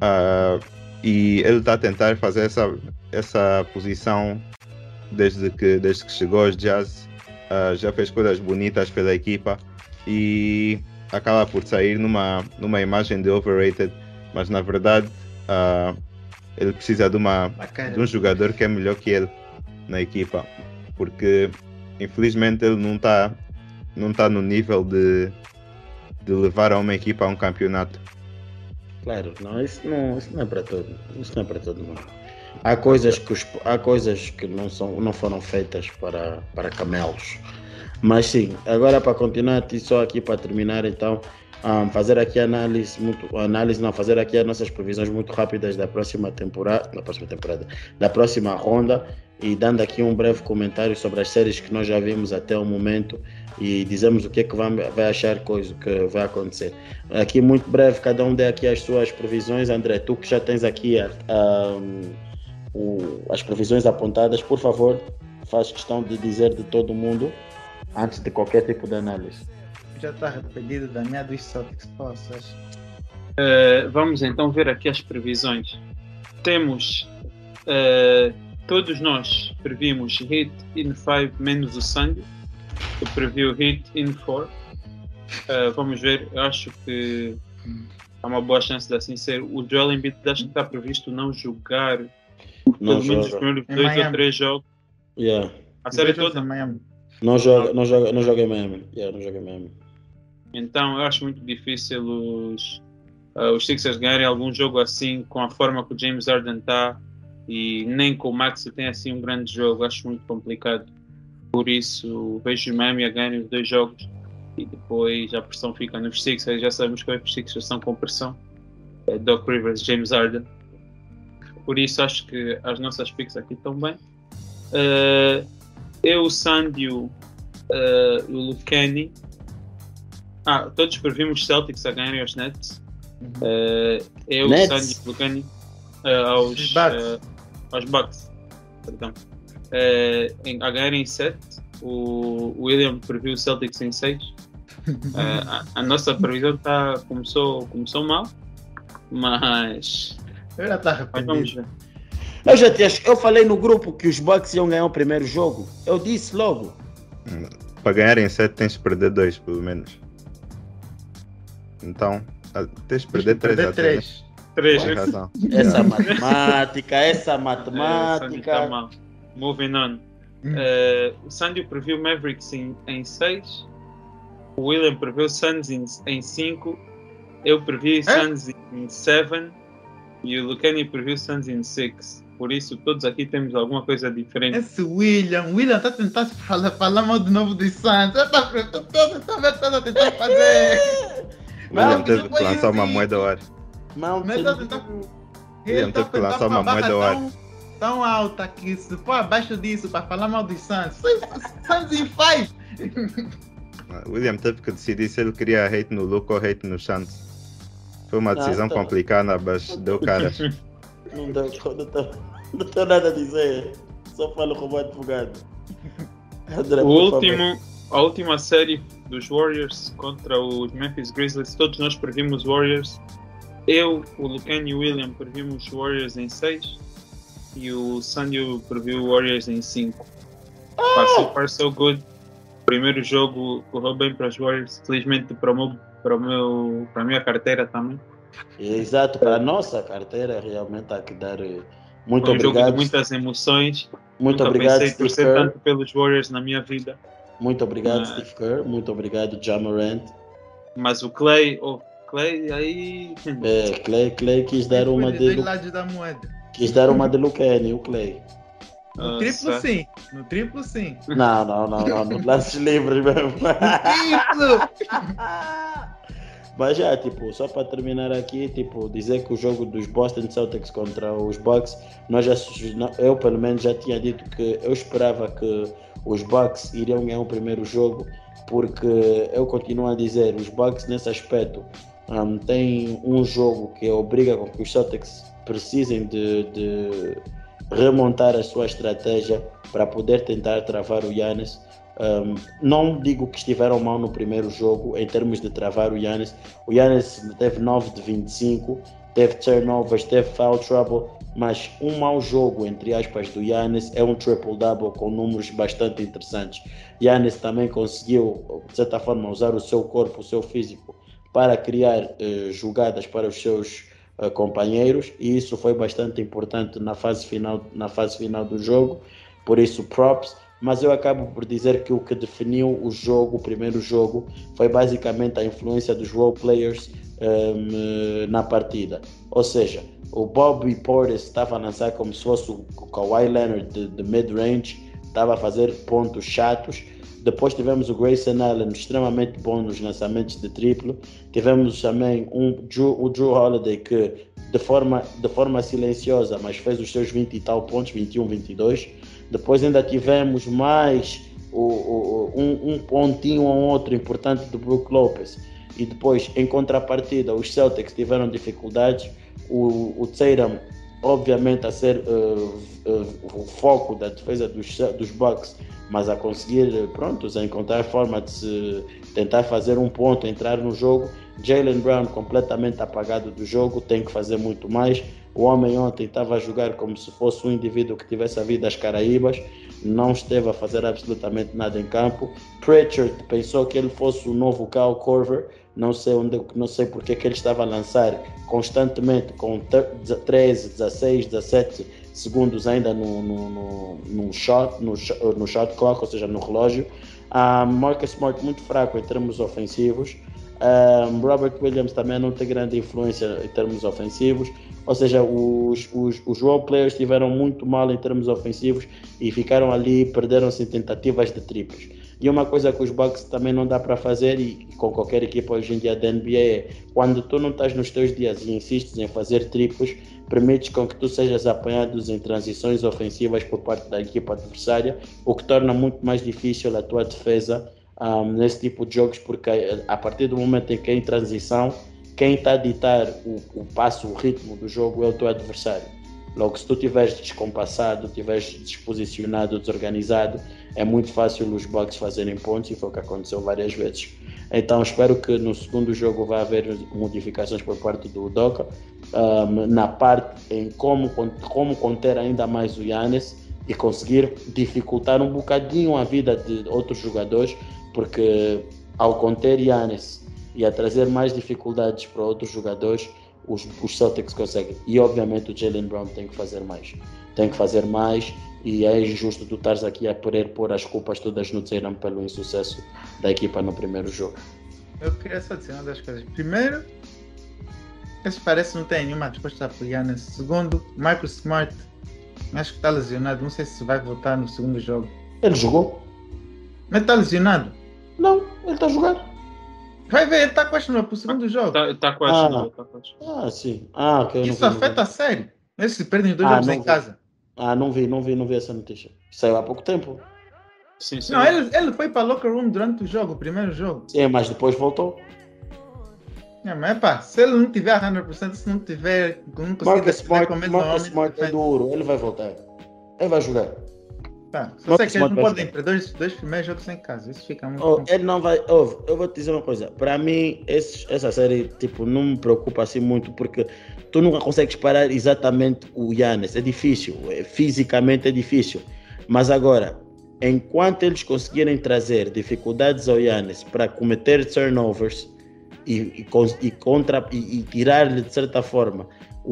Ah, e ele está a tentar fazer essa, essa posição desde que, desde que chegou aos Jazz. Ah, já fez coisas bonitas pela equipa e acaba por sair numa, numa imagem de overrated, mas na verdade ah, ele precisa de, uma, Bacana. de um jogador que é melhor que ele na equipa, porque infelizmente ele não está não tá no nível de, de levar a uma equipa a um campeonato. Claro, não, isso não, isso não é para todo. Isso não é para todo mundo. Há coisas que, os, há coisas que não, são, não foram feitas para, para camelos. Mas sim, agora para continuar, só aqui para terminar, então, um, fazer aqui análise, muito, análise, não, fazer aqui as nossas previsões muito rápidas da próxima temporada, da próxima temporada, da próxima ronda e dando aqui um breve comentário sobre as séries que nós já vimos até o momento e dizemos o que é que vai, vai achar coisa que vai acontecer. Aqui muito breve, cada um dê aqui as suas previsões. André, tu que já tens aqui a- a- o- as previsões apontadas, por favor, faz questão de dizer de todo mundo antes de qualquer tipo de análise. Já está arrependido da minha dos Celtics, poças. Uh, vamos então ver aqui as previsões. Temos uh, todos nós previmos Hit in 5 menos o Sandy. Eu previ o Hit in 4. Uh, vamos ver, eu acho que há uma boa chance de assim ser. O Joel Embiid acho que está previsto não jogar Não pelo menos os joga. primeiros Em dois ou Miami. três jogos. Yeah. A série toda. em Miami. Não joga, não joga, não joga em Miami. Yeah, não joga em Miami. Então eu acho muito difícil os, uh, os Sixers ganharem algum jogo assim com a forma que o James Harden está e nem com o Max tem assim um grande jogo. Acho muito complicado. Por isso vejo o Miami a ganhar os dois jogos e depois a pressão fica nos Sixers. Já sabemos que os Sixers são com pressão. É Doc Rivers, James Harden. Por isso acho que as nossas picks aqui estão bem. Uh, eu, o Sandy, uh, o Lucani. Ah, todos previmos Celtics a ganharem aos Nets. Uh, eu, Nets. o Sandy, o Lucani. Uh, aos, Bucks. aos Bucks. Perdão. Em, a ganharem em 7. O William previu o Celtics em 6. a, a, nossa previsão tá, começou, começou mal, mas. Eu já tá vamos ver. Eu já te, eu falei no grupo que os Bucks iam ganhar o primeiro jogo. Eu disse logo. Para ganhar em 7 tens de perder 2, pelo menos. Então, ah, tens de perder 3 a 3. 3. Essa matemática, essa matemática. É, tá Moving on. Uh, o Sandy previu Mavericks em 6. O William previu Suns em 5. Eu previ Suns em 7. E o Lucani previu Suns em 6. Por isso, todos aqui temos alguma coisa diferente. Esse William, William está tentando falar, falar mal de novo dos Santos. Está tá tentando fazer. William teve que lançar uma moeda hora. William teve que lançar uma moeda hora. Tão alta que se for abaixo disso para falar mal dos Santos, Santos em five. William teve que decidir se ele queria hate no Luke ou hate no Santos. Foi uma decisão tá. complicada, mas deu cara. Não deu, não tenho nada a dizer. Só falo como advogado. André, o último, a última série dos Warriors contra os Memphis Grizzlies, todos nós previmos Warriors. Eu, o Lucane e o William previmos Warriors em 6 e o Sandy previu Warriors em 5. Oh! So far so good. Primeiro jogo correu bem para os Warriors, felizmente para, o meu, para, o meu, para a minha carteira também. Exato, para a nossa carteira realmente há que dar eh, muito Foi um obrigado. jogo de muitas emoções. Muito Nunca obrigado, pensei Steve torcer tanto pelos Warriors na minha vida. Muito obrigado, Mas... Steve Kerr. Muito obrigado, Jamarant. Mas o Clay, oh, Clay aí. É, Clay, Clay quis dar uma de. Lu... da moeda. Quis dar uma de Lucani, o Clay. No triplo sim. No triplo sim. Não, não, não, não. No lance livre mesmo. No triplo! Mas já, tipo, só para terminar aqui, tipo, dizer que o jogo dos Boston Celtics contra os Bucks, nós já, eu pelo menos já tinha dito que eu esperava que os Bucks iriam ganhar o primeiro jogo, porque eu continuo a dizer, os Bucks nesse aspecto um, têm um jogo que obriga com que os Celtics precisem de, de remontar a sua estratégia para poder tentar travar o Yannis um, não digo que estiveram mal no primeiro jogo em termos de travar o Yannis. O Yannis teve 9 de 25, teve turnovers, teve foul trouble, mas um mau jogo, entre aspas, do Yannis é um triple-double com números bastante interessantes. Yannis também conseguiu, de certa forma, usar o seu corpo, o seu físico, para criar uh, jogadas para os seus companheiros e isso foi bastante importante na fase final, na fase final do jogo. Por isso, props mas eu acabo por dizer que o que definiu o jogo, o primeiro jogo, foi basicamente a influência dos role players um, na partida. Ou seja, o Bobby Portis estava a lançar como se fosse o Kawhi Leonard de, de mid-range, estava a fazer pontos chatos. Depois tivemos o Grayson Allen extremamente bom nos lançamentos de triplo. Tivemos também um, o Drew Holiday que de forma, de forma silenciosa, mas fez os seus 20 e tal pontos, 21, 22. Depois ainda tivemos mais o, o, um, um, pontinho ou outro importante do Brook Lopez. E depois, em contrapartida, os Celtics tiveram dificuldades. O, o Tatum, obviamente, a ser uh, uh, o foco da defesa dos, dos Bucks, mas a conseguir, prontos, a encontrar forma de se tentar fazer um ponto, entrar no jogo. Jalen Brown completamente apagado do jogo, tem que fazer muito mais. O homem ontem estava a jogar como se fosse um indivíduo que tivesse a vida às Caraíbas, não esteve a fazer absolutamente nada em campo. Pritchard pensou que ele fosse o novo Cal Corver, não sei onde, não sei porque que ele estava a lançar constantemente com 13, 16, 17 segundos ainda no, no, no, no shot, no, no shot clock, ou seja, no relógio. A Marcus Smart muito fraco em termos ofensivos. Um, Robert Williams também não tem grande influência em termos ofensivos. Ou seja, os, os, os role players estiveram muito mal em termos ofensivos e ficaram ali, perderam-se em tentativas de triplos. E uma coisa que os Bucks também não dá para fazer, e com qualquer equipa hoje em dia da NBA, é quando tu não estás nos teus dias e insistes em fazer triplos, permites com que tu sejas apanhado em transições ofensivas por parte da equipa adversária, o que torna muito mais difícil a tua defesa um, nesse tipo de jogos, porque a partir do momento em que é em transição, quem está a ditar o, o passo, o ritmo do jogo é o teu adversário. Logo, se tu estiveres descompassado, estiveres desposicionado, desorganizado, é muito fácil os Bucks fazerem pontos e foi o que aconteceu várias vezes. Então espero que no segundo jogo vai haver modificações por parte do Doca um, na parte em como, como conter ainda mais o Yannis e conseguir dificultar um bocadinho a vida de outros jogadores, porque ao conter Yannis e a trazer mais dificuldades para outros jogadores, os, os Celtics conseguem. E obviamente o Jalen Brown tem que fazer mais. Tem que fazer mais e é injusto tu estares aqui a querer pôr as culpas todas no Tseiram pelo insucesso da equipa no primeiro jogo. Eu queria só dizer uma das coisas. Primeiro, esse parece não tem nenhuma resposta para o Giannis. Segundo, Marcus Smart, acho que está lesionado. Não sei se vai voltar no segundo jogo. Ele jogou? Mas está lesionado? Não, ele está jogando. Vai ver, ele está questionado para o segundo jogo. Está tá questionado. Ah, tá ah, sim. Ah, ok. Isso afeta a série. Eles se perdem dois ah, jogos em casa. Ah, não vi, não vi, não vi essa notícia. Saiu há pouco tempo. Sim, sim. Não, ele, ele foi para locker room durante o jogo, o primeiro jogo. Sim, mas depois voltou. É, mas pá, se ele não tiver 100%, se não tiver, não Marcus Smart, Marcus Smart é duro, ele vai voltar. Ele vai jogar. Tá, só sei que eles não podem perder dois, dois primeiros jogos em casa, isso fica muito oh, Ele não vai, oh, eu vou te dizer uma coisa, para mim esse, essa série tipo, não me preocupa assim muito porque tu nunca consegues parar exatamente o Yannis. É difícil, é, fisicamente é difícil. Mas agora, enquanto eles conseguirem trazer dificuldades ao Yannis para cometer turnovers e, e, e contra, e, e tirar-lhe de certa forma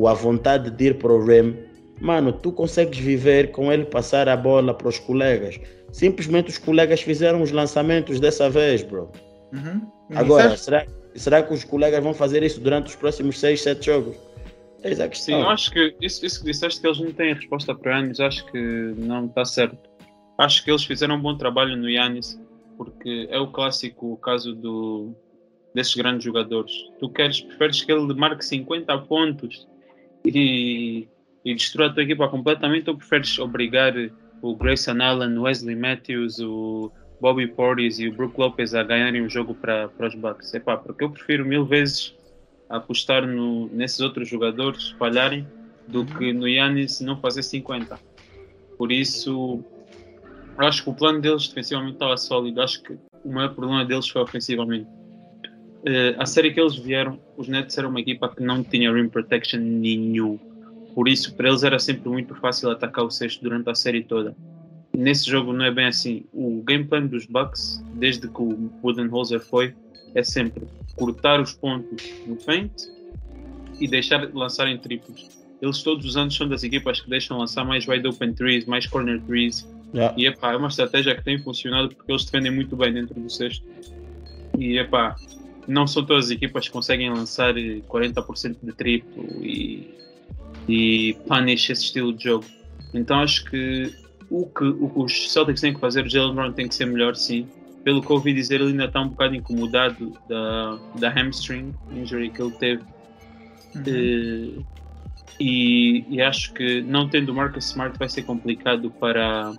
a vontade de ir para o rim, mano, tu consegues viver com ele passar a bola para os colegas. Simplesmente os colegas fizeram os lançamentos dessa vez, bro. Uhum. Agora, será, será que os colegas vão fazer isso durante os próximos 6, 7 jogos? Eis a questão. Sim, eu acho que isso, isso que disseste que eles não têm resposta para Yannis, acho que não está certo. Acho que eles fizeram um bom trabalho no Yannis, porque é o clássico caso do, desses grandes jogadores. Tu queres, preferes que ele marque 50 pontos e, e destrua a tua equipa completamente, ou preferes obrigar o Grayson Allen, Wesley Matthews, o Bobby Portis e o Brook Lopez a ganharem o jogo para, para os Bucks? Epá, porque eu prefiro mil vezes apostar no, nesses outros jogadores falharem do uhum. que no Yannis não fazer 50. Por isso, acho que o plano deles defensivamente estava sólido. Acho que o maior problema deles foi ofensivamente. Uh, a série que eles vieram, os Nets eram uma equipa que não tinha rim protection nenhum. Por isso, para eles era sempre muito fácil atacar o sexto durante a série toda. Nesse jogo não é bem assim. O game plan dos Bucks, desde que o Budenholzer foi, é sempre cortar os pontos no paint e deixar lançarem triplos. Eles todos os anos são das equipas que deixam lançar mais wide open threes, mais corner threes. Yeah. E epá, é uma estratégia que tem funcionado porque eles defendem muito bem dentro do sexto. E epá, não são todas as equipas que conseguem lançar 40% de triplo e, e punish esse estilo de jogo. Então acho que o que, o que os Celtics têm que fazer, o Jalen Brown tem que ser melhor sim pelo que ouvi dizer, ele ainda está um bocado incomodado da, da hamstring injury que ele teve. Uhum. E, e, acho que não tendo o Marcus Smart vai ser complicado para,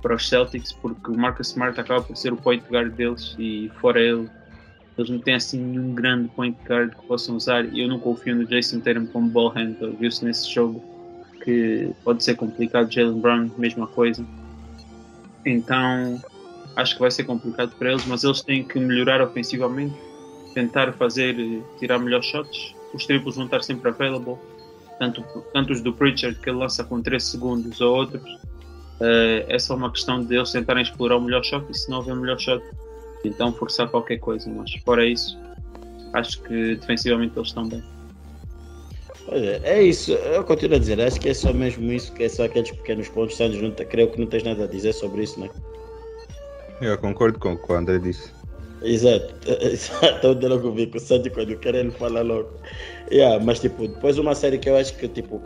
para os Celtics, porque o Marcus Smart acaba por ser o point guard deles e fora ele, eles não têm assim nenhum grande point guard que possam usar. E eu não confio no Jason Tatum como ball handler, viu-se nesse jogo que pode ser complicado. Jalen Brown, mesma coisa. Então acho que vai ser complicado para eles, mas eles têm que melhorar ofensivamente, tentar fazer, tirar melhores shots. Os triplos vão estar sempre available, tanto, tanto os do Pritchard que ele lança com 3 segundos ou outros. Uh, é só uma questão de eles tentarem explorar o melhor shot e se não houver o melhor shot, então forçar qualquer coisa. Mas fora isso, acho que defensivamente eles estão bem. É, é isso, eu continuo a dizer, acho que é só mesmo isso, que é só aqueles pequenos pontos, Santos, não, creio que não tens nada a dizer sobre isso, não é? Eu concordo com o que o André disse. Exato, exato. Onde logo vi que o Sandy quando quer ele fala logo. Yeah, mas tipo, depois uma série que eu acho que tipo,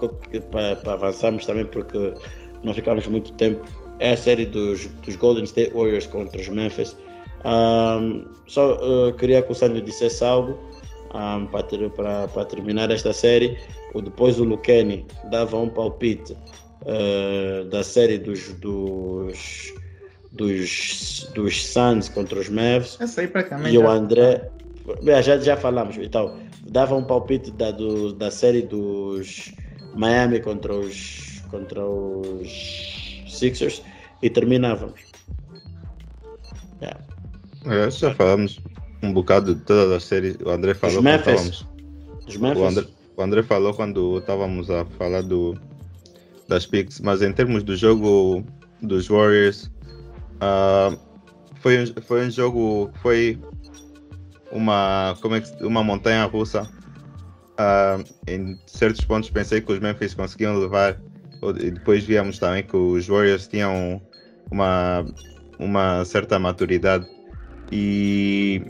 para avançarmos também, porque não ficamos muito tempo, é a série dos, dos Golden State Warriors contra os Memphis. Um, só uh, queria que o Sandy dissesse algo um, para, ter, para, para terminar esta série. O, depois o Lucani dava um palpite uh, da série dos, dos dos, dos Suns contra os Mavs. E o André. Já, já falamos. Então, dava um palpite da, do, da série dos Miami contra os, contra os Sixers e terminávamos. Yeah. É, já falamos um bocado de todas as séries. O André falou quando estávamos. O André, o André falou quando estávamos a falar do, das picks, mas em termos do jogo dos Warriors, Uh, foi, um, foi um jogo que foi uma, como é que, uma montanha russa. Uh, em certos pontos pensei que os Memphis conseguiam levar, e depois víamos também que os Warriors tinham uma, uma certa maturidade. E,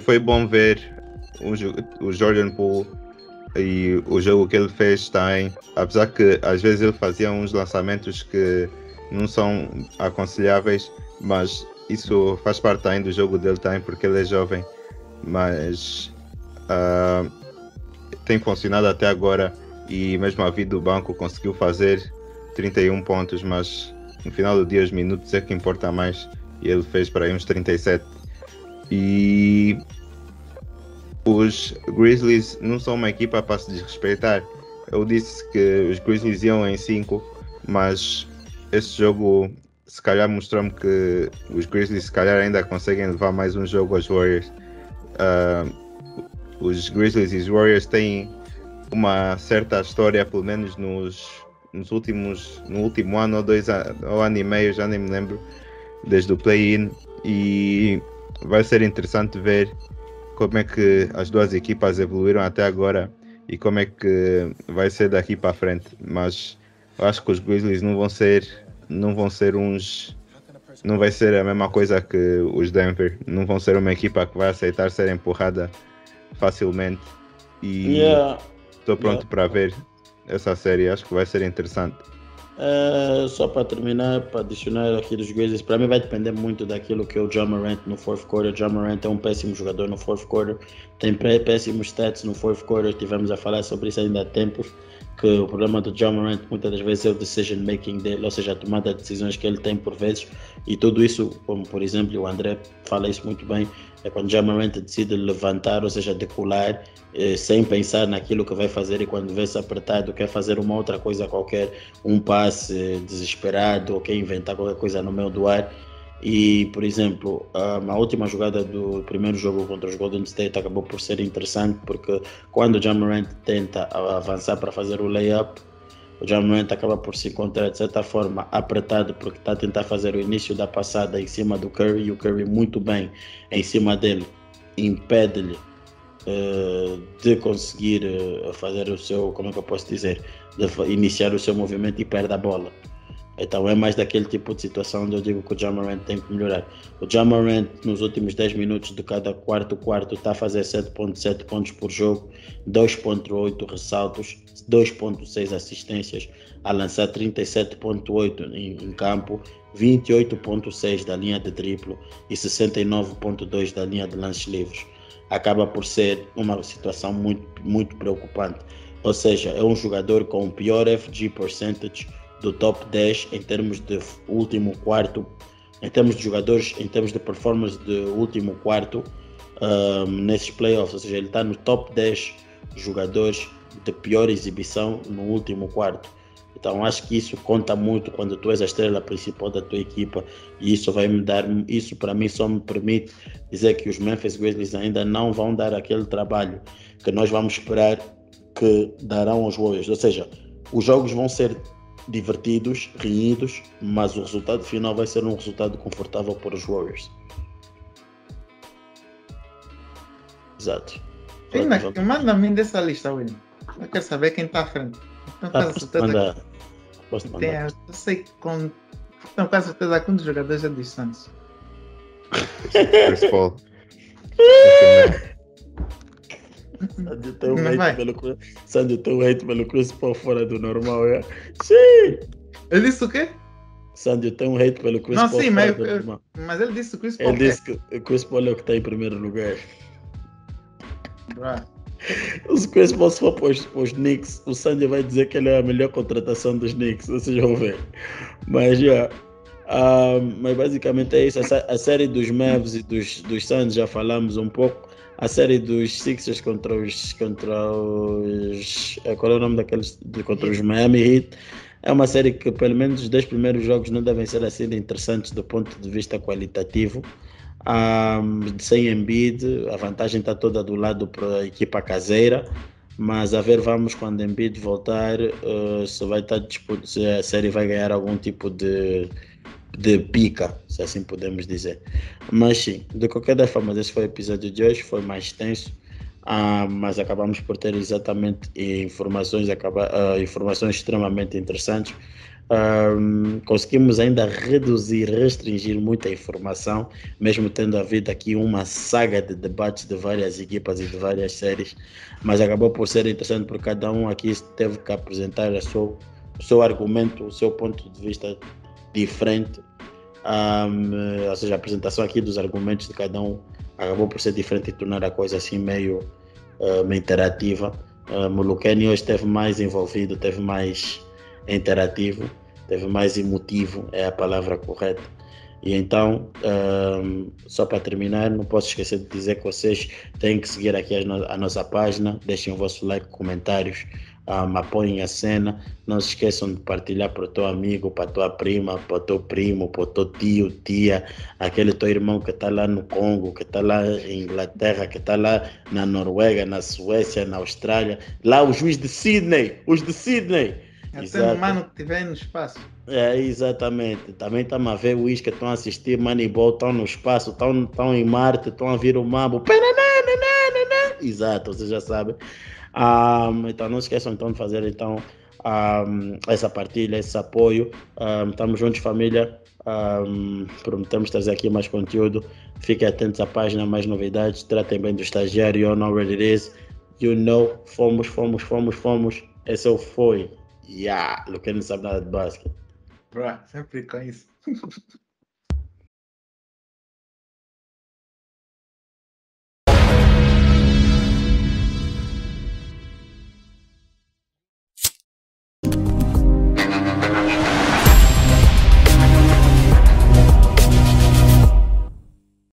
foi bom ver o, o Jordan Poole e o jogo que ele fez também, apesar que às vezes ele fazia uns lançamentos que não são aconselháveis, mas isso faz parte também do jogo dele também, porque ele é jovem, mas uh, tem funcionado até agora e mesmo a vida do banco conseguiu fazer 31 pontos, mas no final do dia os minutos é que importa mais e ele fez para aí uns 37. E os Grizzlies não são uma equipa para se desrespeitar. Eu disse que os Grizzlies iam em 5, mas esse jogo se calhar mostrou-me que os Grizzlies se calhar ainda conseguem levar mais um jogo aos Warriors. Uh, os Grizzlies e os Warriors têm uma certa história, pelo menos nos, nos últimos, no último ano ou dois ou ano e meio, já nem me lembro, desde o play-in. E vai ser interessante ver como é que as duas equipas evoluíram até agora e como é que vai ser daqui para frente. Mas acho que os Grizzlies não vão ser não vão ser uns não vai ser a mesma coisa que os Denver não vão ser uma equipa que vai aceitar ser empurrada facilmente e estou yeah. pronto yeah. para ver essa série acho que vai ser interessante uh, só para terminar para adicionar aqui dos Grizzlies para mim vai depender muito daquilo que é o John Morant no fourth quarter. John Morant é um péssimo jogador no fourth quarter tem péssimos stats no fourth quarter tivemos a falar sobre isso ainda há tempos que o problema do John Morant muitas das vezes é o decision making dele, ou seja, a tomada de decisões que ele tem por vezes, e tudo isso, como por exemplo o André fala isso muito bem, é quando Morant decide levantar, ou seja, decolar, eh, sem pensar naquilo que vai fazer e quando vê-se apertado quer fazer uma outra coisa qualquer, um passe desesperado ou quer inventar qualquer coisa no meio do ar, e, por exemplo, a última jogada do primeiro jogo contra os Golden State acabou por ser interessante porque quando o Jamorant tenta avançar para fazer o layup, o Jamorant acaba por se encontrar de certa forma apertado porque está a tentar fazer o início da passada em cima do Curry e o Curry muito bem em cima dele impede-lhe uh, de conseguir uh, fazer o seu, como é que eu posso dizer, de iniciar o seu movimento e perde a bola. Então é mais daquele tipo de situação onde eu digo que o Jamarant tem que melhorar. O Jamarant nos últimos 10 minutos de cada quarto quarto está a fazer 7.7 pontos por jogo, 2.8 ressaltos, 2.6 assistências, a lançar 37.8 em, em campo, 28.6 da linha de triplo e 69.2 da linha de lances livres. Acaba por ser uma situação muito, muito preocupante. Ou seja, é um jogador com o pior FG percentage do top 10 em termos de último quarto, em termos de jogadores, em termos de performance de último quarto um, nesses playoffs, ou seja, ele está no top 10 jogadores de pior exibição no último quarto. Então acho que isso conta muito quando tu és a estrela principal da tua equipa e isso vai me dar, isso para mim só me permite dizer que os Memphis Grizzlies ainda não vão dar aquele trabalho que nós vamos esperar que darão aos Warriors. Ou seja, os jogos vão ser divertidos, rindo, mas o resultado final vai ser um resultado confortável para os Warriors. Exato. Manda-me dessa lista, William. Eu quero saber quem está à frente. Então, ah, posso mandar. Posso mandar. eu sei com. Tenho quase certeza quantos jogadores é de distância. Chris Paul. Sandy tem um hate pelo Chris- Sandy tem um hate pelo Chris Paul fora do normal, é? Sim! Ele disse o quê? Sandy tem um hate pelo Chris Não, Paul sim, fora mas eu-. Mas ele disse o Chris Paul. Ele disse que o Chris Paul é o que está em primeiro lugar. Bruh. Se o Chris Paul se for para os, para os Knicks, o Sandy vai dizer que ele é a melhor contratação dos Knicks, vocês vão ver. Mas já. ah, mas basicamente é isso. A série dos Mavs e dos, dos Suns já falamos um pouco. A série dos Sixers contra os. contra os. eh, Qual é o nome daqueles? contra os Miami Heat. É uma série que pelo menos os 10 primeiros jogos não devem ser assim interessantes do ponto de vista qualitativo. Um, sem Embiid, a vantagem está toda do lado para a equipa caseira, mas a ver vamos quando Embiid voltar uh, se vai estar dispu- se a série vai ganhar algum tipo de, de pica, se assim podemos dizer. Mas sim, de qualquer das formas, esse foi o episódio de hoje, foi mais tenso. Ah, mas acabamos por ter exatamente informações, acaba, ah, informações extremamente interessantes. Ahm, conseguimos ainda reduzir, restringir muita informação, mesmo tendo havido aqui uma saga de debates de várias equipas e de várias séries, mas acabou por ser interessante porque cada um aqui teve que apresentar o seu argumento, o seu ponto de vista diferente, Ahm, ou seja, a apresentação aqui dos argumentos de cada um acabou por ser diferente e tornar a coisa assim meio, ah, interativa. Uh, hoje esteve mais envolvido, teve mais interativo, teve mais emotivo, é a palavra correta. E então, um, só para terminar, não posso esquecer de dizer que vocês têm que seguir aqui no- a nossa página, deixem o vosso like, comentários, um, apoiem a cena, não se esqueçam de partilhar para o teu amigo, para a tua prima, para o teu primo, para o teu tio, tia, aquele teu irmão que está lá no Congo, que está lá em Inglaterra, que está lá na Noruega, na Suécia, na Austrália, lá os juiz de Sydney, os de Sydney. Até Exato. no mano que tiver no espaço. É, exatamente. Também estamos a ver o que estão a assistir Moneyball, estão no espaço, estão, estão em Marte, estão a vir o mambo. Exato, vocês já sabem. Ah, então não esqueçam então de fazer então ah, essa partilha, esse apoio. Ah, estamos juntos, família. Ah, prometemos trazer aqui mais conteúdo. Fiquem atentos à página, mais novidades. Tratem bem do estagiário. You know where it is. You know. Fomos, fomos, fomos, fomos. Esse é o foi. Yeah, Luquene não sabe nada de basquete. Bruh, sempre com isso.